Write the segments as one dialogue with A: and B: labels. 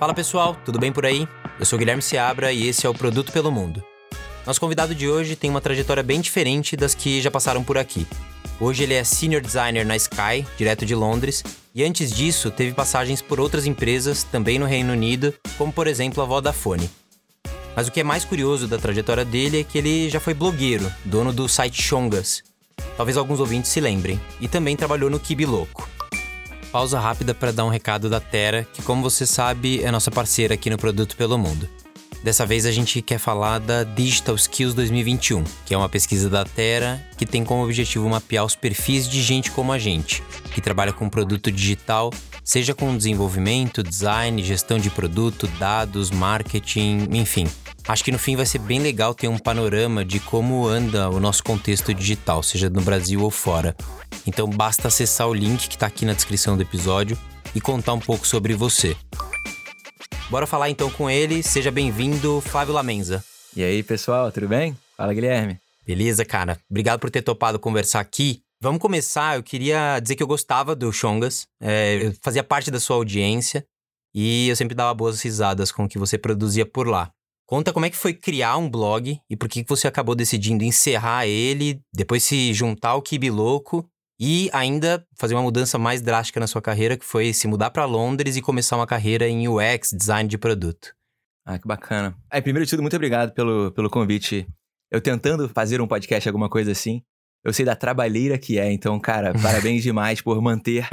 A: Fala pessoal, tudo bem por aí? Eu sou Guilherme Seabra e esse é o Produto pelo Mundo. Nosso convidado de hoje tem uma trajetória bem diferente das que já passaram por aqui. Hoje ele é senior designer na Sky, direto de Londres, e antes disso teve passagens por outras empresas, também no Reino Unido, como por exemplo a Vodafone. Mas o que é mais curioso da trajetória dele é que ele já foi blogueiro, dono do site Chongas. Talvez alguns ouvintes se lembrem, e também trabalhou no Kibi Louco. Pausa rápida para dar um recado da Terra, que como você sabe é nossa parceira aqui no Produto pelo Mundo. Dessa vez a gente quer falar da Digital Skills 2021, que é uma pesquisa da Terra que tem como objetivo mapear os perfis de gente como a gente, que trabalha com produto digital, seja com desenvolvimento, design, gestão de produto, dados, marketing, enfim. Acho que no fim vai ser bem legal ter um panorama de como anda o nosso contexto digital, seja no Brasil ou fora. Então basta acessar o link que está aqui na descrição do episódio e contar um pouco sobre você. Bora falar então com ele. Seja bem-vindo, Flávio Lamenza.
B: E aí, pessoal, tudo bem? Fala, Guilherme.
A: Beleza, cara. Obrigado por ter topado conversar aqui. Vamos começar. Eu queria dizer que eu gostava do Chongas, é, eu fazia parte da sua audiência e eu sempre dava boas risadas com o que você produzia por lá. Conta como é que foi criar um blog e por que você acabou decidindo encerrar ele, depois se juntar ao Kibi Louco e ainda fazer uma mudança mais drástica na sua carreira, que foi se mudar para Londres e começar uma carreira em UX, design de produto.
B: Ah, que bacana. Aí, primeiro de tudo, muito obrigado pelo, pelo convite. Eu tentando fazer um podcast, alguma coisa assim, eu sei da trabalheira que é. Então, cara, parabéns demais por manter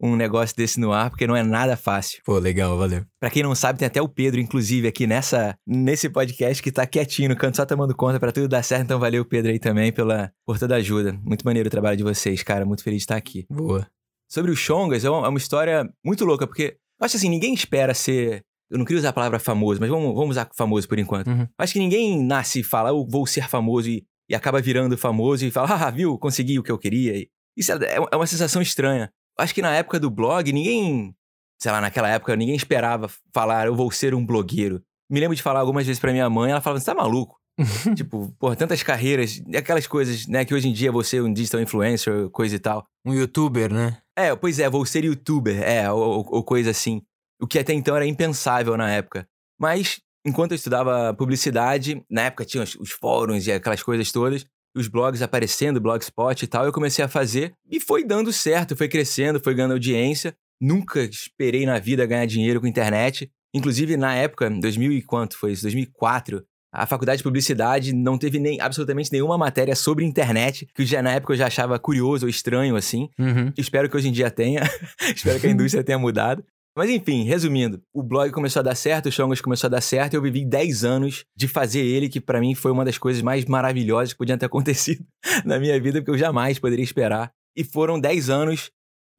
B: um negócio desse no ar, porque não é nada fácil.
A: Pô, legal, valeu.
B: Pra quem não sabe, tem até o Pedro, inclusive, aqui nessa, nesse podcast que tá quietinho no canto, só tomando conta para tudo dar certo. Então, valeu, Pedro, aí também pela, por toda a ajuda. Muito maneiro o trabalho de vocês, cara. Muito feliz de estar aqui.
A: Boa.
B: Sobre o Chongas, é uma, é uma história muito louca, porque eu acho assim, ninguém espera ser eu não queria usar a palavra famoso, mas vamos, vamos usar famoso por enquanto.
A: Uhum.
B: Acho que ninguém nasce e fala, eu vou ser famoso e e acaba virando famoso e fala, ah, viu, consegui o que eu queria. Isso é, é uma sensação estranha. Acho que na época do blog, ninguém, sei lá, naquela época, ninguém esperava falar, eu vou ser um blogueiro. Me lembro de falar algumas vezes pra minha mãe, ela falava, você tá maluco? tipo, por tantas carreiras, aquelas coisas, né, que hoje em dia você é um digital influencer, coisa e tal.
A: Um youtuber, né?
B: É, pois é, vou ser youtuber, é, ou, ou coisa assim. O que até então era impensável na época. Mas enquanto eu estudava publicidade, na época tinha os, os fóruns e aquelas coisas todas, os blogs aparecendo, blogspot e tal, eu comecei a fazer e foi dando certo, foi crescendo, foi ganhando audiência. Nunca esperei na vida ganhar dinheiro com internet. Inclusive, na época, 2000 e quanto foi isso? 2004, a faculdade de publicidade não teve nem absolutamente nenhuma matéria sobre internet, que já na época eu já achava curioso ou estranho assim.
A: Uhum.
B: Espero que hoje em dia tenha. Espero que a indústria tenha mudado. Mas enfim, resumindo, o blog começou a dar certo, o Chongos começou a dar certo, eu vivi 10 anos de fazer ele, que para mim foi uma das coisas mais maravilhosas que podiam ter acontecido na minha vida, porque eu jamais poderia esperar. E foram 10 anos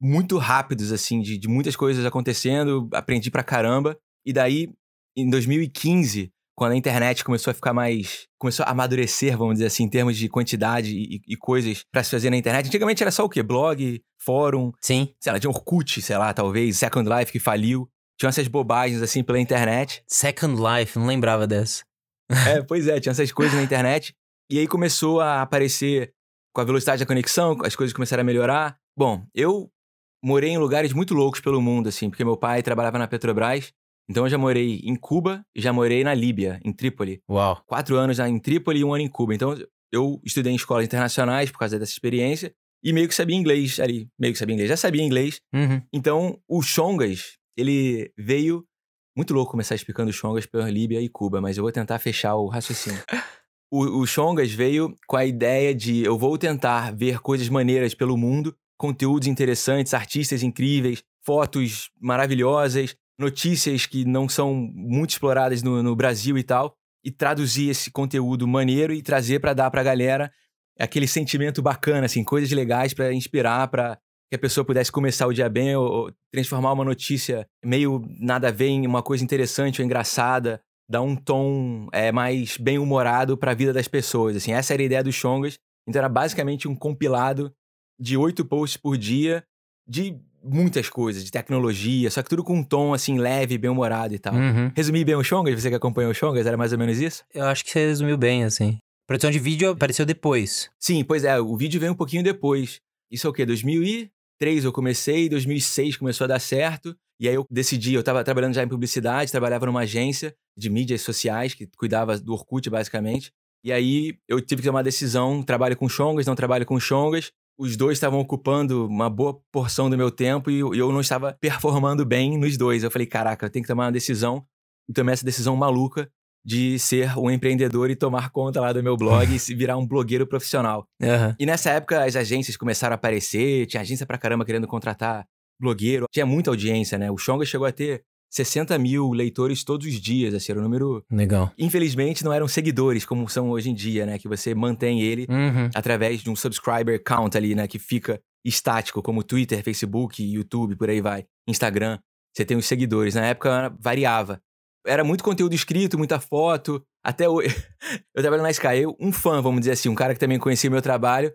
B: muito rápidos, assim, de, de muitas coisas acontecendo, aprendi pra caramba. E daí, em 2015, quando a internet começou a ficar mais. começou a amadurecer, vamos dizer assim, em termos de quantidade e, e coisas para se fazer na internet. Antigamente era só o quê? Blog, fórum.
A: Sim.
B: Sei lá, tinha Orkut, sei lá, talvez, Second Life que faliu. Tinha essas bobagens assim pela internet.
A: Second Life, não lembrava dessa.
B: é, pois é, tinha essas coisas na internet. E aí começou a aparecer com a velocidade da conexão, as coisas começaram a melhorar. Bom, eu morei em lugares muito loucos pelo mundo, assim, porque meu pai trabalhava na Petrobras então eu já morei em Cuba e já morei na Líbia, em Trípoli.
A: Uau.
B: Quatro anos em Trípoli e um ano em Cuba. Então eu estudei em escolas internacionais por causa dessa experiência e meio que sabia inglês ali. Meio que sabia inglês, já sabia inglês.
A: Uhum.
B: Então o Chongas, ele veio. Muito louco começar explicando o Chongas pela Líbia e Cuba, mas eu vou tentar fechar o raciocínio. o, o Chongas veio com a ideia de eu vou tentar ver coisas maneiras pelo mundo, conteúdos interessantes, artistas incríveis, fotos maravilhosas, notícias que não são muito exploradas no, no Brasil e tal, e traduzir esse conteúdo maneiro e trazer para dar para a galera aquele sentimento bacana, assim, coisas legais para inspirar, para que a pessoa pudesse começar o dia bem ou, ou, transformar uma notícia meio nada a ver em uma coisa interessante ou engraçada, dar um tom é, mais bem humorado para a vida das pessoas. Assim, essa era a ideia do Chongas. Então era basicamente um compilado de oito posts por dia de muitas coisas, de tecnologia, só que tudo com um tom, assim, leve, bem-humorado e tal.
A: Uhum.
B: Resumi bem o Chongas? Você que acompanhou o Chongas? Era mais ou menos isso?
A: Eu acho que você resumiu bem, assim. Produção de vídeo apareceu depois.
B: Sim, pois é, o vídeo veio um pouquinho depois. Isso é o quê? 2003 eu comecei, 2006 começou a dar certo, E aí eu decidi, eu tava trabalhando já em publicidade, trabalhava numa agência de mídias sociais, que cuidava do Orkut, basicamente. E aí eu tive que tomar uma decisão, trabalho com Chongas, não trabalho com Chongas. Os dois estavam ocupando uma boa porção do meu tempo e eu não estava performando bem nos dois. Eu falei, caraca, eu tenho que tomar uma decisão. E tomei essa decisão maluca de ser um empreendedor e tomar conta lá do meu blog e virar um blogueiro profissional.
A: Aham.
B: E nessa época as agências começaram a aparecer, tinha agência pra caramba querendo contratar blogueiro, tinha muita audiência, né? O Xonga chegou a ter 60 mil leitores todos os dias, assim, era um número...
A: Legal.
B: Infelizmente não eram seguidores como são hoje em dia, né? Que você mantém ele
A: Uhum.
B: através de um subscriber count ali, né? Que fica estático, como Twitter, Facebook, YouTube, por aí vai. Instagram, você tem os seguidores. Na época variava. Era muito conteúdo escrito, muita foto. Até hoje. Eu trabalho na Sky. Eu, um fã, vamos dizer assim, um cara que também conhecia o meu trabalho,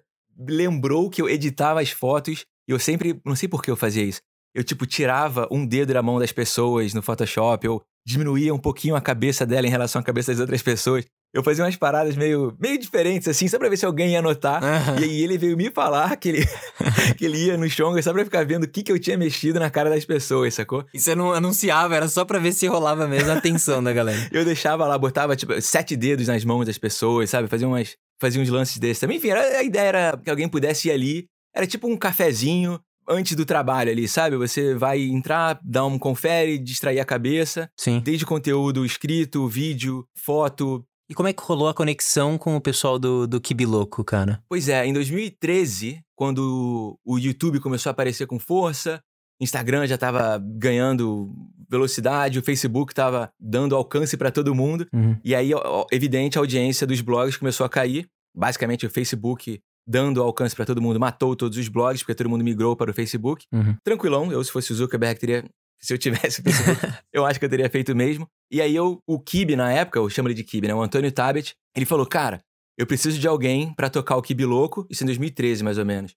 B: lembrou que eu editava as fotos e eu sempre. Não sei por que eu fazia isso. Eu, tipo, tirava um dedo da mão das pessoas no Photoshop, eu diminuía um pouquinho a cabeça dela em relação à cabeça das outras pessoas. Eu fazia umas paradas meio, meio diferentes, assim, só pra ver se alguém ia notar.
A: Aham.
B: E aí ele veio me falar que ele, que ele ia no Xonga só pra ficar vendo o que, que eu tinha mexido na cara das pessoas, sacou?
A: E você não anunciava, era só pra ver se rolava mesmo a atenção da galera.
B: Eu deixava lá, botava, tipo, sete dedos nas mãos das pessoas, sabe? Fazia, umas, fazia uns lances desses também. Enfim, era, a ideia era que alguém pudesse ir ali. Era tipo um cafezinho antes do trabalho ali, sabe? Você vai entrar, dar um confere, distrair a cabeça.
A: Sim.
B: Desde conteúdo escrito, vídeo, foto.
A: E como é que rolou a conexão com o pessoal do, do Kibi Louco, cara?
B: Pois é, em 2013, quando o YouTube começou a aparecer com força, Instagram já tava ganhando velocidade, o Facebook tava dando alcance pra todo mundo.
A: Uhum.
B: E aí, evidente, a audiência dos blogs começou a cair. Basicamente, o Facebook dando alcance pra todo mundo matou todos os blogs, porque todo mundo migrou para o Facebook.
A: Uhum.
B: Tranquilão, eu se fosse o Zuckerberg teria... Se eu tivesse o Facebook, eu acho que eu teria feito mesmo. E aí, eu, o Kibe, na época, eu chamo ele de Kibe, né? O Antônio Tabet, ele falou, cara, eu preciso de alguém pra tocar o Kibe Louco, isso em 2013, mais ou menos.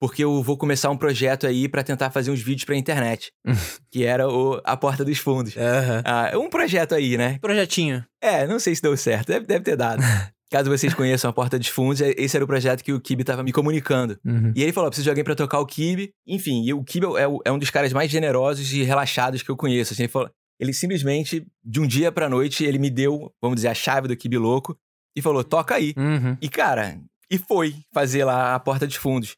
B: Porque eu vou começar um projeto aí pra tentar fazer uns vídeos pra internet. que era o A Porta dos Fundos.
A: Aham.
B: Ah, um projeto aí, né?
A: Projetinho.
B: É, não sei se deu certo. Deve, deve ter dado. Caso vocês conheçam a Porta dos Fundos, é- esse era o projeto que o Kibe tava me comunicando.
A: Uhum.
B: E ele falou: preciso de alguém pra tocar o Kibe. Enfim, e o Kibe é, o- é um dos caras mais generosos e relaxados que eu conheço. Assim, ele, falou, ele simplesmente, de um dia pra noite, ele me deu, vamos dizer, a chave do Kibe louco e falou: toca aí.
A: Uhum.
B: E, cara, e foi fazer lá a Porta dos Fundos.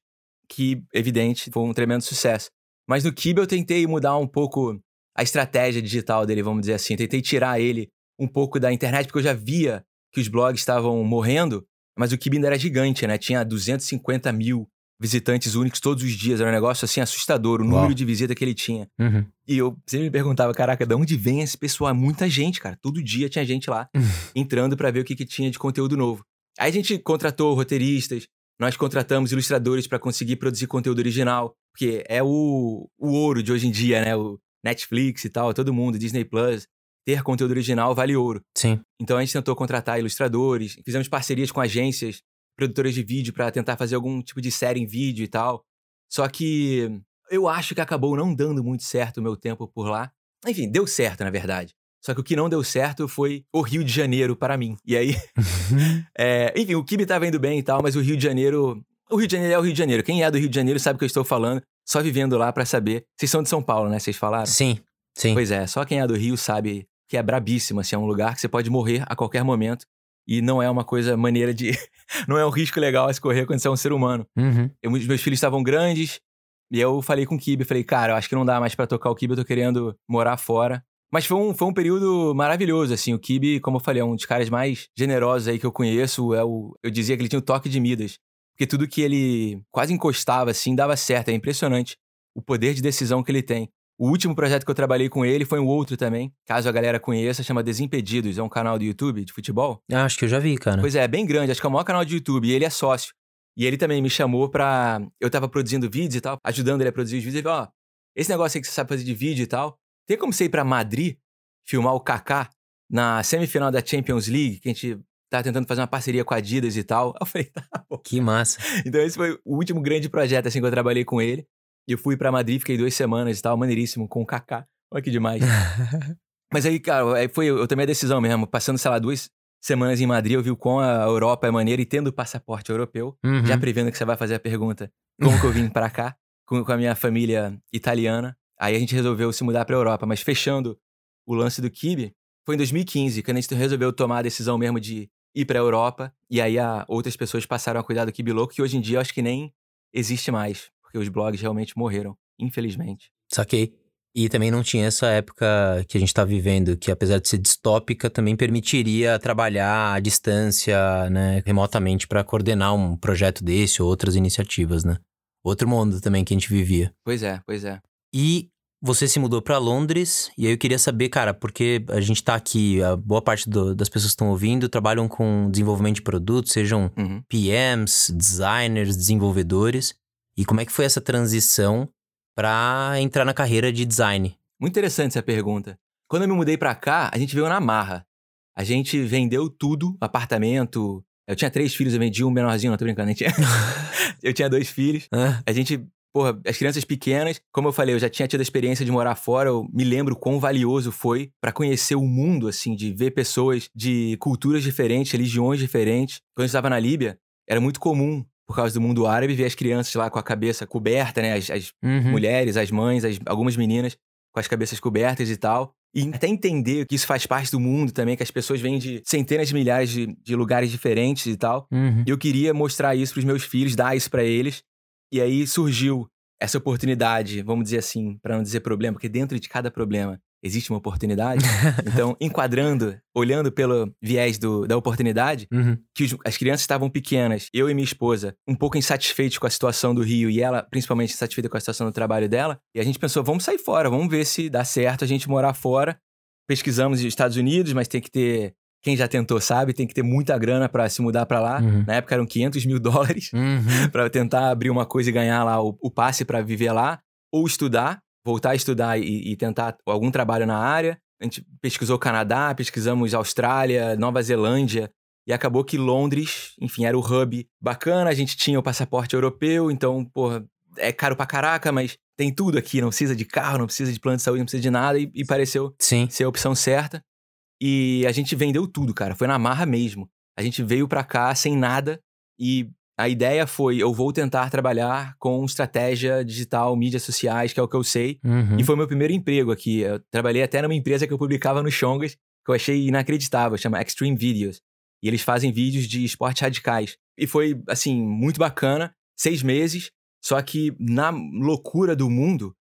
B: Que, evidente, foi um tremendo sucesso. Mas no Kibe eu tentei mudar um pouco a estratégia digital dele, vamos dizer assim. Tentei tirar ele um pouco da internet, porque eu já via que os blogs estavam morrendo, mas o Kibe ainda era gigante, né? Tinha 250 mil visitantes únicos todos os dias. Era um negócio assim assustador, o
A: Uau.
B: número de visita que ele tinha.
A: Uhum.
B: E eu sempre me perguntava, caraca, de onde vem esse pessoal? É muita gente, cara. Todo dia tinha gente lá entrando pra ver o que, que tinha de conteúdo novo. Aí a gente contratou roteiristas, nós contratamos ilustradores pra conseguir produzir conteúdo original, porque é o, o ouro de hoje em dia, né? O Netflix e tal, todo mundo, Disney Plus. Ter conteúdo original vale ouro.
A: Sim.
B: Então a gente tentou contratar ilustradores, fizemos parcerias com agências, produtoras de vídeo pra tentar fazer algum tipo de série em vídeo e tal. Só que eu acho que acabou não dando muito certo o meu tempo por lá. Enfim, deu certo, na verdade. Só que o que não deu certo foi o Rio de Janeiro para mim. E aí, é, enfim, o Kibe tava indo bem e tal, mas o Rio de Janeiro. O Rio de Janeiro é o Rio de Janeiro. Quem é do Rio de Janeiro sabe o que eu estou falando, só vivendo lá pra saber. Vocês são de São Paulo, né? Vocês falaram?
A: Sim. Sim.
B: Pois é, só quem é do Rio sabe que é brabíssimo, assim, é um lugar que você pode morrer a qualquer momento e não é uma coisa maneira de. não é um risco legal a se correr quando você é um ser humano.
A: Uhum.
B: Eu- meus filhos estavam grandes e eu falei com o Kibe, falei, cara, eu acho que não dá mais pra tocar o Kibe, eu tô querendo morar fora. Mas foi um, foi um período maravilhoso, assim. O Kibe, como eu falei, é um dos caras mais generosos aí que eu conheço. É o, eu dizia que ele tinha o toque de Midas. Porque tudo que ele quase encostava, assim, dava certo. É impressionante o poder de decisão que ele tem. O último projeto que eu trabalhei com ele foi um outro também. Caso a galera conheça, chama Desimpedidos. É um canal do YouTube de futebol.
A: Ah, acho que eu já vi, cara.
B: Pois é, é bem grande, acho que é o maior canal de YouTube, e ele é sócio. E ele também me chamou pra. Eu tava produzindo vídeos e tal, ajudando ele a produzir os vídeos. Ele falou: Ó, esse negócio aí que você sabe fazer de vídeo e tal, tem como você ir pra Madrid filmar o Kaká na semifinal da Champions League, que a gente tá tentando fazer uma parceria com a Adidas e tal. Eu falei: tá bom.
A: Que massa.
B: Então esse foi o último grande projeto assim que eu trabalhei com ele. E eu fui pra Madrid, fiquei duas semanas e tal, maneiríssimo, com o Kaká. Olha que demais. Mas aí, cara, aí foi, eu tomei a decisão mesmo. Passando, sei lá, duas semanas em Madrid, eu vi o quão a Europa é maneira e tendo passaporte europeu,
A: Uhum.
B: já prevendo que você vai fazer a pergunta como que eu vim pra cá, com, com a minha família italiana. Aí a gente resolveu se mudar pra Europa. Mas fechando o lance do Kibe, foi em 2015, quando a gente resolveu tomar a decisão mesmo de ir pra Europa. E aí a, outras pessoas passaram a cuidar do Kibe Louco, que hoje em dia eu acho que nem existe mais. Porque os blogs realmente morreram, infelizmente.
A: Saquei. E também não tinha essa época que a gente tá vivendo, que apesar de ser distópica, também permitiria trabalhar à distância, né, remotamente para coordenar um projeto desse ou outras iniciativas, né? Outro mundo também que a gente vivia.
B: Pois é, pois é.
A: E você se mudou para Londres, e aí eu queria saber, cara, porque a gente tá aqui, a boa parte do, das pessoas que estão ouvindo trabalham com desenvolvimento de produtos, sejam
B: Uhum.
A: PMs, designers, desenvolvedores. E como é que foi essa transição para entrar na carreira de design?
B: Muito interessante essa pergunta. Quando eu me mudei pra cá, a gente veio na marra. A gente vendeu tudo, apartamento. Eu tinha três filhos, eu vendi um menorzinho, não tô brincando. a gente- eu tinha dois filhos.
A: Ah,
B: A gente, porra, as crianças pequenas, como eu falei, eu já tinha tido a experiência de morar fora, eu me lembro quão valioso foi pra conhecer o mundo, assim, de ver pessoas de culturas diferentes, religiões diferentes. Quando eu estava na Líbia, era muito comum, por causa do mundo árabe, ver as crianças lá com a cabeça coberta, né? As, as
A: uhum.
B: mulheres, as mães, as- algumas meninas com as cabeças cobertas e tal. E até entender que isso faz parte do mundo também, que as pessoas vêm de centenas de milhares de, de lugares diferentes e tal.
A: Uhum.
B: E eu queria mostrar isso pros meus filhos, dar isso pra eles. E aí surgiu essa oportunidade, vamos dizer assim, pra não dizer problema, porque dentro de cada problema existe uma oportunidade. então, enquadrando, olhando pelo viés do- da oportunidade,
A: Uhum.
B: que os- as crianças estavam pequenas, eu e minha esposa, um pouco insatisfeitos com a situação do Rio e ela, principalmente, insatisfeita com a situação do trabalho dela. E a gente pensou, vamos sair fora, vamos ver se dá certo a gente morar fora. Pesquisamos nos Estados Unidos, mas tem que ter. Quem já tentou sabe, tem que ter muita grana pra se mudar pra lá.
A: Uhum.
B: Na época eram 500 mil dólares
A: Uhum.
B: pra tentar abrir uma coisa e ganhar lá o, o passe pra viver lá. Ou estudar, voltar a estudar e, e tentar algum trabalho na área. A gente pesquisou Canadá, pesquisamos Austrália, Nova Zelândia. E acabou que Londres, enfim, era o hub bacana. A gente tinha o passaporte europeu, então, porra, é caro pra caraca, mas tem tudo aqui. Não precisa de carro, não precisa de plano de saúde, não precisa de nada. E, e pareceu
A: Sim.
B: ser a opção certa. E a gente vendeu tudo, cara. Foi na marra mesmo. A gente veio pra cá sem nada e a ideia foi: eu vou tentar trabalhar com estratégia digital, mídias sociais, que é o que eu sei.
A: Uhum.
B: E foi meu primeiro emprego aqui. Eu trabalhei até numa empresa que eu publicava no Chongas, que eu achei inacreditável, chama Extreme Videos. E eles fazem vídeos de esportes radicais. E foi, assim, muito bacana. Seis meses. Só que na loucura do mundo,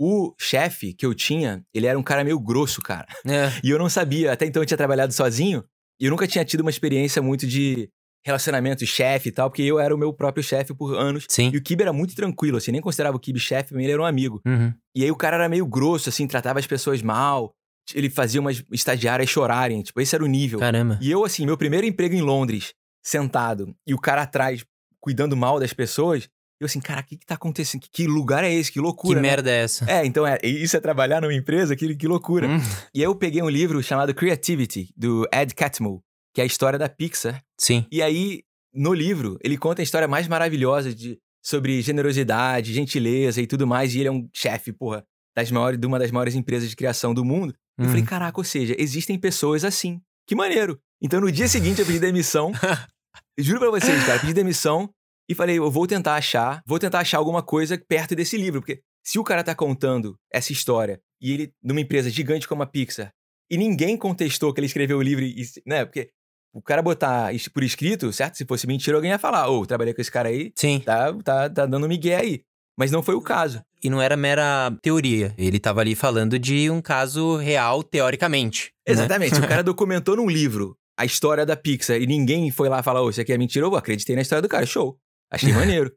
B: o chefe que eu tinha, ele era um cara meio grosso, cara.
A: É.
B: E eu não sabia, até então eu tinha trabalhado sozinho, e eu nunca tinha tido uma experiência muito de relacionamento chefe e tal, porque eu era o meu próprio chefe por anos.
A: Sim.
B: E o Kibe era muito tranquilo, assim, nem considerava o Kibe chefe, mim ele era um amigo.
A: Uhum.
B: E aí o cara era meio grosso, assim, tratava as pessoas mal, ele fazia umas estagiárias chorarem, tipo, esse era o nível.
A: Caramba.
B: E eu, assim, meu primeiro emprego em Londres, sentado, e o cara atrás, cuidando mal das pessoas, eu assim, cara, o que que tá acontecendo? Que, que lugar é esse? Que
A: Que
B: loucura, né?
A: merda é essa?
B: É, então é, isso é trabalhar numa empresa, que, que loucura.
A: Hum.
B: E aí eu peguei um livro chamado Creativity, do Ed Catmull, que é a história da Pixar.
A: Sim.
B: E aí, no livro, ele conta a história mais maravilhosa de, sobre generosidade, gentileza e tudo mais. E ele é um chefe, porra, das maiores, de uma das maiores empresas de criação do mundo. Eu
A: Uhum.
B: falei, caraca, ou seja, existem pessoas assim. Que maneiro. Então, no dia seguinte, eu pedi demissão. Juro pra vocês, cara, pedi demissão e falei, eu vou tentar achar, vou tentar achar alguma coisa perto desse livro. Porque se o cara tá contando essa história e ele, numa empresa gigante como a Pixar, e ninguém contestou que ele escreveu o livro, e, né? Porque o cara botar isso por escrito, certo? Se fosse mentira, alguém ia falar, ô, trabalhei com esse cara aí,
A: Sim.
B: tá, tá, tá dando migué aí. Mas não foi o caso.
A: E não era mera teoria. Ele tava ali falando de um caso real, teoricamente. né?
B: Exatamente. o cara documentou num livro a história da Pixar e ninguém foi lá falar, ô, isso aqui é mentira, eu acreditei na história do cara, show. Achei maneiro.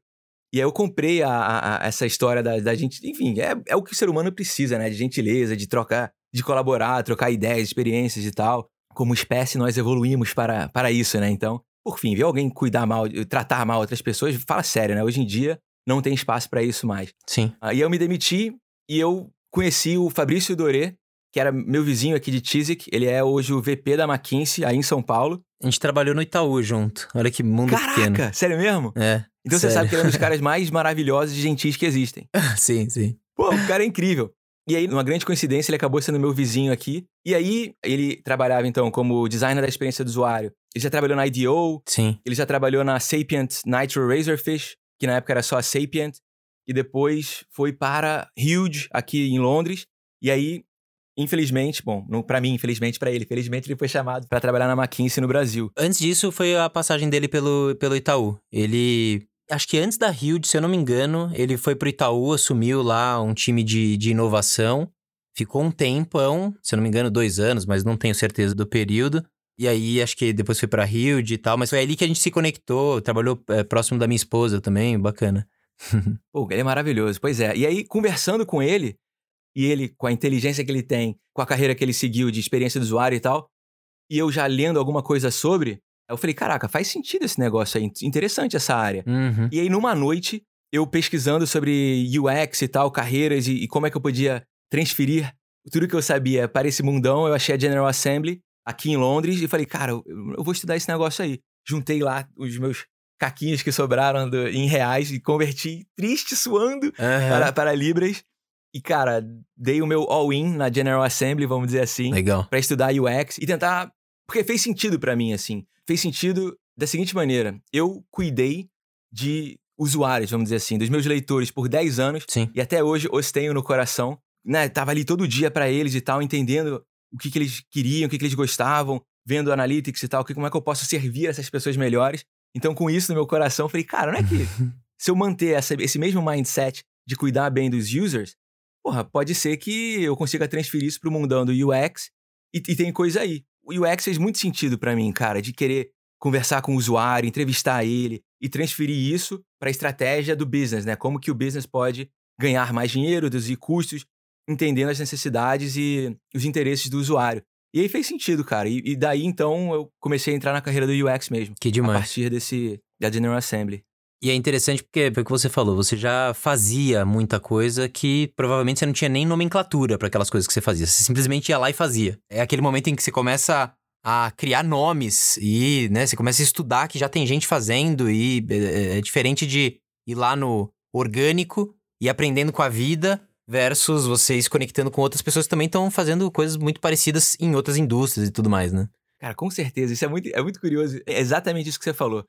B: E aí eu comprei a- a- a- essa história da, da gente. Enfim, é, é o que o ser humano precisa, né? De gentileza, de trocar, de colaborar, trocar ideias, experiências e tal. Como espécie, nós evoluímos para, para isso, né? Então, por fim, ver alguém cuidar mal, tratar mal outras pessoas, fala sério, né? Hoje em dia não tem espaço para isso mais.
A: Sim.
B: Aí eu me demiti e eu conheci o Fabrício Doré, que era meu vizinho aqui de Chiswick. Ele é hoje o VP da McKinsey, aí em São Paulo.
A: A gente trabalhou no Itaú junto. Olha que mundo pequeno.
B: Caraca, sério mesmo?
A: É.
B: Então você
A: sério.
B: sabe que ele é um dos caras mais maravilhosos e gentis que existem.
A: sim, sim.
B: Pô, o cara é incrível. E aí, numa grande coincidência, ele acabou sendo meu vizinho aqui. E aí, ele trabalhava, então, como designer da experiência do usuário. Ele já trabalhou na IDEO,
A: Sim.
B: ele já trabalhou na Sapient Nitro Razorfish, que na época era só a Sapient. e depois foi para Huge, aqui em Londres. E aí, infelizmente, bom, não para mim, infelizmente para ele, felizmente ele foi chamado para trabalhar na McKinsey no Brasil.
A: Antes disso, foi a passagem dele pelo, pelo Itaú. Ele acho que antes da Huge, se eu não me engano, ele foi pro Itaú, assumiu lá um time de, de inovação. Ficou um tempão, se eu não me engano, dois anos, mas não tenho certeza do período. E aí, acho que depois foi pra Hilde e tal, mas foi ali que a gente se conectou, trabalhou é, próximo da minha esposa também, bacana.
B: Pô, ele é maravilhoso, pois é. E aí, conversando com ele, e ele, com a inteligência que ele tem, com a carreira que ele seguiu de experiência do usuário e tal, e eu já lendo alguma coisa sobre, eu falei, caraca, faz sentido esse negócio aí, interessante essa área.
A: Uhum.
B: E aí, numa noite, eu pesquisando sobre UX e tal, carreiras e, e como é que eu podia transferir tudo que eu sabia para esse mundão, eu achei a General Assembly aqui em Londres e falei, cara, eu, eu vou estudar esse negócio aí. Juntei lá os meus caquinhos que sobraram do, em reais e converti triste, suando, uhum. para, para libras. E, cara, dei o meu all-in na General Assembly, vamos dizer assim.
A: Legal.
B: Pra estudar UX e tentar. Porque fez sentido para mim, assim. Fez sentido da seguinte maneira: eu cuidei de usuários, vamos dizer assim, dos meus leitores por 10 anos.
A: Sim.
B: E até hoje os tenho no coração. Né, tava ali todo dia para eles e tal, entendendo o que, que eles queriam, o que, que eles gostavam, vendo analytics e tal, que, como é que eu posso servir essas pessoas melhores. Então, com isso no meu coração, eu falei, cara, não é que se eu manter essa, esse mesmo mindset de cuidar bem dos users, porra, pode ser que eu consiga transferir isso pro mundão do UX e, e tem coisa aí. O UX fez muito sentido para mim, cara, de querer conversar com o usuário, entrevistar ele e transferir isso para a estratégia do business, né? Como que o business pode ganhar mais dinheiro, reduzir custos entendendo as necessidades e os interesses do usuário. E aí fez sentido, cara. E, e, daí então eu comecei a entrar na carreira do UX mesmo.
A: Que demais.
B: A partir desse da General Assembly.
A: E é interessante porque, porque você falou, você já fazia muita coisa que provavelmente você não tinha nem nomenclatura para aquelas coisas que você fazia. Você simplesmente ia lá e fazia. É aquele momento em que você começa a criar nomes e, né, você começa a estudar que já tem gente fazendo e é, é, é diferente de ir lá no orgânico e aprendendo com a vida versus vocês conectando com outras pessoas que também estão fazendo coisas muito parecidas em outras indústrias e tudo mais, né?
B: Cara, com certeza. Isso é muito, é muito curioso. É exatamente isso que você falou.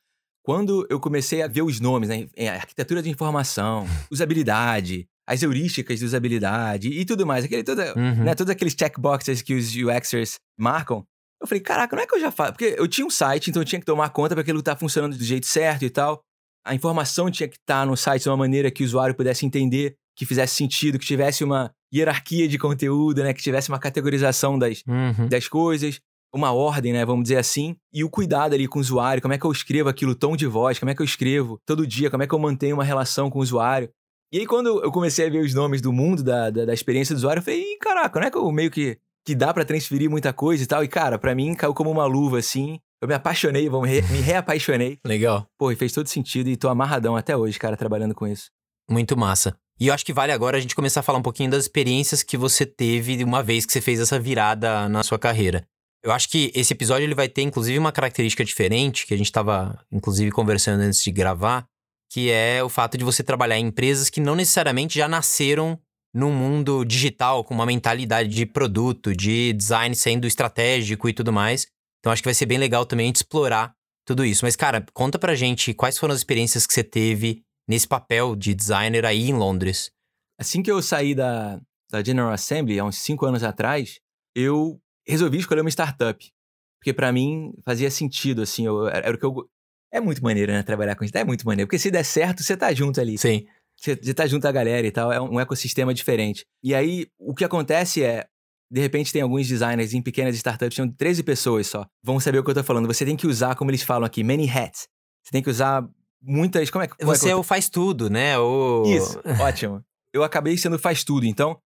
B: Quando eu comecei a ver os nomes, né? Arquitetura de informação, usabilidade, as heurísticas de usabilidade e tudo mais. Aquele, toda, uhum. né, todos aqueles checkboxes que os UXers marcam. Eu falei, caraca, não é que eu já faço. Porque eu tinha um site, então eu tinha que tomar conta para aquilo estar tá funcionando do jeito certo e tal. A informação tinha que estar tá no site de uma maneira que o usuário pudesse entender que fizesse sentido, que tivesse uma hierarquia de conteúdo, né? Que tivesse uma categorização das,
A: uhum.
B: das coisas, uma ordem, né? Vamos dizer assim. E o cuidado ali com o usuário, como é que eu escrevo aquilo, tom de voz, como é que eu escrevo todo dia, como é que eu mantenho uma relação com o usuário. E aí, quando eu comecei a ver os nomes do mundo, da, da, da experiência do usuário, eu falei, Ih, caraca, não é que eu meio que, que dá para transferir muita coisa e tal? E, cara, para mim caiu como uma luva, assim. Eu me apaixonei, vamos, re, me reapaixonei.
A: Legal.
B: Pô, e fez todo sentido e tô amarradão até hoje, cara, trabalhando com isso.
A: Muito massa. E eu acho que vale agora a gente começar a falar um pouquinho das experiências que você teve uma vez que você fez essa virada na sua carreira. Eu acho que esse episódio ele vai ter inclusive uma característica diferente, que a gente estava inclusive conversando antes de gravar, que é o fato de você trabalhar em empresas que não necessariamente já nasceram num mundo digital, com uma mentalidade de produto, de design sendo estratégico e tudo mais. Então acho que vai ser bem legal também explorar tudo isso. Mas, cara, conta pra gente quais foram as experiências que você teve nesse papel de designer aí em Londres?
B: Assim que eu saí da, da General Assembly, há uns cinco anos atrás, eu resolvi escolher uma startup. Porque para mim fazia sentido, assim, eu, era, o que eu... É muito maneiro, né, trabalhar com isso. É muito maneiro, porque se der certo, você tá junto ali.
A: Sim.
B: Você, você tá junto à galera e tal, é um, ecossistema diferente. E aí, o que acontece é, de repente tem alguns designers em pequenas startups, são 13 pessoas só. Vão saber o que eu tô falando. Você tem que usar, como eles falam aqui, many hats. Você tem que usar muitas. Como é que.
A: Você
B: é,
A: o faz tudo, né? O...
B: Isso, ótimo. Eu acabei sendo faz tudo. Então,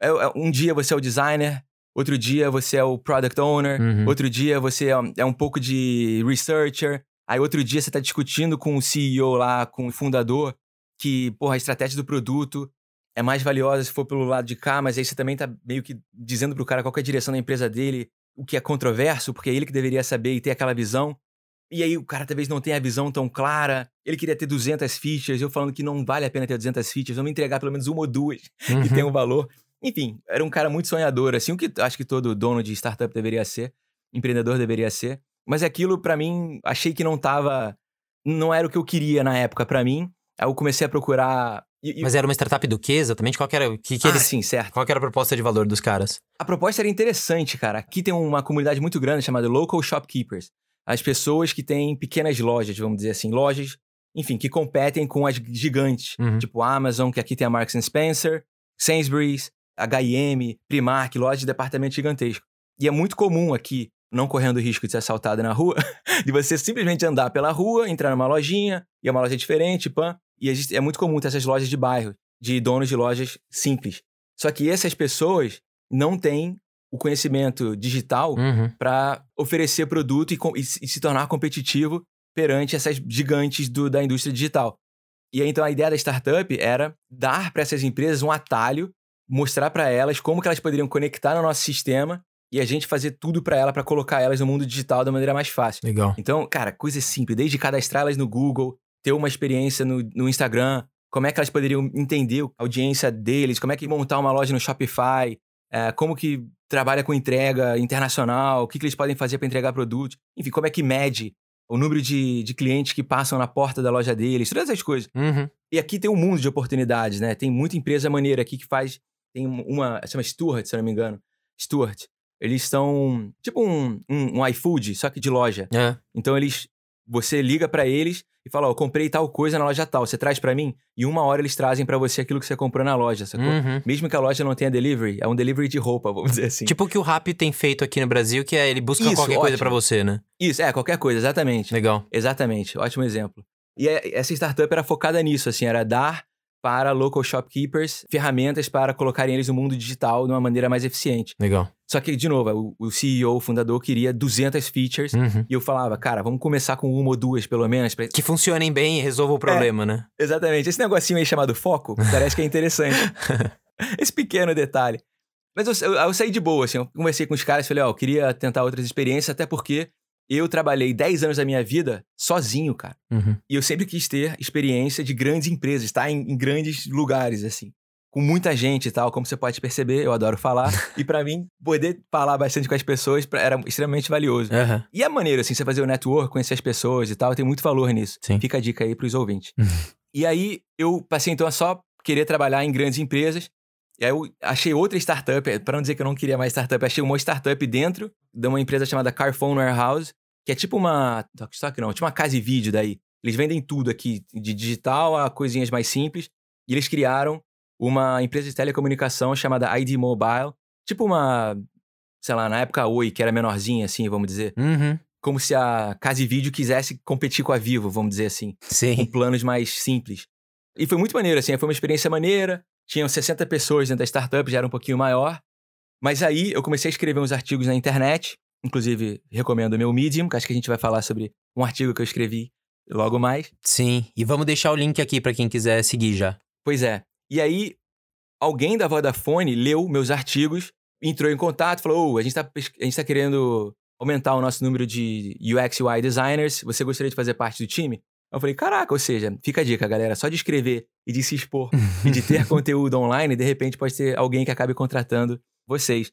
B: é, é, um dia você é o designer, outro dia você é o product owner,
A: uhum.
B: outro dia você é, é um pouco de researcher, aí outro dia você está discutindo com o CEO lá, com o fundador, que, porra, a estratégia do produto é mais valiosa se for pelo lado de cá, mas aí você também tá meio que dizendo pro cara qual é a direção da empresa dele, o que é controverso, porque é ele que deveria saber e ter aquela visão. E aí o cara talvez não tenha a visão tão clara. Ele queria ter 200 features, eu falando que não vale a pena ter 200 features, vamos entregar pelo menos uma ou duas uhum. que tenham valor. Enfim, era um cara muito sonhador, assim, o que acho que todo dono de startup deveria ser, empreendedor deveria ser. Mas aquilo, para mim, achei que não tava. Não era o que eu queria na época para mim. Aí eu comecei a procurar E- e-
A: Mas era uma startup do quê exatamente? Qual que era, o que, que
B: ah,
A: eles,
B: sim, certo.
A: qual era a proposta de valor dos caras?
B: A proposta era interessante, cara. Aqui tem uma comunidade muito grande chamada Local Shopkeepers. As pessoas que têm pequenas lojas, vamos dizer assim, lojas, enfim, que competem com as gigantes,
A: Uhum.
B: tipo Amazon, que aqui tem a Marks and Spencer, Sainsbury's, H&M, Primark, lojas de departamento gigantesco. E é muito comum aqui, não correndo o risco de ser assaltado na rua, de você simplesmente andar pela rua, entrar numa lojinha, e é uma loja diferente, pã. E é muito comum ter essas lojas de bairro, de donos de lojas simples. Só que essas pessoas não têm o conhecimento digital
A: Uhum.
B: para oferecer produto e, e se e se tornar competitivo perante essas gigantes do- da indústria digital. E aí, então a ideia da startup era dar para essas empresas um atalho, mostrar para elas como que elas poderiam conectar no nosso sistema e a gente fazer tudo para ela para colocar elas no mundo digital da maneira mais fácil.
A: Legal.
B: Então, cara, coisa simples, desde cadastrar elas no Google, ter uma experiência no, no Instagram, como é que elas poderiam entender a audiência deles, como é que montar uma loja no Shopify, é, como que trabalha com entrega internacional, o que, que eles podem fazer para entregar produtos, enfim, como é que mede o número de, de clientes que passam na porta da loja deles, todas essas coisas.
A: Uhum.
B: E aqui tem um mundo de oportunidades, né? Tem muita empresa maneira aqui que faz. Tem uma. Chama Stuart, se eu não me engano. Stuart. Eles são tipo um, um, um iFood, só que de loja.
A: É.
B: Então eles. Você liga pra eles e fala: Ó, eu comprei tal coisa na loja tal, você traz pra mim? E uma hora eles trazem pra você aquilo que você comprou na loja, sacou?
A: Uhum.
B: Mesmo que a loja não tenha delivery, é um delivery de roupa, vamos dizer assim.
A: Tipo o que o Rappi tem feito aqui no Brasil, que é ele busca
B: Isso,
A: qualquer coisa
B: ótimo.
A: pra você, né?
B: Isso, é, qualquer coisa, exatamente.
A: Legal.
B: Exatamente, ótimo exemplo. E é- essa startup era focada nisso, assim, era dar para local shopkeepers ferramentas para colocarem eles no mundo digital de uma maneira mais eficiente.
A: Legal.
B: Só que, de novo, o, o CEO, o fundador, queria 200 features
A: Uhum.
B: e eu falava, cara, vamos começar com uma ou duas, pelo menos. pra-
A: Que funcionem bem e resolvam o problema, né?
B: Exatamente. Esse negocinho aí chamado foco parece que é interessante. Esse pequeno detalhe. Mas eu, eu- eu saí de boa, assim. Eu conversei com os caras e falei, ó, eu queria tentar outras experiências, até porque eu trabalhei 10 anos da minha vida sozinho, cara.
A: Uhum.
B: E eu sempre quis ter experiência de grandes empresas, estar em, em grandes lugares, assim. Com muita gente e tal, como você pode perceber, eu adoro falar. e pra mim, poder falar bastante com as pessoas pra- era extremamente valioso.
A: Aham.
B: E é maneiro, assim, você fazer o network, conhecer as pessoas e tal, tem muito valor nisso.
A: Sim.
B: Fica a dica aí pros ouvintes.
A: Uhum.
B: e aí, eu passei então a só querer trabalhar em grandes empresas. E aí eu achei outra startup, para não dizer que eu não queria mais startup, achei uma startup dentro de uma empresa chamada Carphone Warehouse, que é tipo uma. Tokstok não, tipo uma casa e vídeo daí. Eles vendem tudo aqui, de digital a coisinhas mais simples. E eles criaram uma empresa de telecomunicação chamada ID Mobile. Tipo uma. Sei lá, na época Oi, que era menorzinha, assim, vamos dizer.
A: Uhum.
B: Como se a Casa e Vídeo quisesse competir com a Vivo, vamos dizer assim com
A: Sim.
B: planos mais simples. E foi muito maneiro, assim, foi uma experiência maneira. Tinham 60 pessoas dentro da startup, já era um pouquinho maior. Mas aí eu comecei a escrever uns artigos na internet. Inclusive, recomendo o meu Medium, que acho que a gente vai falar sobre um artigo que eu escrevi logo mais.
A: Sim. E vamos deixar o link aqui pra quem quiser seguir já.
B: Pois é. E aí, alguém da Vodafone leu meus artigos, entrou em contato, falou: "Ô, a gente tá, gente tá querendo aumentar o nosso número de UX UI designers. Você gostaria de fazer parte do time? Eu falei, caraca, ou seja, fica a dica, galera. Só de escrever e de se expor e de ter conteúdo online, de repente pode ter alguém que acabe contratando vocês.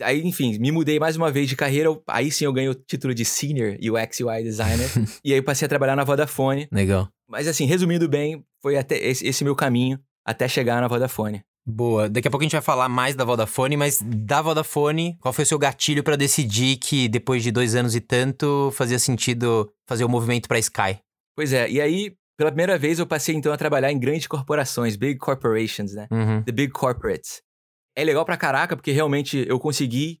B: Aí, enfim, me mudei mais uma vez de carreira. Aí sim eu ganhei o título de Senior UX UI Designer. e aí passei a trabalhar na Vodafone.
A: Legal.
B: Mas assim, resumindo bem, foi até esse, esse meu caminho até chegar na Vodafone.
A: Boa. Daqui a pouco a gente vai falar mais da Vodafone, mas da Vodafone, qual foi o seu gatilho pra decidir que depois de dois anos e tanto fazia sentido fazer o movimento pra Sky?
B: Pois é, e aí, pela primeira vez, eu passei então a trabalhar em grandes corporações, big corporations, né?
A: Uhum.
B: The big corporates. É legal pra caraca, porque realmente eu consegui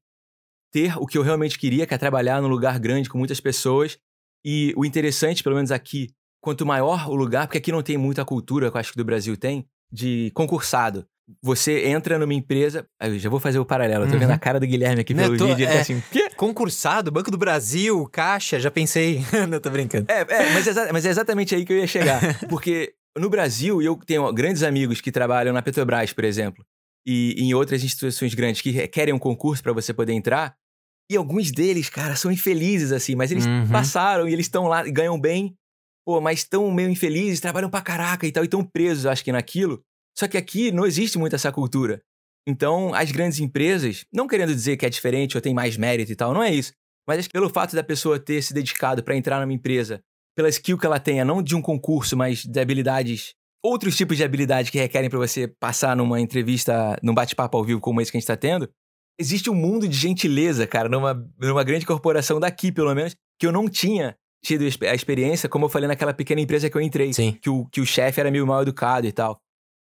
B: ter o que eu realmente queria, que é trabalhar num lugar grande com muitas pessoas. E o interessante, pelo menos aqui, quanto maior o lugar, porque aqui não tem muita cultura, que eu acho que do Brasil tem, de concursado. Você entra numa empresa. Eu já vou fazer o paralelo. Eu tô
A: Uhum.
B: vendo a cara do Guilherme aqui pelo
A: tô-
B: vídeo. Ele
A: é.
B: tá assim, quê?
A: Concursado, Banco do Brasil, Caixa, já pensei. Não, tô brincando.
B: É, é, mas, é mas é exatamente aí que eu ia chegar. Porque no Brasil, eu tenho grandes amigos que trabalham na Petrobras, por exemplo, e em outras instituições grandes que querem um concurso para você poder entrar. E alguns deles, cara, são infelizes, assim, mas eles
A: Uhum.
B: passaram e eles estão lá ganham bem, pô, mas estão meio infelizes, trabalham pra caraca e tal, e estão presos, acho que, naquilo. Só que aqui não existe muito essa cultura. Então, as grandes empresas, não querendo dizer que é diferente ou tem mais mérito e tal, não é isso. Mas pelo fato da pessoa ter se dedicado para entrar numa empresa, pela skill que ela tenha, não de um concurso, mas de habilidades outros tipos de habilidade que requerem para você passar numa entrevista, num bate-papo ao vivo como esse que a gente tá tendo, existe um mundo de gentileza, cara, numa, numa grande corporação daqui, pelo menos, que eu não tinha tido a experiência, como eu falei naquela pequena empresa que eu entrei.
A: Sim.
B: Que o, que o chefe era meio mal educado e tal.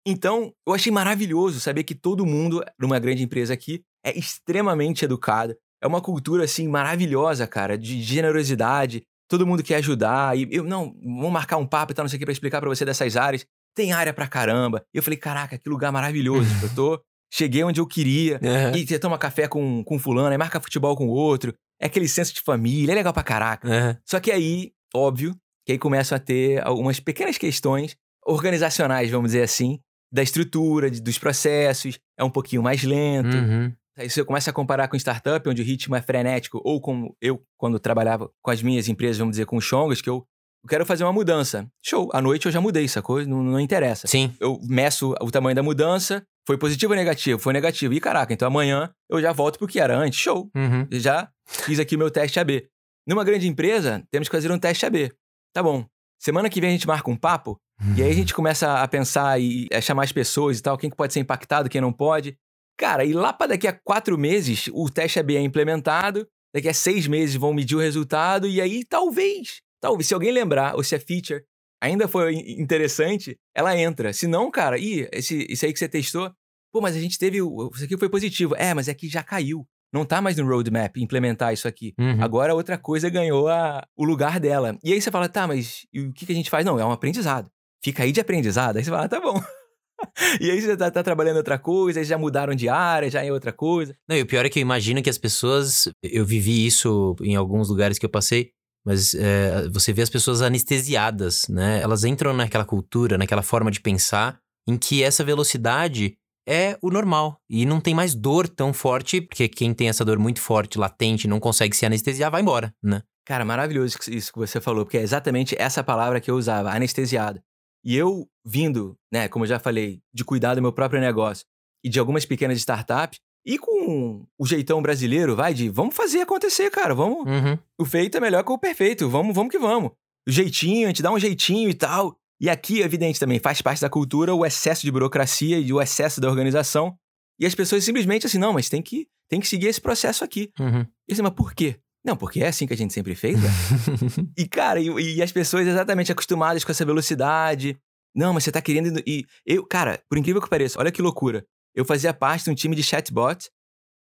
B: Então, eu achei maravilhoso saber que todo mundo, numa grande empresa aqui, é extremamente educado. É uma cultura, assim, maravilhosa, cara, de generosidade. Todo mundo quer ajudar. E eu, não, vamos marcar um papo e tal, não sei o que, pra explicar pra você dessas áreas. Tem área pra caramba. E eu falei, caraca, que lugar maravilhoso. eu tô. Cheguei onde eu queria.
A: Uhum.
B: E você toma café com, com fulano, aí marca futebol com o outro. É aquele senso de família, é legal pra caraca.
A: Uhum.
B: Só que aí, óbvio, que aí começam a ter algumas pequenas questões organizacionais, vamos dizer assim, da estrutura, de, dos processos, é um pouquinho mais lento.
A: Uhum.
B: Aí você começa a comparar com startup, onde o ritmo é frenético, ou com eu, quando trabalhava com as minhas empresas, vamos dizer, com o Chongas, que eu, eu quero fazer uma mudança. Show, à noite eu já mudei, sacou? Não, não interessa.
A: Sim.
B: Eu meço o tamanho da mudança, foi positivo ou negativo? Foi negativo. E caraca, então amanhã eu já volto pro que era antes. Show.
A: Uhum.
B: Já fiz aqui o meu teste AB. Numa grande empresa, temos que fazer um teste AB. Tá bom. Semana que vem a gente marca um papo, e aí a gente começa a pensar e a chamar as pessoas e tal, quem que pode ser impactado, quem não pode. Cara, e lá para daqui a quatro meses, o teste AB é implementado, daqui a seis meses vão medir o resultado, e aí talvez, talvez, se alguém lembrar, ou se a feature ainda foi interessante, ela entra. Se não, cara, ih, esse, esse aí que você testou, pô, mas a gente teve, isso aqui foi positivo. É, mas é que já caiu. Não tá mais no roadmap implementar isso aqui.
A: Uhum.
B: Agora outra coisa ganhou a- o lugar dela. E aí você fala, tá, mas e o que, que a gente faz? Não, é um aprendizado. Fica aí de aprendizado. Aí você fala, tá bom. e aí você tá, tá trabalhando outra coisa, aí já mudaram de área, já é outra coisa.
A: Não, e o pior é que eu imagino que as pessoas. Eu vivi isso em alguns lugares que eu passei, mas é, você vê as pessoas anestesiadas, né? Elas entram naquela cultura, naquela forma de pensar, em que essa velocidade é o normal. E não tem mais dor tão forte, porque quem tem essa dor muito forte, latente, não consegue se anestesiar, vai embora, né?
B: Cara, maravilhoso isso que você falou, porque é exatamente essa palavra que eu usava, anestesiado. E eu vindo, né, como eu já falei, de cuidar do meu próprio negócio e de algumas pequenas startups, e com o jeitão brasileiro, vai de vamos fazer acontecer, cara, vamos.
A: Uhum.
B: O feito é melhor que o perfeito, vamos, vamos que vamos. O jeitinho, a gente dá um jeitinho e tal. E aqui, evidente também, faz parte da cultura o excesso de burocracia e o excesso da organização. E as pessoas simplesmente assim, não, mas tem que, tem que seguir esse processo aqui.
A: Uhum.
B: E assim, mas por quê? Não, porque é assim que a gente sempre fez, né? E, cara, e, e as pessoas exatamente acostumadas com essa velocidade. Não, mas você tá querendo. E eu, cara, por incrível que pareça, olha que loucura. Eu fazia parte de um time de chatbot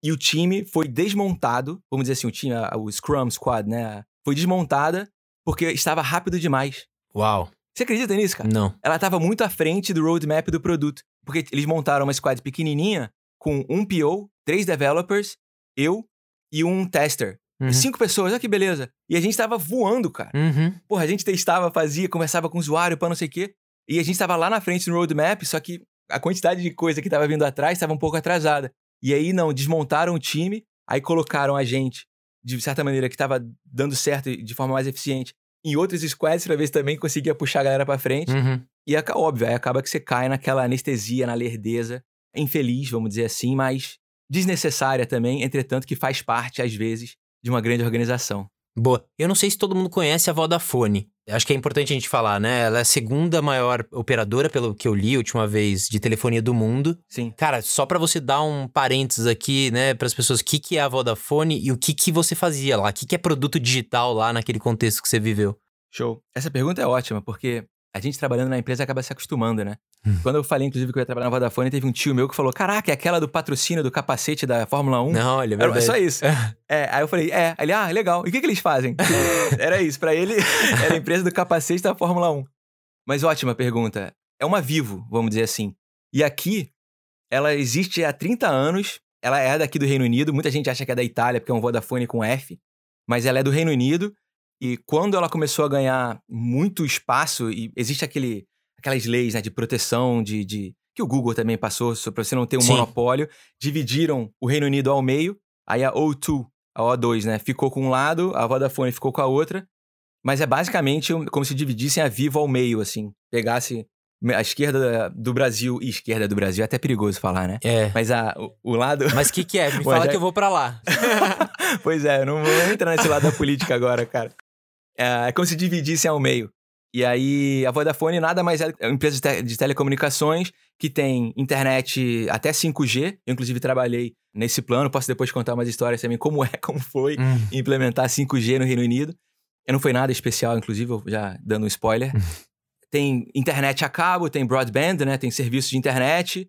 B: e o time foi desmontado, vamos dizer assim, o time, a- o Scrum Squad, né? Foi desmontada porque estava rápido demais.
A: Uau.
B: Você acredita nisso, cara?
A: Não.
B: Ela estava muito à frente do roadmap do produto. Porque eles montaram uma squad pequenininha com um PO, três developers, eu e um tester.
A: Uhum.
B: Cinco pessoas, olha que beleza. E a gente tava voando, cara.
A: Uhum.
B: Porra, a gente testava, fazia, conversava com o usuário pra não sei o quê. E a gente tava lá na frente no roadmap, só que a quantidade de coisa que tava vindo atrás estava um pouco atrasada. E aí, não, desmontaram o time, aí colocaram a gente, de certa maneira, que tava dando certo e de forma mais eficiente, em outros squads pra ver se também conseguia puxar a galera pra frente.
A: Uhum.
B: E é óbvio, aí acaba que você cai naquela anestesia, na lerdeza, infeliz, vamos dizer assim, mas desnecessária também, entretanto que faz parte, às vezes, de uma grande organização.
A: Boa. Eu não sei se todo mundo conhece a Vodafone. Acho que é importante a gente falar, né? Ela é a segunda maior operadora, pelo que eu li a última vez, de telefonia do mundo.
B: Sim.
A: Cara, só pra você dar um parênteses aqui, né, para as pessoas, o que, que é a Vodafone e o que, que você fazia lá? O que, que é produto digital lá naquele contexto que você viveu?
B: Show. Essa pergunta é ótima, porque a gente trabalhando na empresa acaba se acostumando, né?
A: Hum.
B: Quando eu falei, inclusive, que eu ia trabalhar na Vodafone, teve um tio meu que falou: Caraca, é aquela do patrocínio do capacete da Fórmula 1?
A: Não, olha, é
B: Era só isso. É, aí eu falei, é. Ele, ah, legal. E o que, que eles fazem? era isso. Pra ele, era a empresa do capacete da Fórmula 1. Mas ótima pergunta. É uma Vivo, vamos dizer assim. E aqui, ela existe há 30 anos. Ela é daqui do Reino Unido. Muita gente acha que é da Itália, porque é um Vodafone com F. Mas ela é do Reino Unido. E quando ela começou a ganhar muito espaço, e existe aquele, aquelas leis né, de proteção, de, de que o Google também passou, para você não ter um
A: Sim.
B: monopólio, dividiram o Reino Unido ao meio. Aí a O2, a O2, né, ficou com um lado, a Vodafone ficou com a outra. Mas é basicamente como se dividissem a Vivo ao meio, assim. Pegasse a esquerda do Brasil. E esquerda do Brasil é até perigoso falar, né?
A: É.
B: Mas a, o, o lado.
A: Mas o que, que é? Me fala
B: já-
A: que eu vou pra lá.
B: pois é, eu não vou entrar nesse lado da política agora, cara. É, é como se dividissem ao meio. E aí, a Vodafone nada mais é uma empresa de, te de telecomunicações que tem internet até 5G. Eu, inclusive, trabalhei nesse plano. Posso depois contar umas histórias também, como é, como foi
A: Hum.
B: implementar 5G no Reino Unido. Não foi nada especial, inclusive, eu já dando um spoiler. tem internet a cabo, tem broadband, né? Tem serviços de internet.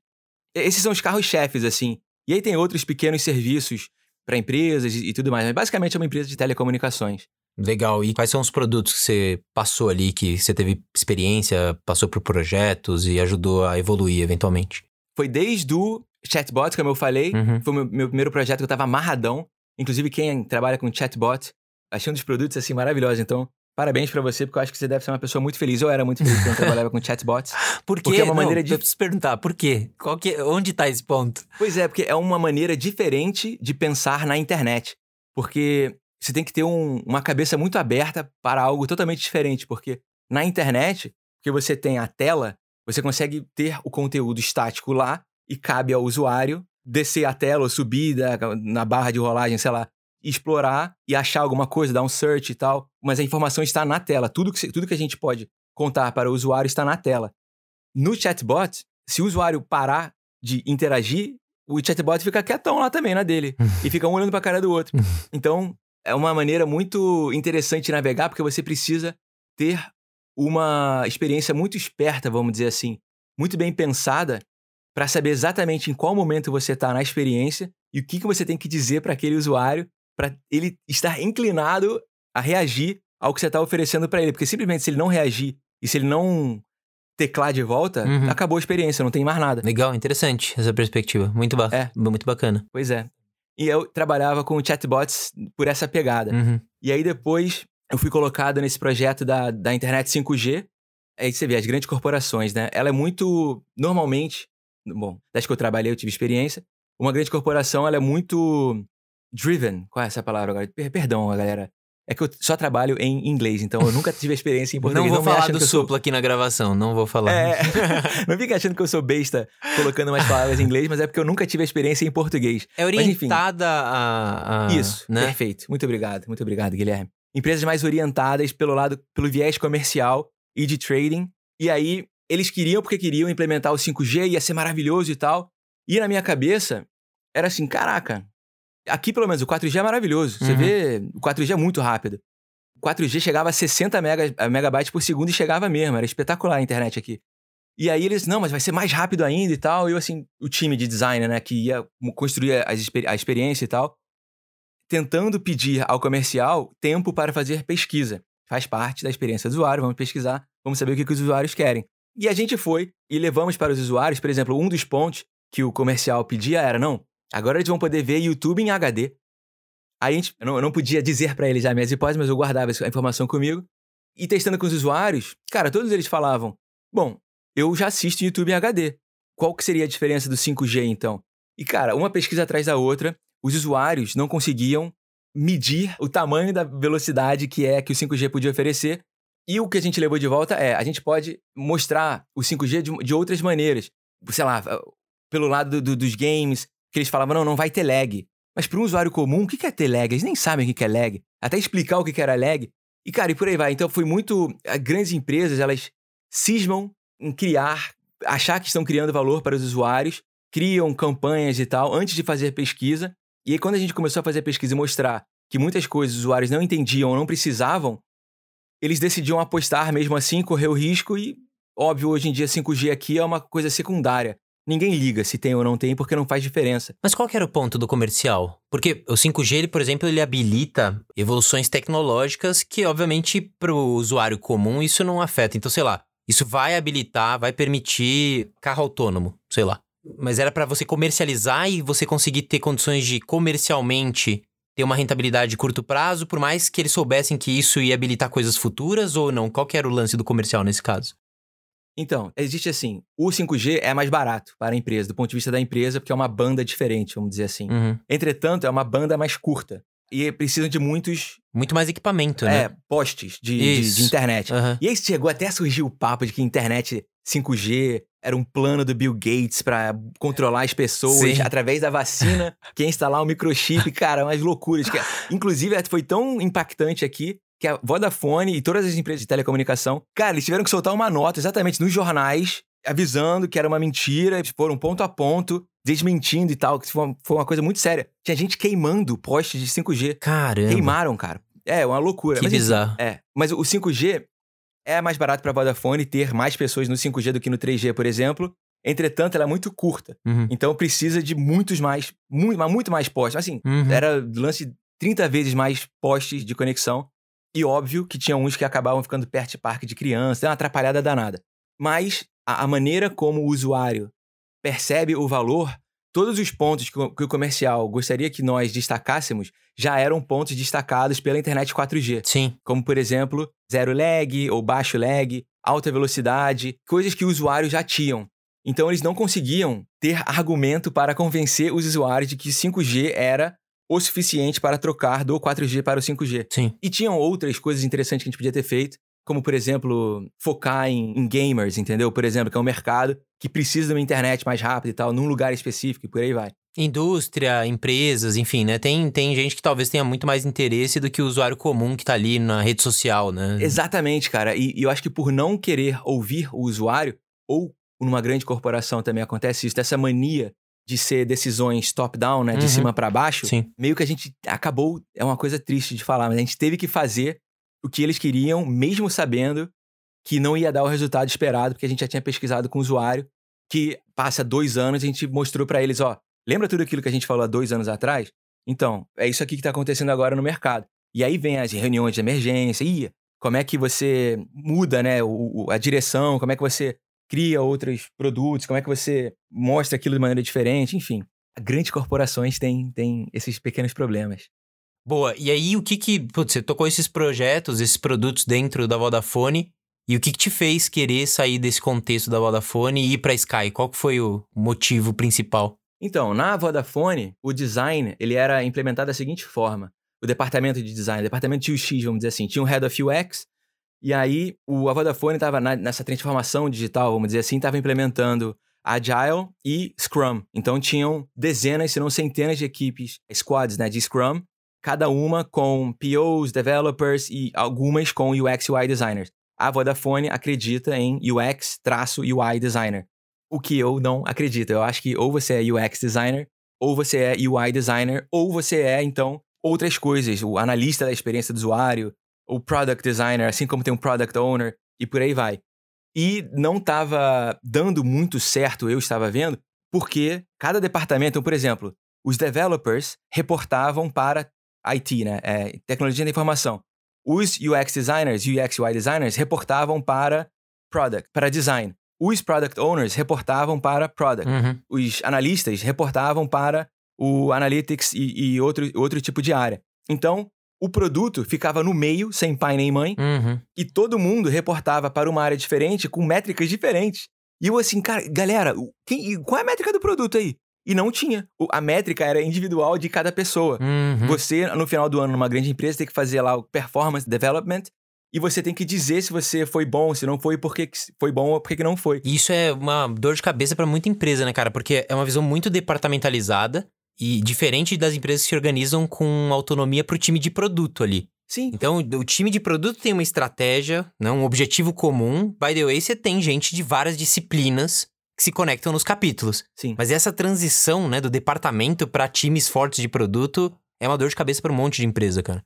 B: Esses são os carros-chefes, assim. E aí tem outros pequenos serviços para empresas e, e tudo mais. Mas basicamente é uma empresa de telecomunicações.
A: Legal. E quais são os produtos que você passou ali, que você teve experiência, passou por projetos e ajudou a evoluir eventualmente?
B: Foi desde o chatbot, como eu falei.
A: Uhum.
B: Foi o meu, meu primeiro projeto que eu tava amarradão. Inclusive, quem trabalha com chatbot, achei um dos produtos, assim, maravilhosos. Então, parabéns pra você, porque eu acho que você deve ser uma pessoa muito feliz. Eu era muito feliz quando eu trabalhava com chatbots.
A: Por quê?
B: Porque é uma
A: Não,
B: maneira de-
A: Eu preciso perguntar, por quê? Qual que, onde tá esse ponto?
B: Pois é, porque é uma maneira diferente de pensar na internet. Porque você tem que ter um- uma cabeça muito aberta para algo totalmente diferente. Porque na internet, que você tem a tela, você consegue ter o conteúdo estático lá e cabe ao usuário descer a tela ou subir da- na barra de rolagem, sei lá, explorar e achar alguma coisa, dar um search e tal. Mas a informação está na tela. Tudo que, tudo que a gente pode contar para o usuário está na tela. No chatbot, se o usuário parar de interagir, o chatbot fica quietão lá também, na dele. e fica um olhando pra cara do outro. Então, é uma maneira muito interessante de navegar, porque você precisa ter uma experiência muito esperta, vamos dizer assim, muito bem pensada, para saber exatamente em qual momento você está na experiência e o que, que você tem que dizer para aquele usuário para ele estar inclinado a reagir ao que você está oferecendo para ele. Porque simplesmente se ele não reagir e se ele não teclar de volta,
A: Uhum.
B: acabou a experiência, não tem mais nada.
A: Legal, interessante essa perspectiva. Muito, ba
B: É.
A: muito bacana.
B: Pois é. E eu trabalhava com chatbots por essa pegada.
A: Uhum.
B: E aí depois eu fui colocado nesse projeto da, da internet 5G. Aí você vê, as grandes corporações, né? Ela é muito. Normalmente, bom, das que eu trabalhei, eu tive experiência. Uma grande corporação, ela é muito driven. Qual é essa palavra agora? Per- perdão, galera. É que eu só trabalho em inglês, então eu nunca tive experiência em português.
A: Não vou
B: me
A: falar do
B: eu sou-
A: supla aqui na gravação, não vou falar.
B: É, não fica achando que eu sou besta colocando umas palavras em inglês, mas é porque eu nunca tive experiência em português.
A: É
B: Mas,
A: orientada a, a-
B: Isso,
A: né?
B: perfeito. Muito obrigado, muito obrigado, Guilherme. Empresas mais orientadas pelo lado, pelo viés comercial e de trading. E aí, eles queriam, porque queriam implementar o 5G, ia ser maravilhoso e tal. E na minha cabeça, era assim, caraca, aqui pelo menos o 4G é maravilhoso. Você
A: Uhum.
B: vê, o 4G é muito rápido. O 4G chegava a 60 mega, a megabytes por segundo e chegava mesmo. Era espetacular a internet aqui. E aí eles, não, mas vai ser mais rápido ainda e tal. E eu, assim, o time de design, né, que ia construir exper- a experiência e tal, tentando pedir ao comercial tempo para fazer pesquisa. Faz parte da experiência do usuário, vamos pesquisar, vamos saber o que, que os usuários querem. E a gente foi e levamos para os usuários, por exemplo, um dos pontos que o comercial pedia era, não, agora eles vão poder ver YouTube em HD. Aí a gente, eu não, eu não podia dizer para eles já minhas hipóteses, mas eu guardava essa informação comigo. E testando com os usuários, cara, todos eles falavam, bom, eu já assisto YouTube em HD. Qual que seria a diferença do 5G, então? E, cara, uma pesquisa atrás da outra, os usuários não conseguiam medir o tamanho da velocidade que é que o 5G podia oferecer. E o que a gente levou de volta é, a gente pode mostrar o 5G de, de outras maneiras. Sei lá, pelo lado do- do- dos games, que eles falavam, não, não vai ter lag. Mas para um usuário comum, o que é ter lag? Eles nem sabem o que é lag. Até explicar o que era lag. E, cara, e por aí vai. Então foi muito. As grandes empresas, elas cismam em criar, achar que estão criando valor para os usuários, criam campanhas e tal, antes de fazer pesquisa. E aí, quando a gente começou a fazer pesquisa e mostrar que muitas coisas os usuários não entendiam ou não precisavam, eles decidiam apostar mesmo assim, correr o risco e, óbvio, hoje em dia 5G aqui é uma coisa secundária. Ninguém liga se tem ou não tem, porque não faz diferença.
A: Mas qual que era o ponto do comercial? Porque o 5G, ele, por exemplo, ele habilita evoluções tecnológicas que, obviamente, para o usuário comum isso não afeta. Então, sei lá, isso vai habilitar, vai permitir carro autônomo, sei lá. Mas era para você comercializar e você conseguir ter condições de comercialmente ter uma rentabilidade de curto prazo, por mais que eles soubessem que isso ia habilitar coisas futuras ou não? Qual que era o lance do comercial nesse caso?
B: Então, existe assim: o 5G é mais barato para a empresa, do ponto de vista da empresa, porque é uma banda diferente, vamos dizer assim.
A: Uhum.
B: Entretanto, é uma banda mais curta. E precisam de muitos
A: Muito mais equipamento,
B: é,
A: né?
B: postes de, de- de internet.
A: Aham.
B: E aí chegou até a surgir o papo de que internet 5G era um plano do Bill Gates para controlar as pessoas
A: Sim.
B: através da vacina, que ia instalar um microchip, cara, umas loucuras. Que, inclusive, foi tão impactante aqui que a Vodafone e todas as empresas de telecomunicação, cara, eles tiveram que soltar uma nota exatamente nos jornais, avisando que era uma mentira, eles foram ponto a ponto, desmentindo e tal, que foi uma, foi uma coisa muito séria. Tinha gente queimando postes de 5G.
A: Caramba.
B: Queimaram, cara. É, uma loucura.
A: Que
B: Mas, enfim,
A: bizarro.
B: é, mas o 5G é mais barato para Vodafone ter mais pessoas no 5G do que no 3G, por exemplo. Entretanto, ela é muito curta.
A: Uhum.
B: Então precisa de muitos mais, muito, muito mais postes. Assim,
A: Uhum.
B: era lance de 30 vezes mais postes de conexão. E óbvio que tinha uns que acabavam ficando perto de parque de criança, é uma atrapalhada danada. Mas a, a maneira como o usuário percebe o valor, todos os pontos que, o- que o comercial gostaria que nós destacássemos já eram pontos destacados pela internet 4G
A: Sim.
B: como por exemplo, zero lag ou baixo lag, alta velocidade, coisas que o usuário já tinham. Então eles não conseguiam ter argumento para convencer os usuários de que 5G era o suficiente para trocar do 4G para o 5G.
A: Sim.
B: E tinham outras coisas interessantes que a gente podia ter feito, como por exemplo, focar em, em gamers, entendeu? Por exemplo, que é um mercado que precisa de uma internet mais rápida e tal, num lugar específico e por aí vai.
A: Indústria, empresas, enfim, né? Tem, tem gente que talvez tenha muito mais interesse do que o usuário comum que tá ali na rede social, né?
B: Exatamente, cara. E, e eu acho que por não querer ouvir o usuário, ou numa grande corporação também acontece isso, dessa mania de ser decisões top-down, né? De
A: Uhum.
B: cima para baixo,
A: Sim.
B: meio que a gente acabou. É uma coisa triste de falar, mas a gente teve que fazer o que eles queriam, mesmo sabendo que não ia dar o resultado esperado, porque a gente já tinha pesquisado com o usuário, que passa dois anos, a gente mostrou para eles, ó, lembra tudo aquilo que a gente falou há dois anos atrás? Então, é isso aqui que tá acontecendo agora no mercado. E aí vem as reuniões de emergência, e como é que você muda, né, o- a direção, como é que você cria outros produtos, como é que você mostra aquilo de maneira diferente, enfim. Grandes corporações têm, têm esses pequenos problemas.
A: Boa. E aí, o que que. Putz, você tocou esses projetos, esses produtos dentro da Vodafone. E o que que te fez querer sair desse contexto da Vodafone e ir pra Sky? Qual que foi o motivo principal?
B: Então, na Vodafone, o design ele era implementado da seguinte forma. O departamento de design, o departamento de UX, vamos dizer assim, tinha um Head of UX, e aí o, a Vodafone estava nessa transformação digital, vamos dizer assim, estava implementando Agile e Scrum. Então tinham dezenas, se não centenas de equipes, squads né, de Scrum, cada uma com POs, developers e algumas com UX UI designers. A Vodafone acredita em UX-UI designer o que eu não acredito. Eu acho que ou você é UX designer, ou você é UI designer, ou você é, então, outras coisas. O analista da experiência do usuário, o product designer, assim como tem um product owner, e por aí vai. E não estava dando muito certo, eu estava vendo, porque cada departamento, então, por exemplo, os developers reportavam para IT, né? É, tecnologia da informação. Os UX designers, UX UI designers, reportavam para product, para design. Os product owners reportavam para product.
A: Uhum.
B: Os analistas reportavam para o analytics e, e outro, outro tipo de área. Então, o produto ficava no meio, sem pai nem mãe,
A: Uhum.
B: e todo mundo reportava para uma área diferente, com métricas diferentes. E eu assim, cara, galera, quem- qual é a métrica do produto aí? E não tinha. A métrica era individual de cada pessoa.
A: Uhum.
B: Você, no final do ano, numa grande empresa, tem que fazer lá o performance development e você tem que dizer se você foi bom, se não foi, por que foi bom ou por que não foi.
A: E Isso é uma dor de cabeça pra muita empresa, né, cara? Porque é uma visão muito departamentalizada e diferente das empresas que se organizam com autonomia pro time de produto ali.
B: Sim.
A: Então, o time de produto tem uma estratégia, né, um objetivo comum. By the way, você tem gente de várias disciplinas que se conectam nos capítulos.
B: Sim.
A: Mas essa transição, né, do departamento pra times fortes de produto é uma dor de cabeça pra um monte de empresa, cara.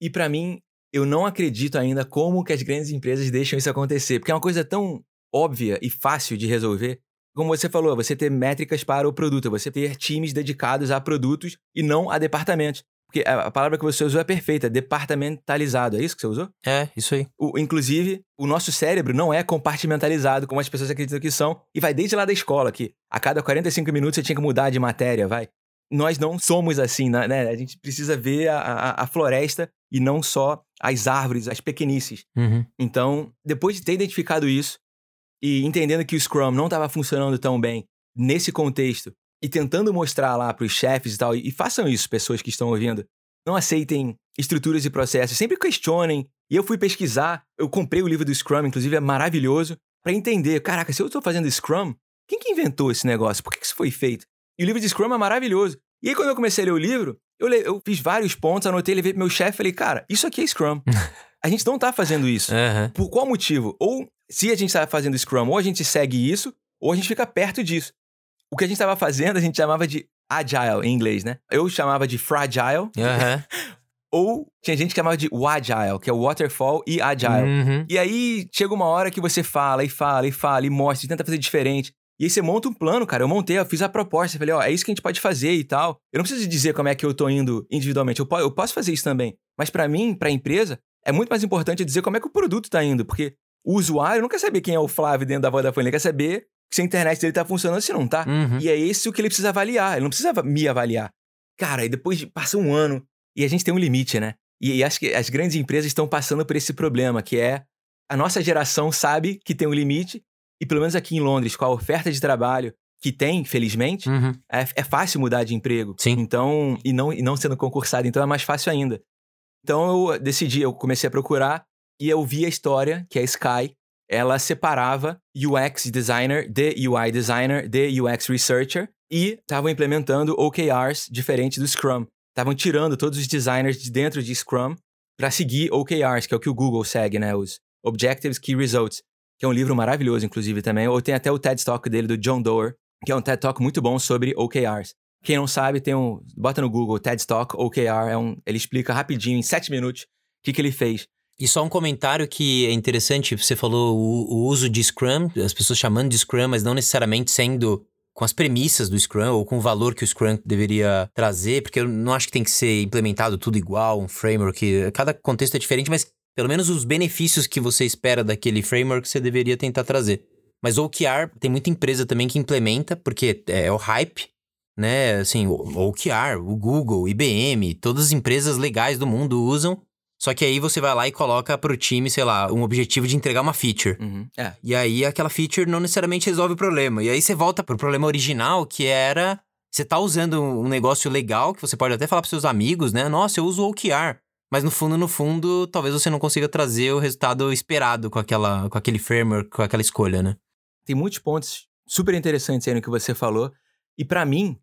B: E pra mim, eu não acredito ainda como que as grandes empresas deixam isso acontecer, porque é uma coisa tão óbvia e fácil de resolver. Como você falou, você ter métricas para o produto, você ter times dedicados a produtos e não a departamentos. Porque a palavra que você usou é perfeita, departamentalizado. É isso que você usou?
A: É, isso aí.
B: O- inclusive, o nosso cérebro não é compartimentalizado como as pessoas acreditam que são. E vai desde lá da escola, que a cada 45 minutos você tinha que mudar de matéria, vai. Nós não somos assim, né? né? A gente precisa ver a, a- a floresta e não só as árvores, as pequenices.
A: Uhum.
B: Então, depois de ter identificado isso e entendendo que o Scrum não estava funcionando tão bem nesse contexto e tentando mostrar lá para os chefes e tal, e, e façam isso, pessoas que estão ouvindo, não aceitem estruturas e processos, sempre questionem. E eu fui pesquisar, eu comprei o livro do Scrum, inclusive é maravilhoso, para entender, caraca, se eu estou fazendo Scrum, quem que inventou esse negócio? Por que que isso foi feito? E o livro de Scrum é maravilhoso. E aí quando eu comecei a ler o livro, Eu, eu fiz vários pontos, anotei, levei pro meu chefe e falei, cara, isso aqui é Scrum. a gente não tá fazendo isso.
A: Uhum.
B: Por qual motivo? Ou se a gente tá fazendo Scrum, ou a gente segue isso, ou a gente fica perto disso. O que a gente tava fazendo, a gente chamava de agile em inglês, né? Eu chamava de fragile.
A: Uhum.
B: ou tinha gente que chamava de agile, que é o waterfall e agile.
A: Uhum.
B: E aí chega uma hora que você fala e fala e fala e mostra e tenta fazer diferente. E aí você monta um plano, cara. Eu montei, eu fiz a proposta. Falei, ó, é isso que a gente pode fazer e tal. Eu não preciso dizer como é que eu tô indo individualmente. Eu, po eu posso fazer isso também. Mas para mim, pra empresa, é muito mais importante dizer como é que o produto tá indo. Porque o usuário não quer saber quem é o Flávio dentro da Vodafone. Ele quer saber se a internet dele tá funcionando se não tá.
A: Uhum.
B: E é esse o que ele precisa avaliar. Ele não precisa me avaliar. Cara, e depois de, passa um ano e a gente tem um limite, né? E, e acho que as grandes empresas estão passando por esse problema, que é a nossa geração sabe que tem um limite e pelo menos aqui em Londres, com a oferta de trabalho que tem, felizmente,
A: Uhum.
B: é, é fácil mudar de emprego.
A: Sim.
B: Então, e não, e não sendo concursado, então é mais fácil ainda. Então eu decidi, eu comecei a procurar e eu vi a história que a Sky, ela separava UX designer de UI designer, de UX researcher e estavam implementando OKRs diferentes do Scrum. Estavam tirando todos os designers de dentro de Scrum para seguir OKRs, que é o que o Google segue, né? Os Objectives Key Results que é um livro maravilhoso, inclusive, também. Ou tem até o TED Talk dele, do John Doerr, que é um TED Talk muito bom sobre OKRs. Quem não sabe, tem um. Bota no Google, TED Talk, OKR. É um, ele explica rapidinho, em sete minutos, o que, que ele fez.
A: E só um comentário que é interessante, você falou o, o uso de Scrum, as pessoas chamando de Scrum, mas não necessariamente sendo com as premissas do Scrum ou com o valor que o Scrum deveria trazer, porque eu não acho que tem que ser implementado tudo igual, um framework, cada contexto é diferente, mas pelo menos os benefícios que você espera daquele framework você deveria tentar trazer. Mas o OKR, tem muita empresa também que implementa, porque é o hype, né? Assim, o OKR, o Google, IBM, todas as empresas legais do mundo usam. Só que aí você vai lá e coloca pro time, sei lá, um objetivo de entregar uma feature.
B: Uhum. É.
A: E aí aquela feature não necessariamente resolve o problema. E aí você volta pro problema original, que era você tá usando um negócio legal, que você pode até falar pros seus amigos, né? Nossa, eu uso o OKR. Mas no fundo, no fundo, talvez você não consiga trazer o resultado esperado com, aquela, com aquele framework, com aquela escolha, né?
B: Tem muitos pontos super interessantes aí no que você falou. E para mim,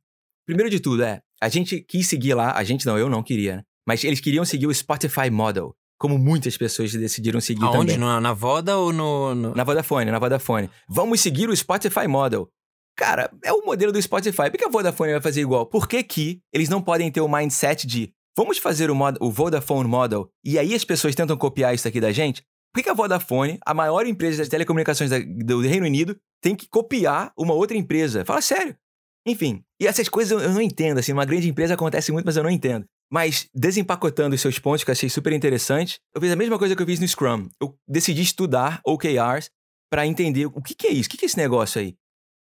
B: primeiro de tudo, é. A gente quis seguir lá, a gente não, eu não queria, né? Mas eles queriam seguir o Spotify Model. Como muitas pessoas decidiram seguir
A: Aonde?
B: também.
A: Na, na Voda ou no, no...
B: Na Vodafone, na Vodafone. Vamos seguir o Spotify Model. Cara, é o modelo do Spotify. Por que a Vodafone vai fazer igual? Por que, que eles não podem ter o mindset de vamos fazer o, mod, o Vodafone Model e aí as pessoas tentam copiar isso aqui da gente? Por que, que a Vodafone, a maior empresa de telecomunicações da, do Reino Unido, tem que copiar uma outra empresa? Fala sério. Enfim, e essas coisas eu, eu não entendo. Assim, uma grande empresa acontece muito, mas eu não entendo. Mas desempacotando os seus pontos, que eu achei super interessante, eu fiz a mesma coisa que eu fiz no Scrum. Eu decidi estudar OKRs para entender o que, que é isso, o que, que é esse negócio aí.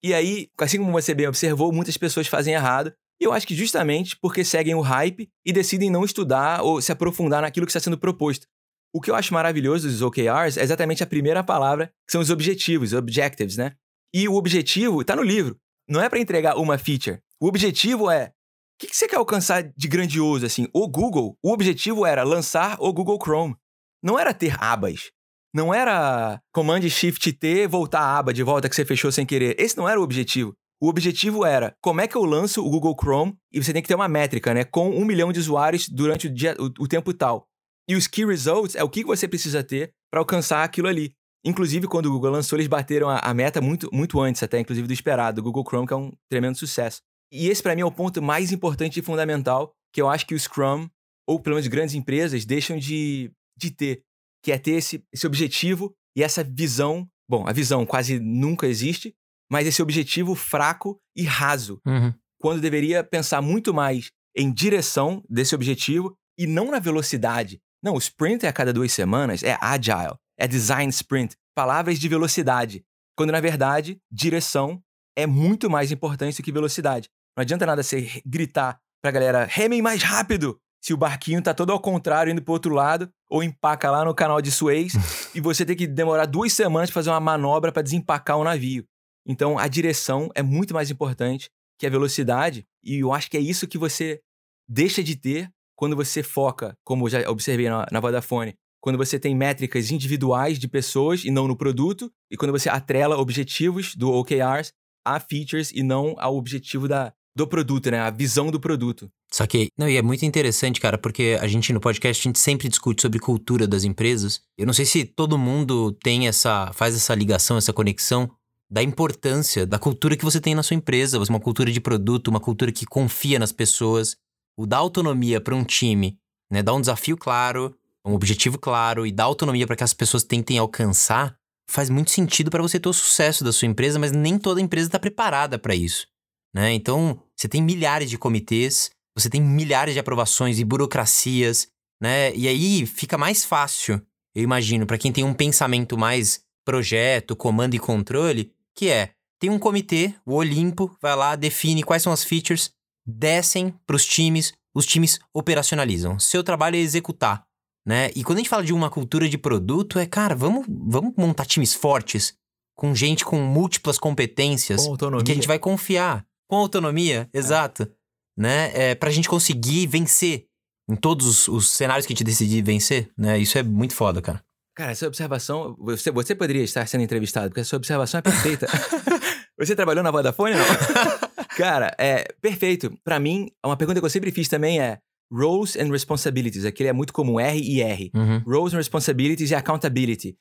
B: E aí, assim como você bem observou, muitas pessoas fazem errado. E eu acho que justamente porque seguem o hype e decidem não estudar ou se aprofundar naquilo que está sendo proposto. O que eu acho maravilhoso dos OKRs é exatamente a primeira palavra, que são os objetivos, objectives, né? E o objetivo está no livro. Não é para entregar uma feature. O objetivo é que, que você quer alcançar de grandioso, assim? O Google, o objetivo era lançar o Google Chrome. Não era ter abas. Não era Command Shift T, voltar a aba de volta que você fechou sem querer. Esse não era o objetivo. O objetivo era como é que eu lanço o Google Chrome e você tem que ter uma métrica, né? Com um milhão de usuários durante o, dia, o, o tempo tal. E os Key Results é o que você precisa ter para alcançar aquilo ali. Inclusive, quando o Google lançou, eles bateram a, a, meta muito, muito antes, até, inclusive, do esperado. O Google Chrome, que é um tremendo sucesso. E esse, para mim, é o ponto mais importante e fundamental que eu acho que o Scrum, ou pelo menos grandes empresas, deixam de, de ter. Que é ter esse, esse objetivo e essa visão. Bom, a visão quase nunca existe, mas esse objetivo fraco e raso.
A: Uhum.
B: Quando deveria pensar muito mais em direção desse objetivo e não na velocidade. Não, o sprint é a cada duas semanas, é agile, é design sprint, palavras de velocidade. Quando na verdade, direção é muito mais importante do que velocidade. Não adianta nada você gritar pra galera, remem mais rápido! Se o barquinho tá todo ao contrário, indo pro outro lado, ou empaca lá no canal de Suez, e você tem que demorar duas semanas pra fazer uma manobra para desempacar o um navio. Então, a direção é muito mais importante que a velocidade, e eu acho que é isso que você deixa de ter quando você foca, como eu já observei na, na Vodafone, quando você tem métricas individuais de pessoas e não no produto, e quando você atrela objetivos do OKRs a features e não ao objetivo da, do produto, né? A visão do produto.
A: Saquei. Não, e é muito interessante, cara, porque a gente no podcast a gente sempre discute sobre cultura das empresas. Eu não sei se todo mundo tem essa faz essa ligação, essa conexão da importância da cultura que você tem na sua empresa, uma cultura de produto, uma cultura que confia nas pessoas, o dar autonomia para um time, né, dar um desafio claro, um objetivo claro e dar autonomia para que as pessoas tentem alcançar, faz muito sentido para você ter o sucesso da sua empresa, mas nem toda empresa está preparada para isso. Né? Então, você tem milhares de comitês, você tem milhares de aprovações e burocracias, né? E aí fica mais fácil, eu imagino, para quem tem um pensamento mais projeto, comando e controle, que é tem um comitê, o Olimpo, vai lá, define quais são as features, descem para os times, os times operacionalizam. Seu trabalho é executar, né? E quando a gente fala de uma cultura de produto, é, cara, vamos, vamos montar times fortes, com gente com múltiplas competências,
B: Com
A: que a gente vai confiar. Com autonomia, exato. Né? É, pra gente conseguir vencer em todos os, os cenários que a gente decidir vencer, né? Isso é muito foda, cara.
B: Cara, essa observação. Você, você poderia estar sendo entrevistado, porque essa observação é perfeita. você trabalhou na Vodafone, não? Cara, é perfeito. Pra mim, uma pergunta que eu sempre fiz também é roles and responsibilities. Aquele é muito comum, R e R.
A: Uhum.
B: Roles and responsibilities e accountability,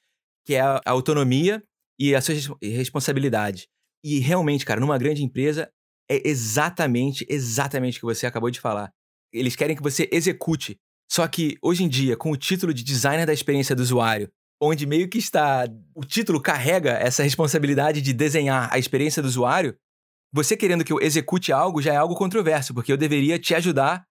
B: que é a autonomia e a sua res- responsabilidade. E realmente, cara, numa grande empresa, é exatamente, exatamente o que você acabou de falar. Eles querem que você execute. Só que, hoje em dia, com o título de designer da experiência do usuário, onde meio que está. O título carrega essa responsabilidade de desenhar a experiência do usuário, você querendo que eu execute algo já é algo controverso, porque eu deveria te ajudar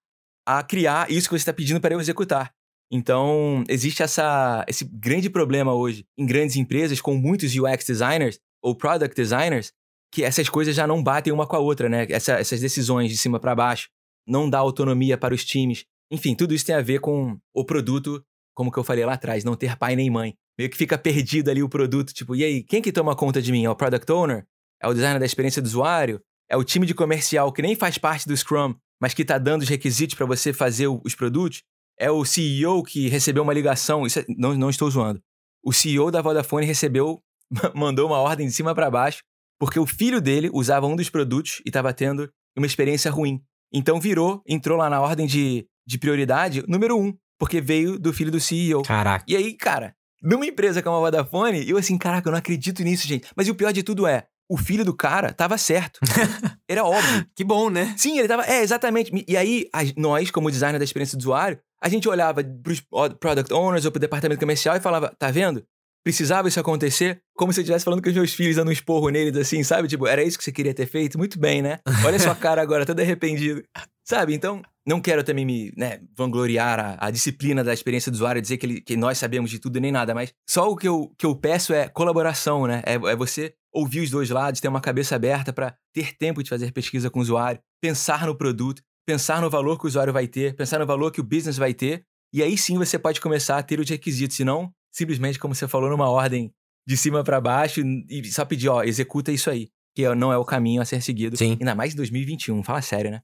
B: a criar isso que você está pedindo para eu executar. Então, existe essa, esse grande problema hoje em grandes empresas com muitos UX designers ou product designers, que essas coisas já não batem uma com a outra, né? Essa- essas decisões de cima para baixo, não dá autonomia para os times. Enfim, tudo isso tem a ver com o produto, como que eu falei lá atrás, não ter pai nem mãe. Meio que fica perdido ali o produto, tipo, e aí, quem que toma conta de mim? É o product owner? É o designer da experiência do usuário? É o time de comercial que nem faz parte do Scrum, mas que tá dando os requisitos para você fazer os produtos? É o CEO que recebeu uma ligação, isso é- não, não estou zoando. O CEO da Vodafone recebeu, mandou uma ordem de cima para baixo, porque o filho dele usava um dos produtos e estava tendo uma experiência ruim. Então virou, entrou lá na ordem de, de prioridade número um, porque veio do filho do CEO.
A: Caraca.
B: E aí, cara, numa empresa como a Vodafone, eu assim, caraca, eu não acredito nisso, gente. Mas o pior de tudo é, o filho do cara tava certo. Era óbvio.
A: Que bom, né?
B: Sim, ele tava. É, exatamente. E aí, a- nós, como designer da experiência do usuário, a gente olhava pros product owners ou pro departamento comercial e falava: tá vendo? Precisava isso acontecer? Como se eu estivesse falando com os meus filhos, dando um esporro neles, assim, sabe? Tipo, era isso que você queria ter feito? Muito bem, né? Olha a sua cara agora, todo arrependido. Sabe? Então, não quero também me né, vangloriar a, a disciplina da experiência do usuário, dizer que, ele- que nós sabemos de tudo nem nada, mas só o que eu, que eu peço é colaboração, né? É, é você ouvir os dois lados, ter uma cabeça aberta para ter tempo de fazer pesquisa com o usuário, pensar no produto, pensar no valor que o usuário vai ter, pensar no valor que o business vai ter, e aí sim você pode começar a ter os requisitos, senão, simplesmente, como você falou, numa ordem de cima para baixo e só pedir, ó, executa isso aí, que não é o caminho a ser seguido.
A: Sim.
B: Ainda mais em 2021, fala sério, né?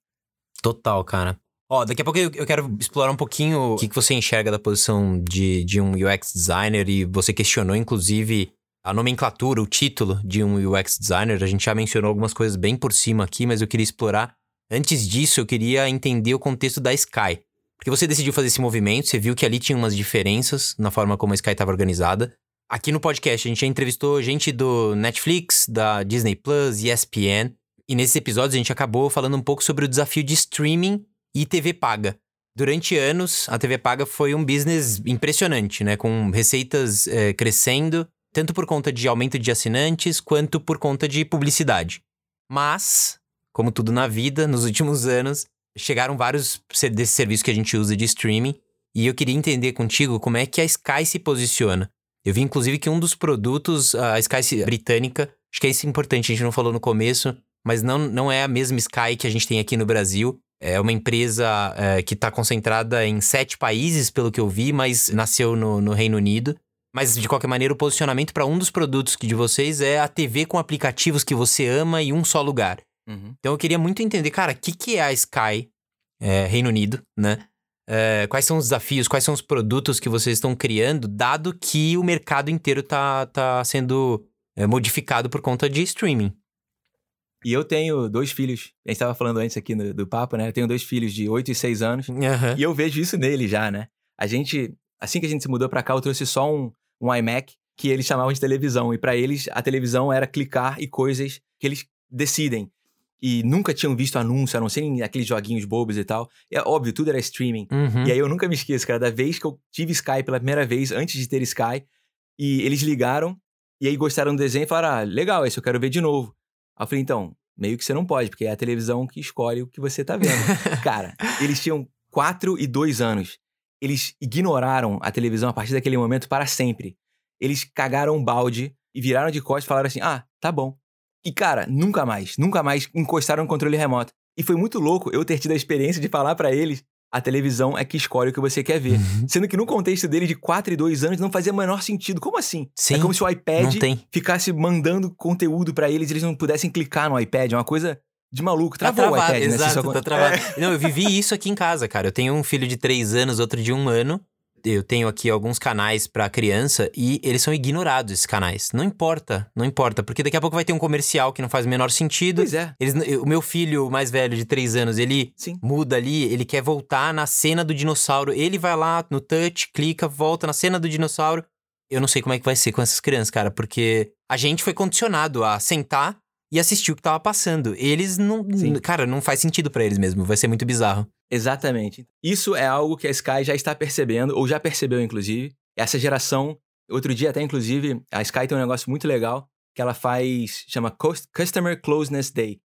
A: Total, cara. Ó, daqui a pouco eu eu quero explorar um pouquinho o que, que você enxerga da posição de, de um UX designer e você questionou, inclusive, a nomenclatura, o título de um UX designer. A gente já mencionou algumas coisas bem por cima aqui, mas eu queria explorar. Antes disso, eu queria entender o contexto da Sky. Porque você decidiu fazer esse movimento, você viu que ali tinha umas diferenças na forma como a Sky estava organizada. Aqui no podcast, a gente já entrevistou gente do Netflix, da Disney Plus, ESPN. E nesses episódios a gente acabou falando um pouco sobre o desafio de streaming e TV paga. Durante anos, a TV paga foi um business impressionante, né? Com receitas eh, crescendo, tanto por conta de aumento de assinantes, quanto por conta de publicidade. Mas, como tudo na vida, nos últimos anos, chegaram vários ser- desses serviços que a gente usa de streaming. E eu queria entender contigo como é que a Sky se posiciona. Eu vi, inclusive, que um dos produtos, a Sky britânica, acho que é isso importante, a gente não falou no começo, mas não, não é a mesma Sky que a gente tem aqui no Brasil. É uma empresa é, que está concentrada em sete países, pelo que eu vi, mas nasceu no, no Reino Unido. Mas, de qualquer maneira, o posicionamento para um dos produtos de vocês é a TV com aplicativos que você ama em um só lugar. Então eu queria muito entender, cara, o que, que é a Sky, é, Reino Unido, né? É, quais são os desafios, quais são os produtos que vocês estão criando, dado que o mercado inteiro tá, tá sendo é, modificado por conta de streaming.
B: E eu tenho dois filhos. A gente tava falando antes aqui no, do papo, né? Eu tenho dois filhos de 8 e 6 anos.
A: Uhum.
B: E eu vejo isso nele já, né? A gente, assim que a gente se mudou pra cá, eu trouxe só um, um iMac que eles chamavam de televisão. E pra eles, a televisão era clicar e coisas que eles decidem. E nunca tinham visto anúncio, a não ser em aqueles joguinhos bobos e tal. É óbvio, tudo era streaming.
A: Uhum.
B: E aí eu nunca me esqueço, cara, da vez que eu tive Sky pela primeira vez, antes de ter Sky, e eles ligaram, e aí gostaram do desenho e falaram: ah, legal, esse eu quero ver de novo. Aí eu falei, então, meio que você não pode, porque é a televisão que escolhe o que você tá vendo. cara, eles tinham 4 e 2 anos. Eles ignoraram a televisão a partir daquele momento para sempre. Eles cagaram um balde e viraram de costas e falaram assim: ah, tá bom. E, cara, nunca mais, nunca mais encostaram no controle remoto. E foi muito louco eu ter tido a experiência de falar para eles a televisão é que escolhe o que você quer ver.
A: Uhum.
B: Sendo que no contexto dele de 4 e 2 anos não fazia o menor sentido. Como assim?
A: Sim,
B: é como se o iPad ficasse mandando conteúdo pra eles e eles não pudessem clicar no iPad. É uma coisa de maluco.
A: Tá
B: Travou
A: travado,
B: o iPad, né?
A: Exato,
B: isso
A: tá travado.
B: É.
A: Não, eu vivi isso aqui em casa, cara. Eu tenho um filho de três anos, outro de um ano. Eu tenho aqui alguns canais pra criança e eles são ignorados, esses canais. Não importa, não importa, porque daqui a pouco vai ter um comercial que não faz o menor sentido.
B: Pois é,
A: Eles, o meu filho mais velho, de três anos, ele
B: sim.
A: muda ali, ele quer voltar na cena do dinossauro. Ele vai lá no touch, clica, volta na cena do dinossauro. Eu não sei como é que vai ser com essas crianças, cara, porque a gente foi condicionado a sentar e assistir o que tava passando. Eles não.
B: Sim.
A: Cara, não faz sentido pra eles mesmo. Vai ser muito bizarro.
B: Exatamente. Isso é algo que a Sky já está percebendo, ou já percebeu, inclusive. Essa geração, outro dia até, inclusive, a Sky tem um negócio muito legal que ela faz, chama Cus- Customer Closeness Day.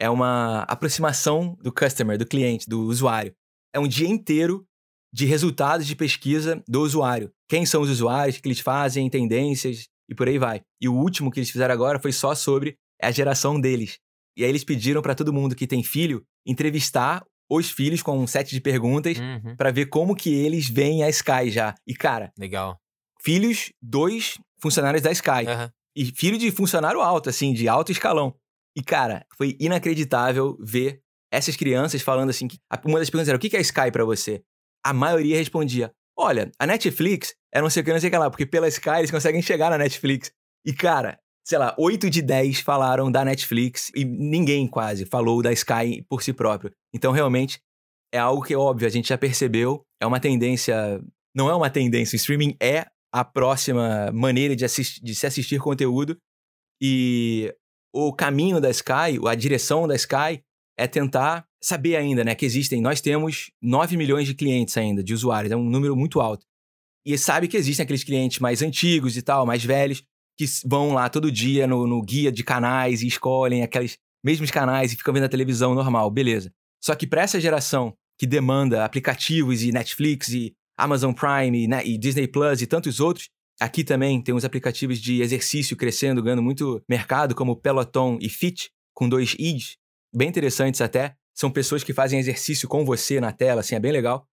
B: É uma aproximação do customer, do cliente, do usuário. É um dia inteiro de resultados de pesquisa do usuário. Quem são os usuários, o que eles fazem, tendências e por aí vai. E o último que eles fizeram agora foi só sobre a geração deles. E aí eles pediram para todo mundo que tem filho entrevistar os filhos com um set de perguntas
A: Uhum.
B: pra ver como que eles veem a Sky já. E cara,
A: Legal.
B: filhos dois funcionários da Sky
A: Aham.
B: e filho de funcionário alto assim, de alto escalão. E cara, foi inacreditável ver essas crianças falando assim, que uma das perguntas era: "O que é Sky pra você?" A maioria respondia: "Olha, a Netflix é não sei o que, não sei o que lá, porque pela Sky eles conseguem chegar na Netflix". E cara, sei lá, 8 de 10 falaram da Netflix e ninguém quase falou da Sky por si próprio. Então, realmente, é algo que, óbvio, a gente já percebeu. É uma tendência. Não é uma tendência. O streaming é a próxima maneira de, assis- de se assistir conteúdo. E o caminho da Sky, a direção da Sky, é tentar saber ainda, né? Que existem. Nós temos 9 milhões de clientes ainda, de usuários. É um número muito alto. E sabe que existem aqueles clientes mais antigos e tal, mais velhos, que vão lá todo dia no, no guia de canais e escolhem aqueles mesmos canais e ficam vendo a televisão normal, beleza. Só que para essa geração que demanda aplicativos e Netflix e Amazon Prime e, né, e Disney Plus e tantos outros, aqui também tem uns aplicativos de exercício crescendo, ganhando muito mercado, como Peloton e Fit, com dois i's, bem interessantes até. São pessoas que fazem exercício com você na tela, assim, é bem legal.